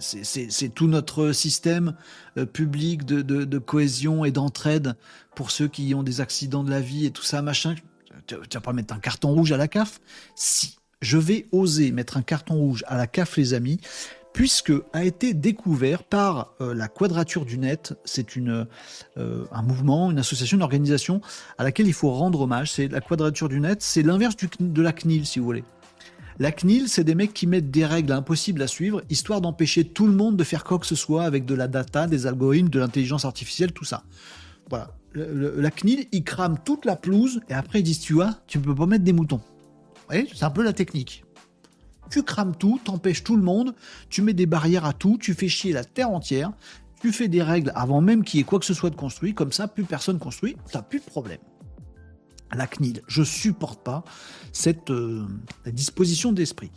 c'est tout notre système euh, public de, cohésion et d'entraide pour ceux qui ont des accidents de la vie et tout ça, machin. Tu, vas pas mettre un carton rouge à la CAF? Si, je vais oser mettre un carton rouge à la CAF, les amis, puisque a été découvert par euh, la Quadrature du Net. C'est une euh, un mouvement, une association, une organisation à laquelle il faut rendre hommage. C'est la Quadrature du Net. C'est l'inverse de la CNIL, si vous voulez. La CNIL, c'est des mecs qui mettent des règles impossibles à suivre, histoire d'empêcher tout le monde de faire quoi que ce soit avec de la data, des algorithmes, de l'intelligence artificielle, tout ça. Voilà. La CNIL, ils crament toute la pelouse et après ils disent Tu vois, tu peux pas mettre des moutons. Vous voyez, c'est un peu la technique. Tu crames tout, t'empêches tout le monde, tu mets des barrières à tout, tu fais chier la terre entière, tu fais des règles avant même qu'il y ait quoi que ce soit de construit, comme ça, plus personne construit, t'as plus de problème la CNIL. Je supporte pas cette euh, disposition d'esprit.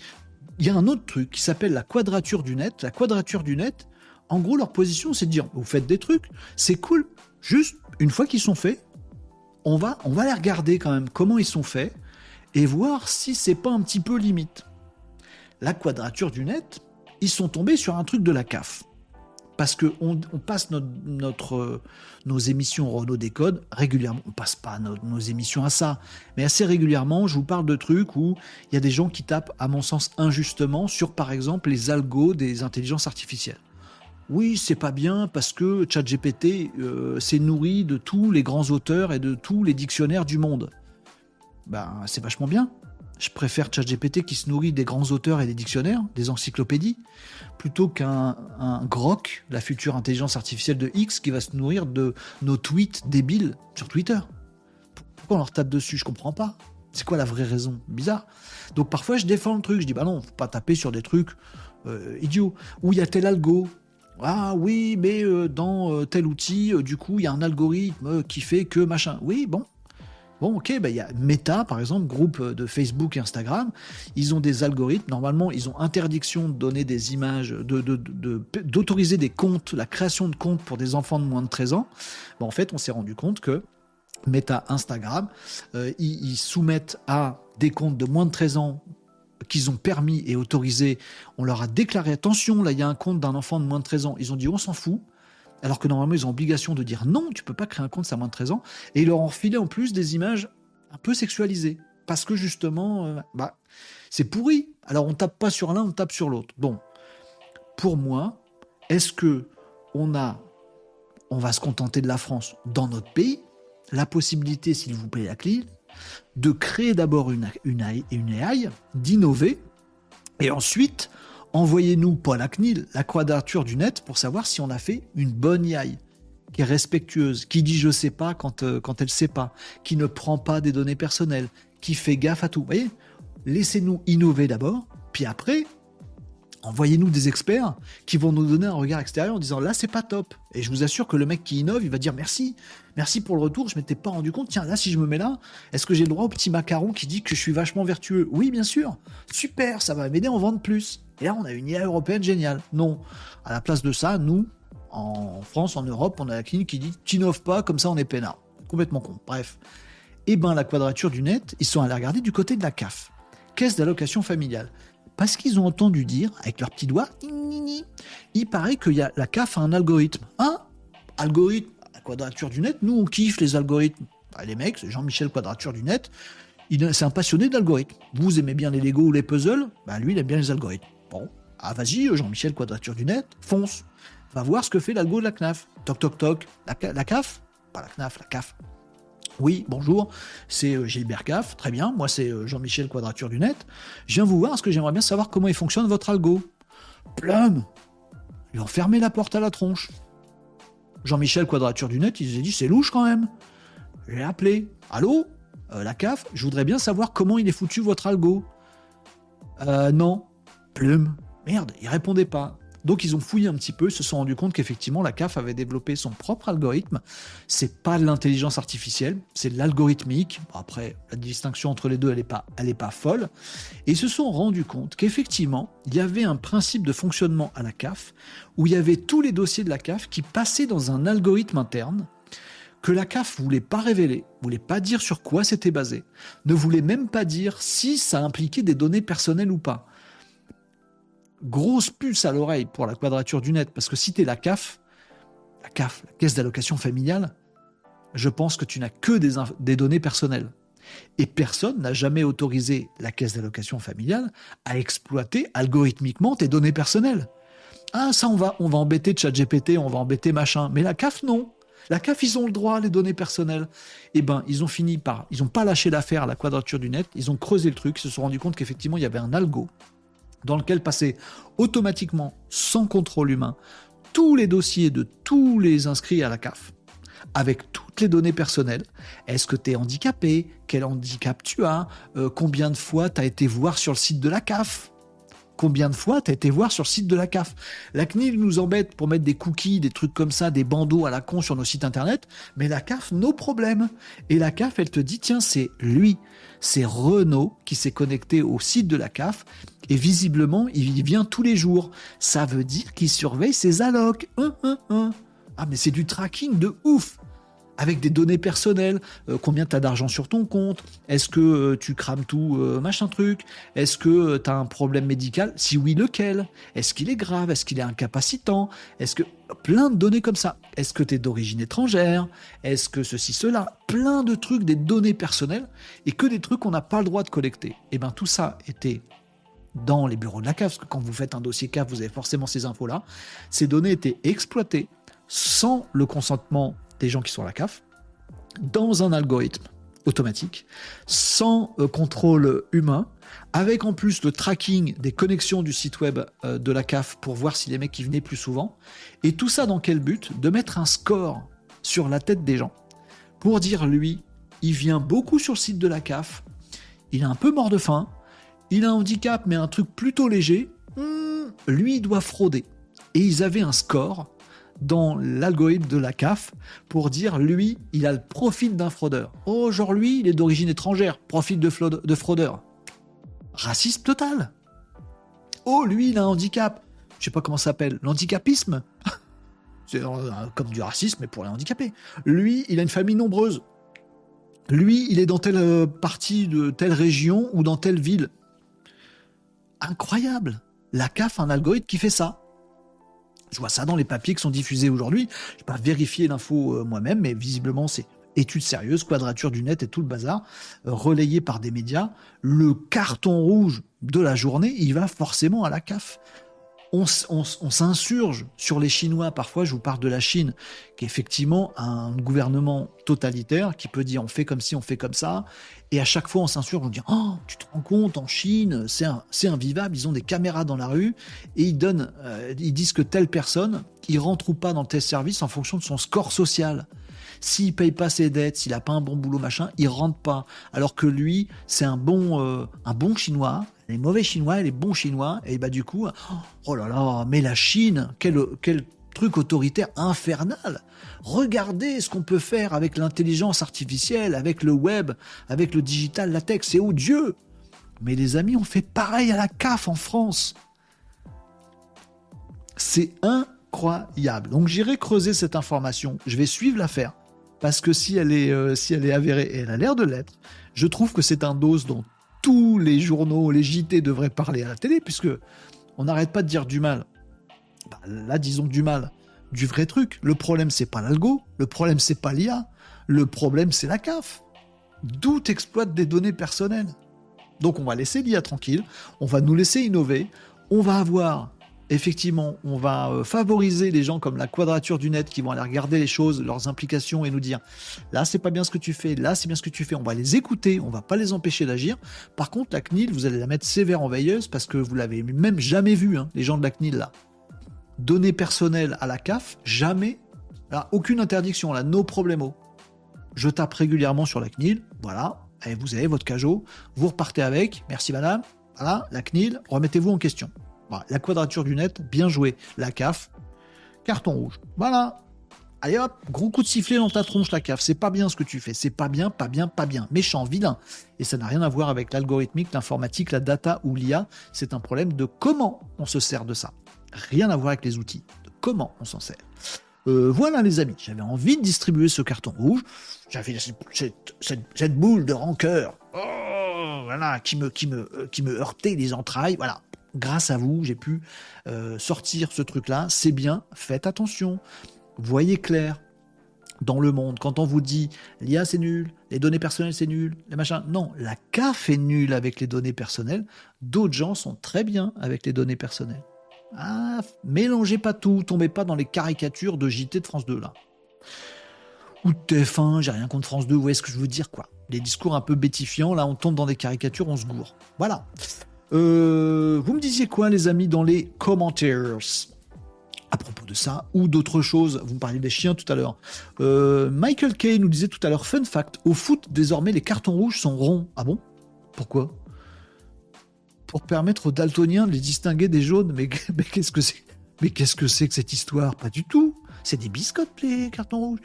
Il y a un autre truc qui s'appelle la quadrature du net. La quadrature du net, en gros, leur position, c'est de dire vous faites des trucs, c'est cool. Juste une fois qu'ils sont faits, on va, on les regarder quand même comment ils sont faits et voir si c'est pas un petit peu limite. La quadrature du net, ils sont tombés sur un truc de la CAF parce qu'on on passe notre, nos émissions Renault Décode régulièrement. On passe pas nos, émissions à ça, mais assez régulièrement, je vous parle de trucs où il y a des gens qui tapent, à mon sens, injustement sur, par exemple, les algos des intelligences artificielles. Oui, c'est pas bien parce que ChatGPT euh, s'est nourri de tous les grands auteurs et de tous les dictionnaires du monde. Ben, c'est vachement bien. Je préfère ChatGPT qui se nourrit des grands auteurs et des dictionnaires, des encyclopédies, plutôt qu'un Grok, la future intelligence artificielle de X, qui va se nourrir de nos tweets débiles sur Twitter. Pourquoi on leur tape dessus? Je comprends pas. C'est quoi la vraie raison? Bizarre. Donc parfois je défends le truc, je dis bah non, faut pas taper sur des trucs euh, idiots. Ou il y a tel algo. Ah oui, mais euh, dans euh, tel outil, du coup, il y a un algorithme qui fait que machin. Oui, bon, Bon, ok, bah, il y a Meta, par exemple, groupe de Facebook et Instagram. Ils ont des algorithmes. Normalement, ils ont interdiction de donner des images, d'autoriser de, des comptes, la création de comptes pour des enfants de moins de 13 ans. Bon, en fait, on s'est rendu compte que Meta, Instagram, euh, ils, soumettent à des comptes de moins de 13 ans qu'ils ont permis et autorisé, on leur a déclaré attention, là il y a un compte d'un enfant de moins de 13 ans, ils ont dit on s'en fout, alors que normalement ils ont obligation de dire non, tu peux pas créer un compte, c'est à moins de 13 ans, et ils leur ont refilé en plus des images un peu sexualisées, parce que justement, euh, bah, c'est pourri. Alors on tape pas sur l'un, on tape sur l'autre. Bon, pour moi, est-ce que on a, on va se contenter de la France dans notre pays, la possibilité, s'il vous plaît, la clé, de créer d'abord une, une, une AI, d'innover, et ensuite envoyez-nous, pas la CNIL, la quadrature du net pour savoir si on a fait une bonne AI, qui est respectueuse, qui dit je sais pas quand, euh, quand elle sait pas, qui ne prend pas des données personnelles, qui fait gaffe à tout. Vous voyez? Laissez-nous innover d'abord, puis après, envoyez-nous des experts qui vont nous donner un regard extérieur en disant là c'est pas top. Et je vous assure que le mec qui innove, il va dire merci, merci pour le retour, je m'étais pas rendu compte, tiens là si je me mets là, est-ce que j'ai le droit au petit macaron qui dit que je suis vachement vertueux? Oui bien sûr, super, ça va m'aider à en vendre plus. Et là on a une IA européenne géniale. Non, à la place de ça, nous, en France, en Europe, on a la clinique qui dit t'innoves pas, comme ça on est peinard. Complètement con. Bref. Eh ben la quadrature du net, ils sont allés regarder du côté de la CAF, caisse d'allocation familiale parce qu'ils ont entendu dire, avec leurs petits doigts, il paraît que y a, la CAF a un algorithme. Un algorithme, la quadrature du net, nous on kiffe les algorithmes. Bah, les mecs, c'est Jean-Michel Quadrature du net, c'est un passionné d'algorithmes. Vous aimez bien les Lego ou les puzzles, bah lui il aime bien les algorithmes. Bon, ah vas-y, Jean-Michel Quadrature du net, fonce. Va voir ce que fait l'algo de la CNAF. Toc toc toc, la CAF Pas la CNAF, la CAF. Oui, bonjour, c'est euh, Gilbert Gaff, très bien, moi c'est euh, Jean-Michel Quadrature du Net. Je viens vous voir parce que j'aimerais bien savoir comment il fonctionne votre algo. Plum Ils ont fermé la porte à la tronche. Jean-Michel Quadrature du Net, il s'est dit c'est louche quand même. J'ai appelé. Allô? Euh, La CAF, je voudrais bien savoir comment il est foutu votre algo. Euh, non. Plume. Merde, il répondait pas. Donc ils ont fouillé un petit peu, se sont rendus compte qu'effectivement la CAF avait développé son propre algorithme. C'est pas de l'intelligence artificielle, c'est de l'algorithmique. après, la distinction entre les deux, elle est pas, elle est pas folle. Et ils se sont rendus compte qu'effectivement, il y avait un principe de fonctionnement à la CAF où il y avait tous les dossiers de la CAF qui passaient dans un algorithme interne que la CAF voulait pas révéler, voulait pas dire sur quoi c'était basé, ne voulait même pas dire si ça impliquait des données personnelles ou pas grosse puce à l'oreille pour la quadrature du net, parce que si tu es la CAF, la CAF, la caisse d'allocation familiale, je pense que tu n'as que des, données personnelles. Et personne n'a jamais autorisé la caisse d'allocation familiale à exploiter algorithmiquement tes données personnelles. Ah, ça, on va, on va embêter ChatGPT, on va embêter machin. Mais la CAF, non. La CAF, ils ont le droit, les données personnelles. Eh ben, ils ont fini par, ils n'ont pas lâché l'affaire à la quadrature du net, ils ont creusé le truc, ils se sont rendus compte qu'effectivement, il y avait un algo dans lequel passaient automatiquement, sans contrôle humain, tous les dossiers de tous les inscrits à la CAF, avec toutes les données personnelles. Est-ce que tu es handicapé? Quel handicap tu as? Euh, Combien de fois tu as été voir sur le site de la CAF? Combien de fois tu as été voir sur le site de la CAF? La CNIL nous embête pour mettre des cookies, des trucs comme ça, des bandeaux à la con sur nos sites internet, mais la CAF, nos problèmes. Et la CAF, elle te dit, tiens, c'est lui, c'est Renault qui s'est connecté au site de la CAF et visiblement, il vient tous les jours. Ça veut dire qu'il surveille ses allocs. Ah, mais c'est du tracking de ouf avec des données personnelles, euh, combien tu as d'argent sur ton compte, est-ce que euh, tu crames tout, euh, machin truc, est-ce que tu as un problème médical, si oui lequel, est-ce qu'il est grave, est-ce qu'il est incapacitant, est-ce que plein de données comme ça, est-ce que tu es d'origine étrangère, est-ce que ceci, cela, plein de trucs, des données personnelles, et que des trucs qu'on n'a pas le droit de collecter. Et eh bien tout ça était dans les bureaux de la CAF, parce que quand vous faites un dossier CAF, vous avez forcément ces infos-là. Ces données étaient exploitées sans le consentement des gens qui sont à la CAF, dans un algorithme automatique, sans euh, contrôle humain, avec en plus le tracking des connexions du site web euh, de la CAF pour voir si les mecs qui venaient plus souvent. Et tout ça dans quel but? De mettre un score sur la tête des gens. Pour dire, lui, il vient beaucoup sur le site de la CAF, il est un peu mort de faim, il a un handicap mais un truc plutôt léger, hmm, lui doit frauder. Et ils avaient un score dans l'algorithme de la CAF pour dire lui, il a le profil d'un fraudeur. Oh, genre lui, il est d'origine étrangère, profil de, de fraudeur. Racisme total. Oh, lui, il a un handicap. Je sais pas comment ça s'appelle. L'handicapisme C'est euh, comme du racisme, mais pour les handicapés. Lui, il a une famille nombreuse. Lui, il est dans telle euh, partie de telle région ou dans telle ville. Incroyable. La CAF a un algorithme qui fait ça. Je vois ça dans les papiers qui sont diffusés aujourd'hui. Je n'ai pas vérifié l'info euh, moi-même, mais visiblement c'est étude sérieuse, quadrature du net et tout le bazar, euh, relayé par des médias. Le carton rouge de la journée, il va forcément à la CAF on, s'insurge sur les Chinois. Parfois, je vous parle de la Chine, qui est effectivement un gouvernement totalitaire qui peut dire on fait comme si, on fait comme ça. Et à chaque fois, on s'insurge, on dit Oh, tu te rends compte, en Chine, c'est invivable, ils ont des caméras dans la rue et ils, donnent, euh, ils disent que telle personne, il rentre ou pas dans tel service en fonction de son score social. S'il paye pas ses dettes, s'il a pas un bon boulot, machin, il rentre pas. Alors que lui, c'est un bon, euh, un bon chinois, les mauvais chinois les bons chinois. Et bah du coup, oh là là, mais la Chine, quel truc autoritaire infernal. Regardez ce qu'on peut faire avec l'intelligence artificielle, avec le web, avec le digital, la tech, c'est odieux. Mais les amis, on fait pareil à la CAF en France. C'est incroyable. Donc j'irai creuser cette information. Je vais suivre l'affaire parce que si elle est, euh, si elle est avérée, et elle a l'air de l'être, je trouve que c'est un dose dont tous les journaux, les JT devraient parler à la télé, puisque on n'arrête pas de dire du mal. Là, disons du mal, du vrai truc. Le problème, c'est pas l'algo, le problème, c'est pas l'IA, le problème, c'est la CAF. D'où exploite des données personnelles. Donc on va laisser l'IA tranquille, on va nous laisser innover, on va avoir effectivement, on va euh, favoriser les gens comme la quadrature du net qui vont aller regarder les choses, leurs implications et nous dire là c'est pas bien ce que tu fais, là c'est bien ce que tu fais. On va les écouter, on va pas les empêcher d'agir. Par contre, la CNIL, vous allez la mettre sévère en veilleuse parce que vous l'avez même jamais vu, hein, les gens de la CNIL là. Données personnelles à la CAF, jamais. Aucune interdiction, là, no problemo. Je tape régulièrement sur la CNIL, voilà, et vous avez votre cajot, vous repartez avec, merci madame, voilà, la CNIL, remettez-vous en question la quadrature du net, bien joué. La CAF, carton rouge. Voilà. Allez hop, gros coup de sifflet dans ta tronche, la CAF. C'est pas bien ce que tu fais. C'est pas bien, pas bien, pas bien. Méchant, vilain. Et ça n'a rien à voir avec l'algorithmique, l'informatique, la data ou l'IA. C'est un problème de comment on se sert de ça. Rien à voir avec les outils. Comment on s'en sert? Euh, voilà les amis, j'avais envie de distribuer ce carton rouge. J'avais cette, boule de rancœur, oh, voilà, euh, qui me heurtait les entrailles. Voilà, grâce à vous, j'ai pu euh, sortir ce truc-là. C'est bien, faites attention, voyez clair dans le monde. Quand on vous dit l'IA c'est nul, les données personnelles c'est nul, les machins. Non, la CAF est nulle avec les données personnelles. D'autres gens sont très bien avec les données personnelles. Ah, mélangez pas tout, tombez pas dans les caricatures de JT de France 2 là. Ou de TF1, j'ai rien contre France 2, vous voyez ce que je veux dire quoi. Les discours un peu bétifiants, là on tombe dans des caricatures, on se gourre. Voilà. Euh, vous me disiez quoi, les amis, dans les commentaires? À propos de ça ou d'autres choses. Vous me parliez des chiens tout à l'heure. Euh, Michael Kay nous disait tout à l'heure, fun fact, au foot, désormais, les cartons rouges sont ronds. Ah bon? Pourquoi? Pour permettre aux daltoniens de les distinguer des jaunes. Mais, qu'est-ce que c'est? Mais qu'est-ce que c'est que cette histoire? Pas du tout. C'est des biscottes, les cartons rouges.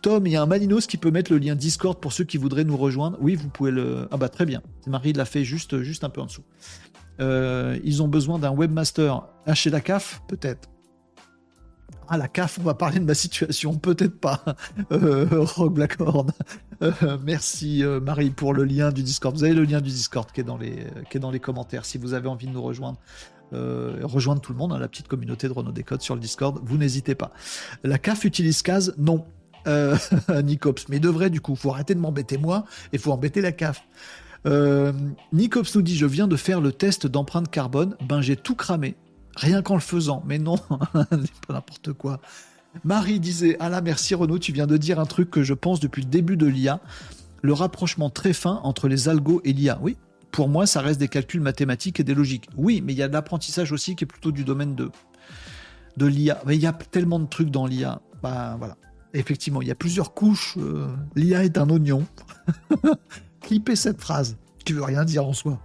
Tom, il y a un Malinos qui peut mettre le lien Discord pour ceux qui voudraient nous rejoindre. Oui, vous pouvez le. Ah bah très bien. Marie l'a fait juste, juste un peu en dessous. Euh, ils ont besoin d'un webmaster. Ah, chez la CAF Peut-être. Ah, la CAF, on va parler de ma situation, peut-être pas. Euh, Rogue Blackhorn. Euh, merci Marie pour le lien du Discord. Vous avez le lien du Discord qui est dans les, commentaires si vous avez envie de nous rejoindre. rejoindre tout le monde, hein, la petite communauté de Renault Décode sur le Discord, vous n'hésitez pas. La CAF utilise CAS Non. Nicops, mais devrait du coup. Faut arrêter de m'embêter moi et faut embêter la CAF. Euh, Nicops nous dit Je viens de faire le test d'empreinte carbone. Ben, j'ai tout cramé. Rien qu'en le faisant. Mais non, c'est pas n'importe quoi. Marie disait Ah là, merci Renaud, tu viens de dire un truc que je pense depuis le début de l'IA. Le rapprochement très fin entre les algos et l'IA. Oui, pour moi, ça reste des calculs mathématiques et des logiques. Oui, mais il y a de l'apprentissage aussi qui est plutôt du domaine de, l'IA. Mais il y a tellement de trucs dans l'IA. Bah voilà. Effectivement, il y a plusieurs couches. Euh, L'IA est un oignon. clipper cette phrase, qui veut rien dire en soi.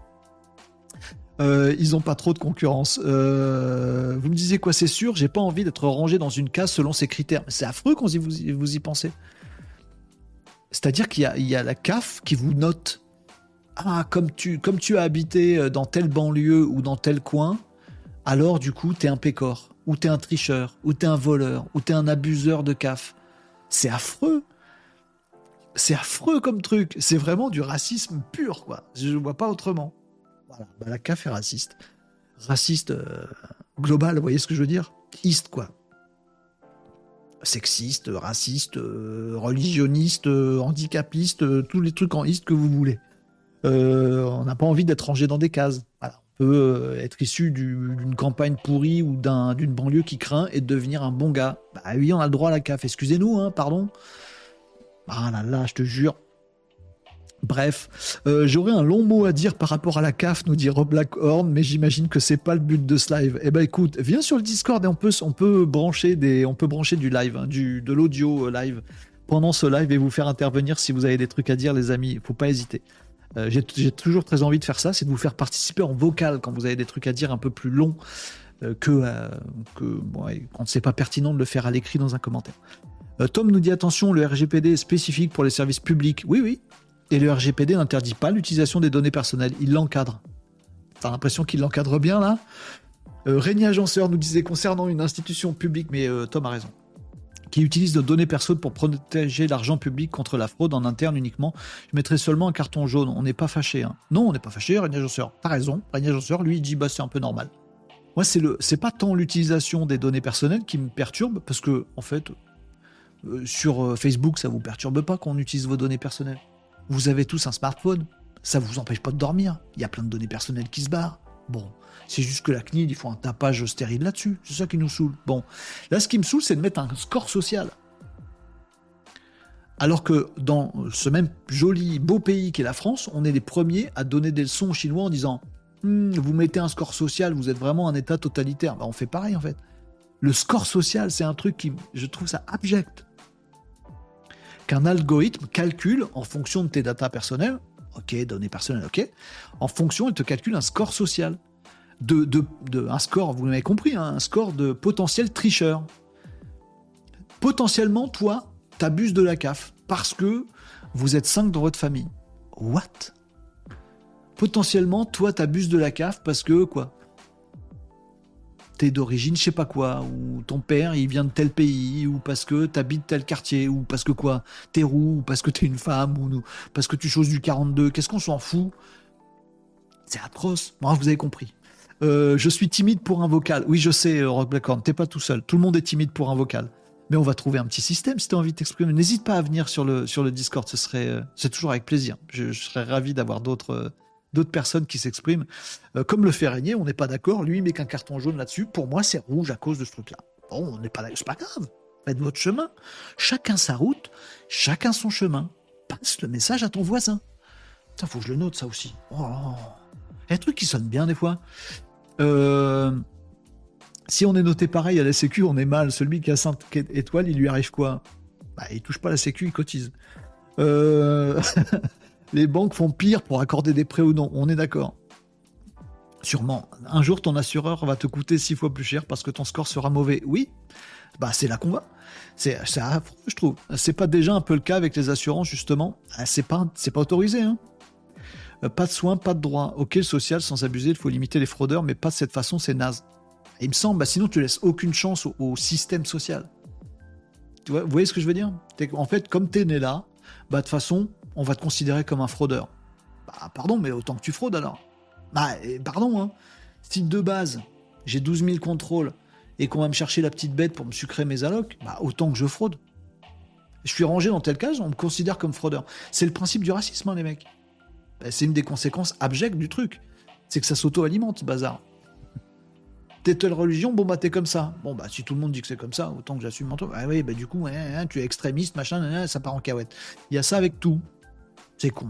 Euh, ils n'ont pas trop de concurrence. Euh, vous me disiez quoi C'est sûr, j'ai pas envie d'être rangé dans une case selon ces critères. C'est affreux quand vous, y pensez. C'est-à-dire qu'il y, a la CAF qui vous note. Ah, comme tu, comme tu as habité euh, dans telle banlieue ou dans tel coin, alors du coup, t'es un pécor, ou t'es un tricheur, ou t'es un voleur, ou t'es un abuseur de CAF. C'est affreux c'est affreux comme truc. C'est vraiment du racisme pur, quoi. Je ne vois pas autrement. Bah, la CAF est raciste. Raciste euh, global, vous voyez ce que je veux dire? East, quoi. Sexiste, raciste, euh, religionniste, euh, handicapiste, tous les trucs en East que vous voulez. on n'a pas envie d'être rangé dans des cases. On peut être issu d'une campagne pourrie ou d'une banlieue qui craint et devenir un bon gars. Bah oui, on a le droit à la CAF. Excusez-nous, hein, pardon. Ah là là, je te jure. Bref, euh, j'aurais un long mot à dire par rapport à la CAF, nous dit Rob Blackhorn, mais j'imagine que c'est pas le but de ce live. Eh ben écoute, viens sur le Discord et on peut, brancher du live, hein, du, de l'audio euh, live pendant ce live et vous faire intervenir si vous avez des trucs à dire, les amis. Faut pas hésiter. Euh, j'ai toujours très envie de faire ça, c'est de vous faire participer en vocal quand vous avez des trucs à dire un peu plus longs que, que bon, quand pas pertinent de le faire à l'écrit dans un commentaire. Tom nous dit attention, le RGPD est spécifique pour les services publics. Oui, oui. Et le RGPD n'interdit pas l'utilisation des données personnelles, il l'encadre. T'as l'impression qu'il l'encadre bien là? Euh, Régnier Agenceur nous disait concernant une institution publique, mais euh, Tom a raison, qui utilise de données perso pour protéger l'argent public contre la fraude en interne uniquement, je mettrais seulement un carton jaune. On n'est pas fâché. Hein. Non, on n'est pas fâché, Régnier Agenceur. T'as raison. Régnier Agenceur, lui, il dit bah, c'est un peu normal. Moi, c'est le, pas tant l'utilisation des données personnelles qui me perturbe, parce que, en fait, euh, sur euh, Facebook, ça vous perturbe pas qu'on utilise vos données personnelles. Vous avez tous un smartphone, ça vous empêche pas de dormir. Il y a plein de données personnelles qui se barrent. Bon, C'est juste que la CNIL, ils font un tapage stérile là-dessus. C'est ça qui nous saoule. Bon, là, ce qui me saoule, c'est de mettre un score social. Alors que dans ce même joli, beau pays qu'est la France, on est les premiers à donner des leçons aux Chinois en disant hmm, Vous mettez un score social, vous êtes vraiment un État totalitaire. Ben, on fait pareil en fait. Le score social, c'est un truc qui, je trouve ça abject. Qu'un algorithme calcule en fonction de tes datas personnelles, ok, données personnelles, ok, en fonction, il te calcule un score social. De, un score, vous l'avez compris, hein, un score de potentiel tricheur. Potentiellement, toi, t'abuses de la CAF parce que vous êtes cinq dans votre famille. What? Potentiellement, toi, t'abuses de la CAF parce que quoi? T'es d'origine, je sais pas quoi, ou ton père, il vient de tel pays, ou parce que t'habites tel quartier, ou parce que quoi T'es roux, ou parce que t'es une femme, ou parce que tu choses du 42. Qu'est-ce qu'on s'en fout? C'est atroce. Bon, vous avez compris. Euh, je suis timide pour un vocal. Oui, je sais, euh, Rock Blackhorn, t'es pas tout seul. Tout le monde est timide pour un vocal. Mais on va trouver un petit système si tu envie de t'exprimer. N'hésite pas à venir sur le, sur Discord, ce serait, euh, c'est toujours avec plaisir. Je, serais ravi d'avoir d'autres, d'autres personnes qui s'expriment. Euh, comme le fait Régnier, on n'est pas d'accord. Lui, il met qu'un carton jaune là-dessus. Pour moi, c'est rouge à cause de ce truc-là. Bon, on n'est pas d'accord. C'est pas grave. Faites votre chemin. Chacun sa route, chacun son chemin. Passe le message à ton voisin. Ça, faut que je le note, ça aussi. Oh, il y a un truc qui sonne bien des fois. Euh, si on est noté pareil à la Sécu, on est mal. Celui qui a 5 étoiles, il lui arrive quoi? Bah, Il touche pas la Sécu, il cotise. Euh, les banques font pire pour accorder des prêts ou non. On est d'accord. Sûrement. Un jour, ton assureur va te coûter 6 fois plus cher parce que ton score sera mauvais. Oui, bah c'est là qu'on va. C'est affreux, je trouve. C'est pas déjà un peu le cas avec les assurances, justement ah, C'est pas, pas autorisé. Hein euh, pas de soins, pas de droits. Ok, le social, sans abuser, il faut limiter les fraudeurs, mais pas de cette façon, c'est naze il me semble, bah, sinon tu laisses aucune chance au, système social. Tu vois, vous voyez ce que je veux dire? En fait, comme tu es né là, bah, de toute façon, on va te considérer comme un fraudeur. Bah, pardon, mais autant que tu fraudes alors. Bah, pardon, hein. Si de base, j'ai 12 000 contrôles et qu'on va me chercher la petite bête pour me sucrer mes allocs, bah, autant que je fraude. Je suis rangé dans tel cas, on me considère comme fraudeur. C'est le principe du racisme, hein, les mecs. Bah, c'est une des conséquences abjectes du truc. C'est que ça s'auto-alimente, ce bazar t'es telle religion, bon bah t'es comme ça. Bon bah si tout le monde dit que c'est comme ça, autant que j'assume mon truc. Ah oui, bah du coup, tu es extrémiste, machin, ça part en cahuète. Il y a ça avec tout. C'est con.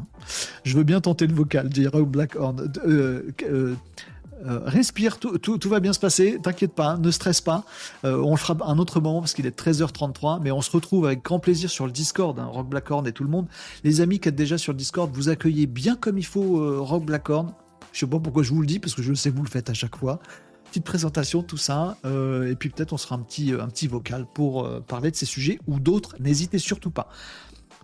Je veux bien tenter le vocal, dit Rogue Blackhorn. Euh, euh, euh, respire, tout, tout, va bien se passer, t'inquiète pas, ne stresse pas. on le fera un autre moment parce qu'il est 13h33, mais on se retrouve avec grand plaisir sur le Discord, hein, Rock Blackhorn et tout le monde. Les amis qui êtes déjà sur le Discord, vous accueillez bien comme il faut Rock Blackhorn. Je sais pas pourquoi je vous le dis, parce que je sais vous le faites à chaque fois petite présentation, tout ça, et puis peut-être on sera un petit, un petit vocal pour parler de ces sujets ou d'autres. N'hésitez surtout pas.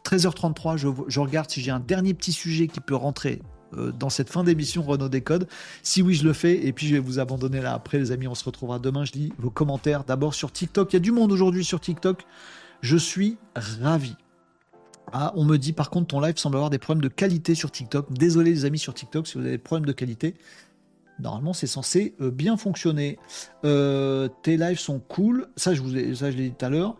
13h33, je, regarde si j'ai un dernier petit sujet qui peut rentrer euh, dans cette fin d'émission Renault Décode. Si oui, je le fais, et puis je vais vous abandonner là après, les amis. On se retrouvera demain. Je lis vos commentaires d'abord sur TikTok. Il y a du monde aujourd'hui sur TikTok. Je suis ravi. Ah, on me dit par contre ton live semble avoir des problèmes de qualité sur TikTok. Désolé les amis sur TikTok si vous avez des problèmes de qualité. Normalement, c'est censé euh, bien fonctionner. Euh, tes lives sont cool. Ça, je vous ai, ça, je l'ai dit tout à l'heure.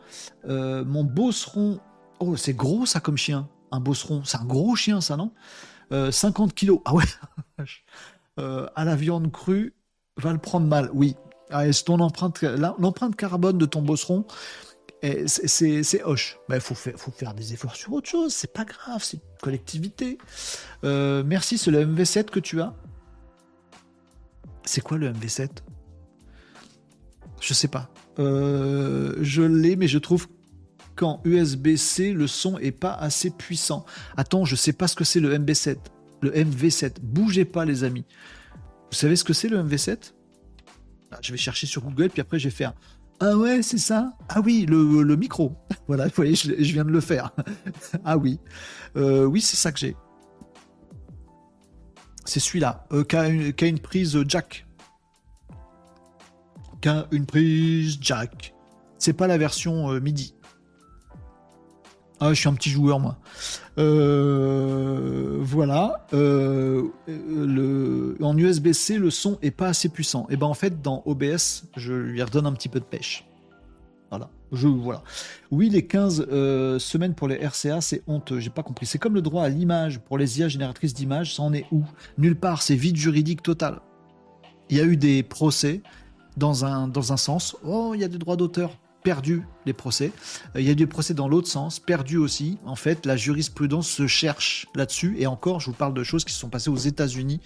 Mon bosseron. Oh, c'est gros ça comme chien. Un bosseron. C'est un gros chien, ça, non? 50 kilos. Ah ouais. à la viande crue, va le prendre mal. Oui. Ah, ton empreinte, l'empreinte carbone de ton bosseron, c'est hoche. Il bah, faut, faire, des efforts sur autre chose. C'est pas grave. C'est une collectivité. merci, c'est le MV7 que tu as. C'est quoi le MV7 Je sais pas. Euh, je l'ai, mais je trouve qu'en USB-C, le son est pas assez puissant. Attends, je sais pas ce que c'est le MV7. Le MV7. Bougez pas, les amis. Vous savez ce que c'est le MV7 ah, Je vais chercher sur Google, puis après, je vais faire. Ah ouais, c'est ça? Ah oui, le, micro. voilà, vous voyez, je, viens de le faire. ah oui. Euh, oui, c'est ça que j'ai c'est celui-là, euh, une, prise jack. Qui a une prise jack. C'est pas la version euh, MIDI. Ah, je suis un petit joueur, moi. Euh, voilà. le, en USB-C, le son est pas assez puissant. Et ben en fait, dans OBS, je lui redonne un petit peu de pêche. Voilà. Je, voilà. Oui, les 15 euh, semaines pour les RCA, c'est honteux. J'ai pas compris. C'est comme le droit à l'image pour les IA génératrices d'images. Ça en est où? Nulle part. C'est vide juridique total. Il y a eu des procès dans un, dans un sens. Oh, il y a des droits d'auteur perdus, les procès. Euh, il y a des procès dans l'autre sens, perdus aussi. En fait, la jurisprudence se cherche là-dessus. Et encore, je vous parle de choses qui se sont passées aux États-Unis.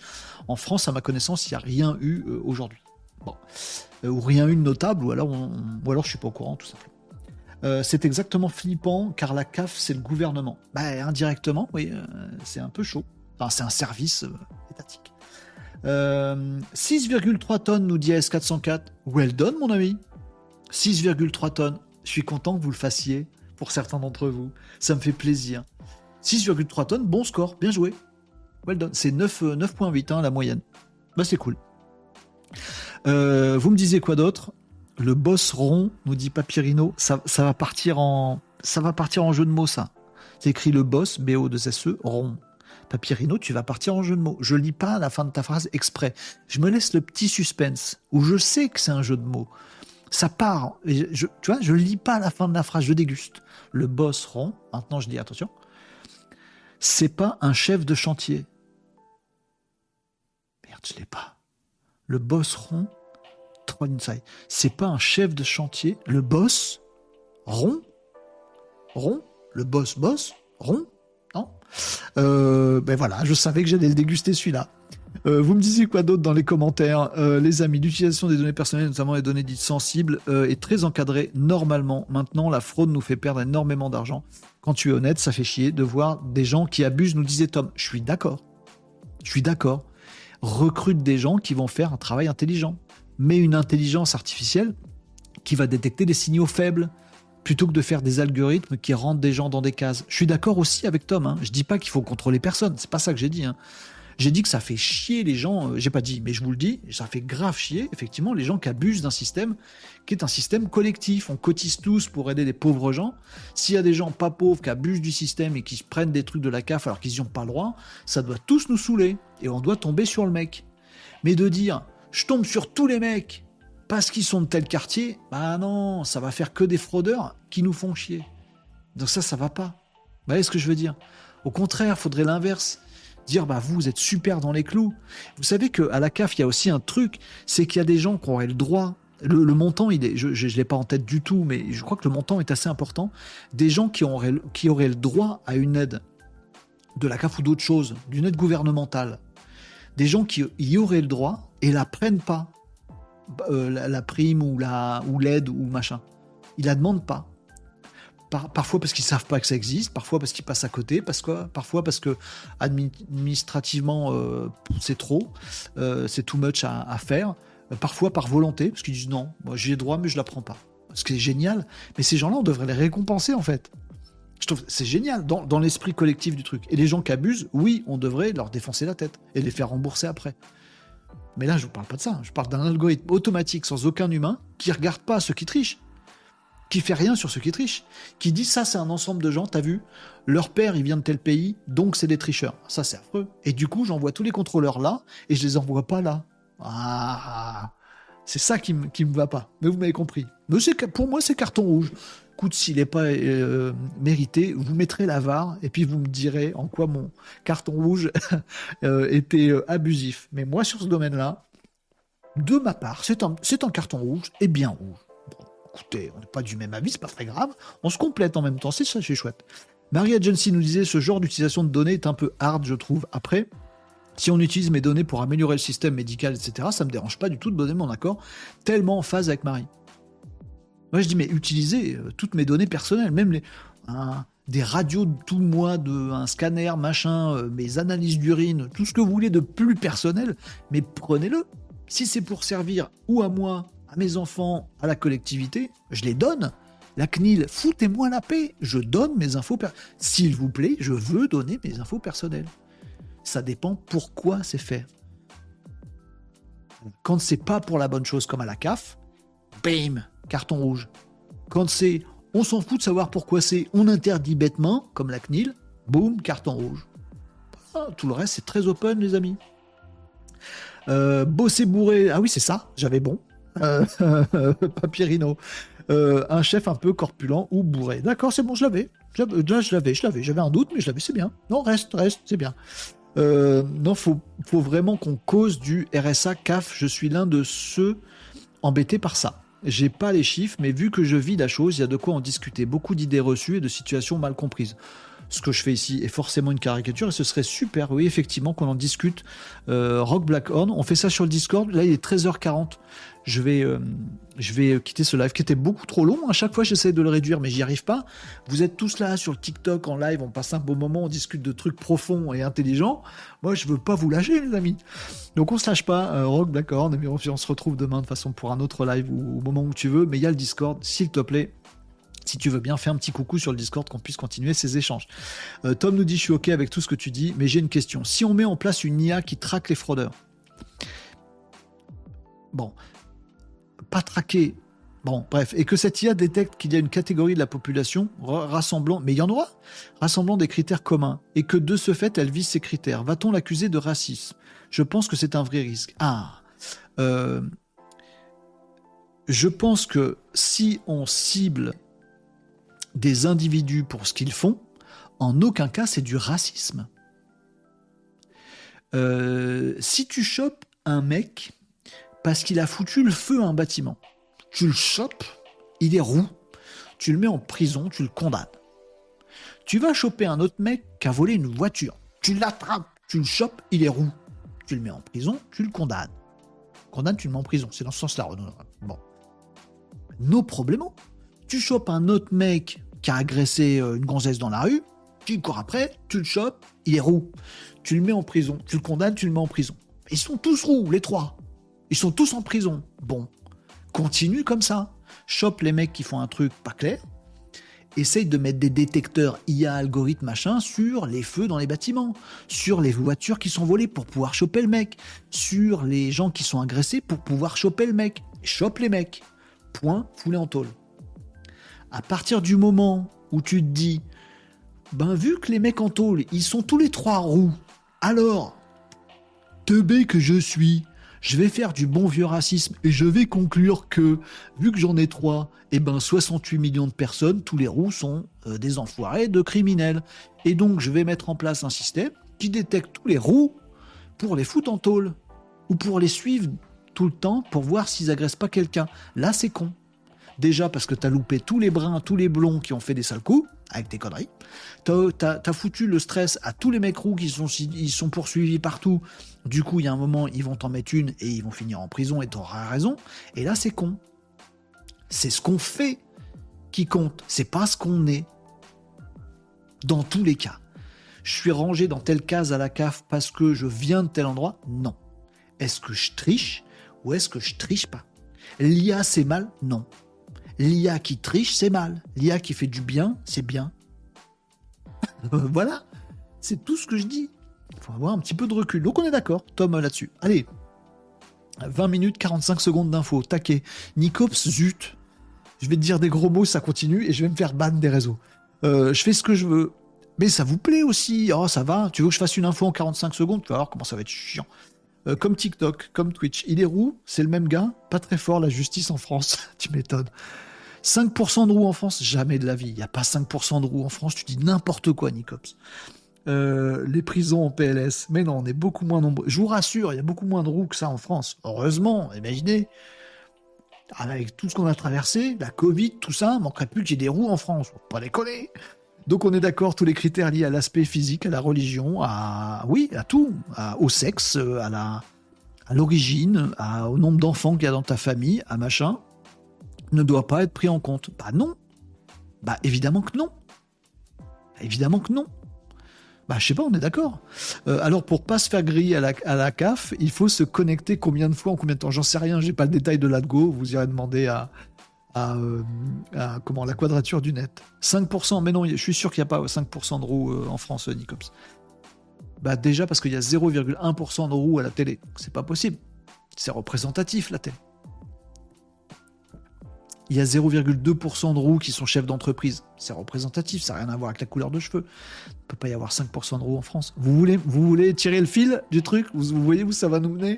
En France, à ma connaissance, il n'y a rien eu euh, aujourd'hui. Euh, ou rien eu de notable, ou alors, on, ou alors je suis pas au courant, tout simplement. c'est exactement flippant car la CAF c'est le gouvernement. Bah, indirectement, oui, c'est un peu chaud. Enfin, c'est un service étatique. 6,3 tonnes, nous dit AS404. Well done, mon ami. 6,3 tonnes. Je suis content que vous le fassiez pour certains d'entre vous. Ça me fait plaisir. 6,3 tonnes, bon score, bien joué. Well done. C'est 9,8 euh, hein, la moyenne. Bah, c'est cool. Euh, vous me disiez quoi d'autre? Le boss rond, nous dit Papyrino, ça, va partir en, ça va partir en jeu de mots, ça. C'est écrit le boss, B-O-2-S-E, rond. Papyrino, tu vas partir en jeu de mots. Je lis pas la fin de ta phrase exprès. Je me laisse le petit suspense où je sais que c'est un jeu de mots ça part. Je, tu vois, je lis pas la fin de la phrase, je déguste. Le boss rond, maintenant je dis attention, c'est pas un chef de chantier. Merde, je l'ai pas. Le boss rond. C'est pas un chef de chantier. Le boss rond, rond, le boss boss rond, non euh, Ben voilà, je savais que j'allais le déguster celui-là. Euh, vous me disiez quoi d'autre dans les commentaires? Euh, Les amis, l'utilisation des données personnelles, notamment les données dites sensibles, euh, est très encadrée normalement. Maintenant, la fraude nous fait perdre énormément d'argent. Quand tu es honnête, ça fait chier de voir des gens qui abusent, nous disait Tom. Je suis d'accord. Je suis d'accord. Recrute des gens qui vont faire un travail intelligent. Mais une intelligence artificielle qui va détecter des signaux faibles plutôt que de faire des algorithmes qui rentrent des gens dans des cases. Je suis d'accord aussi avec Tom. Hein. Je dis pas qu'il faut contrôler personne. C'est pas ça que j'ai dit. Hein. J'ai dit que ça fait chier les gens, euh, j'ai pas dit, mais je vous le dis, ça fait grave chier, effectivement, les gens qui abusent d'un système qui est un système collectif. On cotise tous pour aider les pauvres gens. S'il y a des gens pas pauvres qui abusent du système et qui se prennent des trucs de la CAF alors qu'ils n'y ont pas le droit, ça doit tous nous saouler. Et on doit tomber sur le mec. Mais de dire, je tombe sur tous les mecs parce qu'ils sont de tel quartier, bah non, ça va faire que des fraudeurs qui nous font chier. Donc ça, ça va pas. Vous voyez ce que je veux dire? Au contraire, faudrait l'inverse dire bah vous, êtes super dans les clous. Vous savez qu'à la CAF, il y a aussi un truc, c'est qu'il y a des gens qui auraient le droit. Le, montant, je ne l'ai pas en tête du tout, mais je crois que le montant est assez important. Des gens qui auraient, qui auraient le droit à une aide de la CAF ou d'autres choses, d'une aide gouvernementale. Des gens qui y auraient le droit et la prennent pas, euh, la, prime ou la ou l'aide ou machin. Ils la demandent pas parfois parce qu'ils savent pas que ça existe, parfois parce qu'ils passent à côté, parce parfois parce que administrativement euh, c'est trop, euh, c'est too much à, faire, euh, parfois par volonté, parce qu'ils disent non, moi j'ai droit mais je la prends pas. Ce qui est génial, mais ces gens-là on devrait les récompenser en fait. Je trouve c'est génial dans, dans l'esprit collectif du truc. Et les gens qui abusent, oui, on devrait leur défoncer la tête et les faire rembourser après. Mais là, je ne vous parle pas de ça. Je parle d'un algorithme automatique sans aucun humain qui regarde pas ceux qui trichent qui fait rien sur ceux qui trichent, qui dit ça c'est un ensemble de gens, t'as vu, leur père il vient de tel pays, donc c'est des tricheurs. Ça c'est affreux. Et du coup j'envoie tous les contrôleurs là et je les envoie pas là. Ah, c'est ça qui me me va pas. Mais vous m'avez compris. Mais pour moi c'est carton rouge. Écoute, s'il n'est pas euh, mérité, vous mettrez la VAR et puis vous me direz en quoi mon carton rouge euh, était euh, abusif. Mais moi sur ce domaine-là, de ma part, c'est un, un carton rouge et bien rouge écoutez, on n'est pas du même avis, c'est pas très grave. On se complète en même temps, c'est ça, c'est chouette. Marie Agency nous disait ce genre d'utilisation de données est un peu hard, je trouve. Après, si on utilise mes données pour améliorer le système médical, etc., ça me dérange pas du tout de donner mon accord, tellement en phase avec Marie. Moi, je dis, mais utilisez euh, toutes mes données personnelles, même des radios de tout mois, de, un scanner, machin, euh, mes analyses d'urine, tout ce que vous voulez de plus personnel, mais prenez-le. Si c'est pour servir ou à moi à mes enfants, à la collectivité, je les donne. La CNIL, foutez-moi la paix, je donne mes infos. S'il vous plaît, je veux donner mes infos personnelles. Ça dépend pourquoi c'est fait. Quand c'est pas pour la bonne chose comme à la CAF, bim, carton rouge. Quand c'est on s'en fout de savoir pourquoi c'est on interdit bêtement, comme la CNIL, boum, carton rouge. Ah, tout le reste, c'est très open, les amis. Euh, bosser bourré, ah oui, c'est ça, j'avais bon. Euh, Papyrino. Euh, un chef un peu corpulent ou bourré. D'accord, c'est bon, je l'avais. Là, je l'avais, je l'avais. J'avais un doute, mais je l'avais, c'est bien. Non, reste, reste, c'est bien. Euh, non, faut, faut vraiment qu'on cause du RSA CAF. Je suis l'un de ceux embêtés par ça. J'ai pas les chiffres, mais vu que je vis la chose, il y a de quoi en discuter. Beaucoup d'idées reçues et de situations mal comprises. Ce que je fais ici est forcément une caricature et ce serait super, oui, effectivement, qu'on en discute. Euh, Rock Blackhorn, on fait ça sur le Discord. Là, il est 13h40 je vais, euh, je vais quitter ce live qui était beaucoup trop long. À chaque fois, j'essaie de le réduire, mais j'y arrive pas. Vous êtes tous là sur le TikTok en live, on passe un beau moment, on discute de trucs profonds et intelligents. Moi, je veux pas vous lâcher, les amis. Donc, on se lâche pas. Euh, Rock, d'accord, on se retrouve demain de façon pour un autre live ou au moment où tu veux. Mais il y a le Discord, s'il te plaît. Si tu veux bien, fais un petit coucou sur le Discord qu'on puisse continuer ces échanges. Euh, Tom nous dit Je suis OK avec tout ce que tu dis, mais j'ai une question. Si on met en place une IA qui traque les fraudeurs, bon, pas traquer. Bon, bref, et que cette IA détecte qu'il y a une catégorie de la population rassemblant, mais il y en aura, rassemblant des critères communs, et que de ce fait, elle vise ces critères. Va-t-on l'accuser de racisme? Je pense que c'est un vrai risque. Ah, euh, je pense que si on cible des individus pour ce qu'ils font, en aucun cas c'est du racisme. Euh, si tu chopes un mec parce qu'il a foutu le feu à un bâtiment. Tu le chopes, il est roux, tu le mets en prison, tu le condamnes. Tu vas choper un autre mec qui a volé une voiture. Tu l'attrapes, tu le chopes, il est roux. Tu le mets en prison, tu le condamnes. Condamne, tu le mets en prison. C'est dans ce sens-là. Bon. Nos problèmes. Tu chopes un autre mec qui a agressé euh, une gonzesse dans la rue, tu cours après, tu le chopes, il est roux. Tu le mets en prison, tu le condamnes, tu le mets en prison. Ils sont tous roux, les trois. Ils sont tous en prison. Bon, continue comme ça. Chope les mecs qui font un truc pas clair. Essaye de mettre des détecteurs IA, algorithme, machin, sur les feux dans les bâtiments, sur les voitures qui sont volées pour pouvoir choper le mec, sur les gens qui sont agressés pour pouvoir choper le mec. Chope les mecs. Point, foulé en tôle. À partir du moment où tu te dis, ben vu que les mecs en tôle, ils sont tous les trois roux, alors, teubé que je suis, je vais faire du bon vieux racisme et je vais conclure que, vu que j'en ai trois, eh ben 68 millions de personnes, tous les roux sont euh, des enfoirés de criminels. Et donc je vais mettre en place un système qui détecte tous les roux pour les foutre en tôle ou pour les suivre tout le temps pour voir s'ils agressent pas quelqu'un. Là c'est con. Déjà parce que t'as loupé tous les bruns, tous les blonds qui ont fait des sales coups avec tes conneries. T'as as, foutu le stress à tous les mecs roux qui sont, sont poursuivis partout. Du coup, il y a un moment, ils vont t'en mettre une et ils vont finir en prison et t'auras raison. Et là, c'est con. C'est ce qu'on fait qui compte. C'est pas ce qu'on est. Dans tous les cas. Je suis rangé dans telle case à la CAF parce que je viens de tel endroit? Non. Est-ce que je triche ou est-ce que je triche pas? L'IA, c'est mal? Non. L'IA qui triche, c'est mal. L'IA qui fait du bien, c'est bien. voilà. C'est tout ce que je dis. Il faut avoir un petit peu de recul. Donc on est d'accord, Tom, là-dessus. Allez. 20 minutes, 45 secondes d'infos. Taquet. Nicops, zut. Je vais te dire des gros mots, ça continue, et je vais me faire ban des réseaux. Euh, je fais ce que je veux. Mais ça vous plaît aussi. Oh, ça va. Tu veux que je fasse une info en 45 secondes? Tu vas voir comment ça va être chiant. Euh, comme TikTok, comme Twitch. Il est roux, c'est le même gars, pas très fort la justice en France. tu m'étonnes. 5% de roues en France, jamais de la vie. Il n'y a pas 5% de roues en France, tu dis n'importe quoi, Nicops. Euh, les prisons en PLS. Mais non, on est beaucoup moins nombreux. Je vous rassure, il y a beaucoup moins de roues que ça en France. Heureusement, imaginez. Avec tout ce qu'on a traversé, la Covid, tout ça, manquerait plus qu'il y ait des roues en France. Faut pas déconner. Donc on est d'accord, tous les critères liés à l'aspect physique, à la religion, à oui, à tout, au sexe, à la, à l'origine, au nombre d'enfants qu'il y a dans ta famille, à machin, ne doit pas être pris en compte. Bah non. Bah évidemment que non. Évidemment que non. Bah je sais pas, on est d'accord. Euh, alors pour pas se faire griller à la, à la, CAF, il faut se connecter combien de fois, en combien de temps? J'en sais rien, j'ai pas le détail de l'ADGO, vous irez demander à, euh, à, comment la quadrature du net. 5%, mais non, je suis sûr qu'il n'y a pas 5% de roues euh, en France, euh, Nicops. Bah déjà parce qu'il y a 0,1% de roues à la télé. C'est pas possible. C'est représentatif la télé. Il y a 0,2% de roues qui sont chefs d'entreprise. C'est représentatif, ça n'a rien à voir avec la couleur de cheveux. Il ne peut pas y avoir 5% de roues en France. Vous voulez, vous voulez tirer le fil du truc? Vous, voyez où ça va nous mener?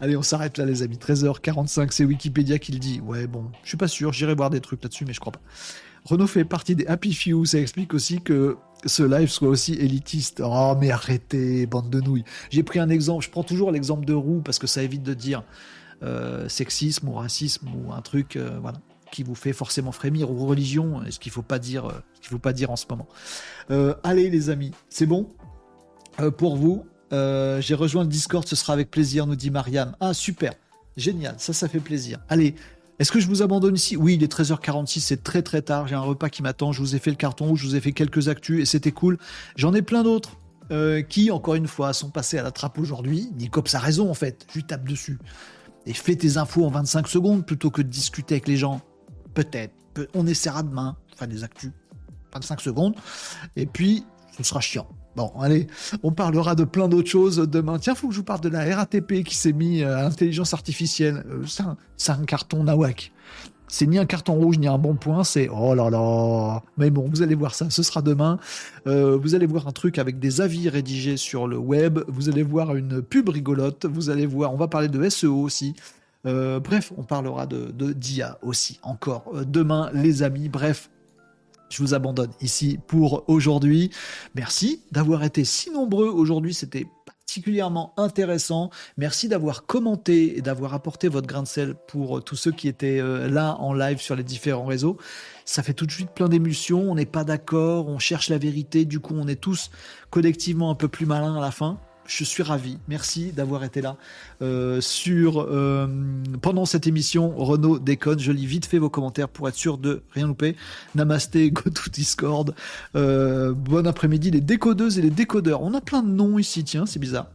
Allez, on s'arrête là les amis. 13h45, c'est Wikipédia qui le dit. Ouais, bon, je suis pas sûr, j'irai voir des trucs là-dessus, mais je crois pas. Renault fait partie des Happy Few. Ça explique aussi que ce live soit aussi élitiste. Oh, mais arrêtez, bande de nouilles. J'ai pris un exemple, je prends toujours l'exemple de roue parce que ça évite de dire euh, sexisme ou racisme ou un truc, euh, voilà, qui vous fait forcément frémir ou religion, ce qu'il faut pas dire, euh, ce faut pas dire en ce moment. allez les amis, c'est bon? Pour vous. J'ai rejoint le Discord, ce sera avec plaisir, nous dit Mariam. Ah super, génial, ça ça fait plaisir. Allez, est-ce que je vous abandonne ici? Oui, il est 13h46, c'est très très tard, j'ai un repas qui m'attend, je vous ai fait le carton, je vous ai fait quelques actus et c'était cool. J'en ai plein d'autres euh, qui, encore une fois, sont passés à la trappe aujourd'hui. Nicops a raison en fait, je lui tape dessus. Et fais tes infos en 25 secondes plutôt que de discuter avec les gens. Peut-être, on essaiera demain, enfin des actus, 25 secondes, et puis ce sera chiant. Bon, allez, on parlera de plein d'autres choses demain. Tiens, faut que je vous parle de la RATP qui s'est mis euh, à l'intelligence artificielle. Euh, c'est un, carton nawak. C'est ni un carton rouge ni un bon point, c'est oh là là. Mais bon, vous allez voir ça, ce sera demain. Euh, vous allez voir un truc avec des avis rédigés sur le web. Vous allez voir une pub rigolote. Vous allez voir, on va parler de SEO aussi. Bref, on parlera de, de DIA aussi encore demain, les amis. Bref, je vous abandonne ici pour aujourd'hui. Merci d'avoir été si nombreux aujourd'hui. C'était particulièrement intéressant. Merci d'avoir commenté et d'avoir apporté votre grain de sel pour tous ceux qui étaient euh, là en live sur les différents réseaux. Ça fait tout de suite plein d'émulsions. On n'est pas d'accord, on cherche la vérité. Du coup, on est tous collectivement un peu plus malins à la fin je suis ravi. Merci d'avoir été là euh, sur euh, pendant cette émission. Renault déconne. Je lis vite fait vos commentaires pour être sûr de rien louper. Namasté, go to Discord. Euh, bon après-midi les décodeuses et les décodeurs. On a plein de noms ici. Tiens, c'est bizarre.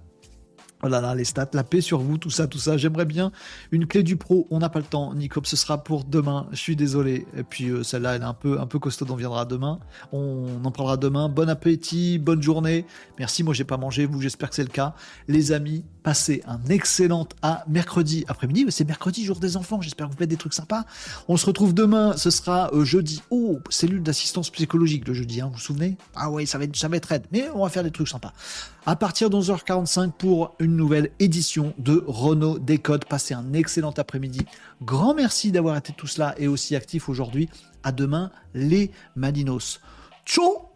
Oh là là, les stats, la paix sur vous, tout ça, tout ça. J'aimerais bien une clé du pro. On n'a pas le temps, Nico. Ce sera pour demain. Je suis désolé. Et puis euh, celle-là, elle est un peu, un peu costaud. On viendra demain. On en parlera demain. Bon appétit, bonne journée. Merci. Moi, j'ai pas mangé. Vous, j'espère que c'est le cas. Les amis, passez un excellent à mercredi après-midi. C'est mercredi, jour des enfants. J'espère que vous faites des trucs sympas. On se retrouve demain. Ce sera euh, jeudi. Oh, cellule d'assistance psychologique le jeudi. Hein, vous vous souvenez? Ah ouais, ça va être, ça va être raide. Mais on va faire des trucs sympas. À partir de 11h45 pour une nouvelle édition de Renault Décode. Passez un excellent après-midi. Grand merci d'avoir été tous là et aussi actifs aujourd'hui. À demain, les Malinos. Ciao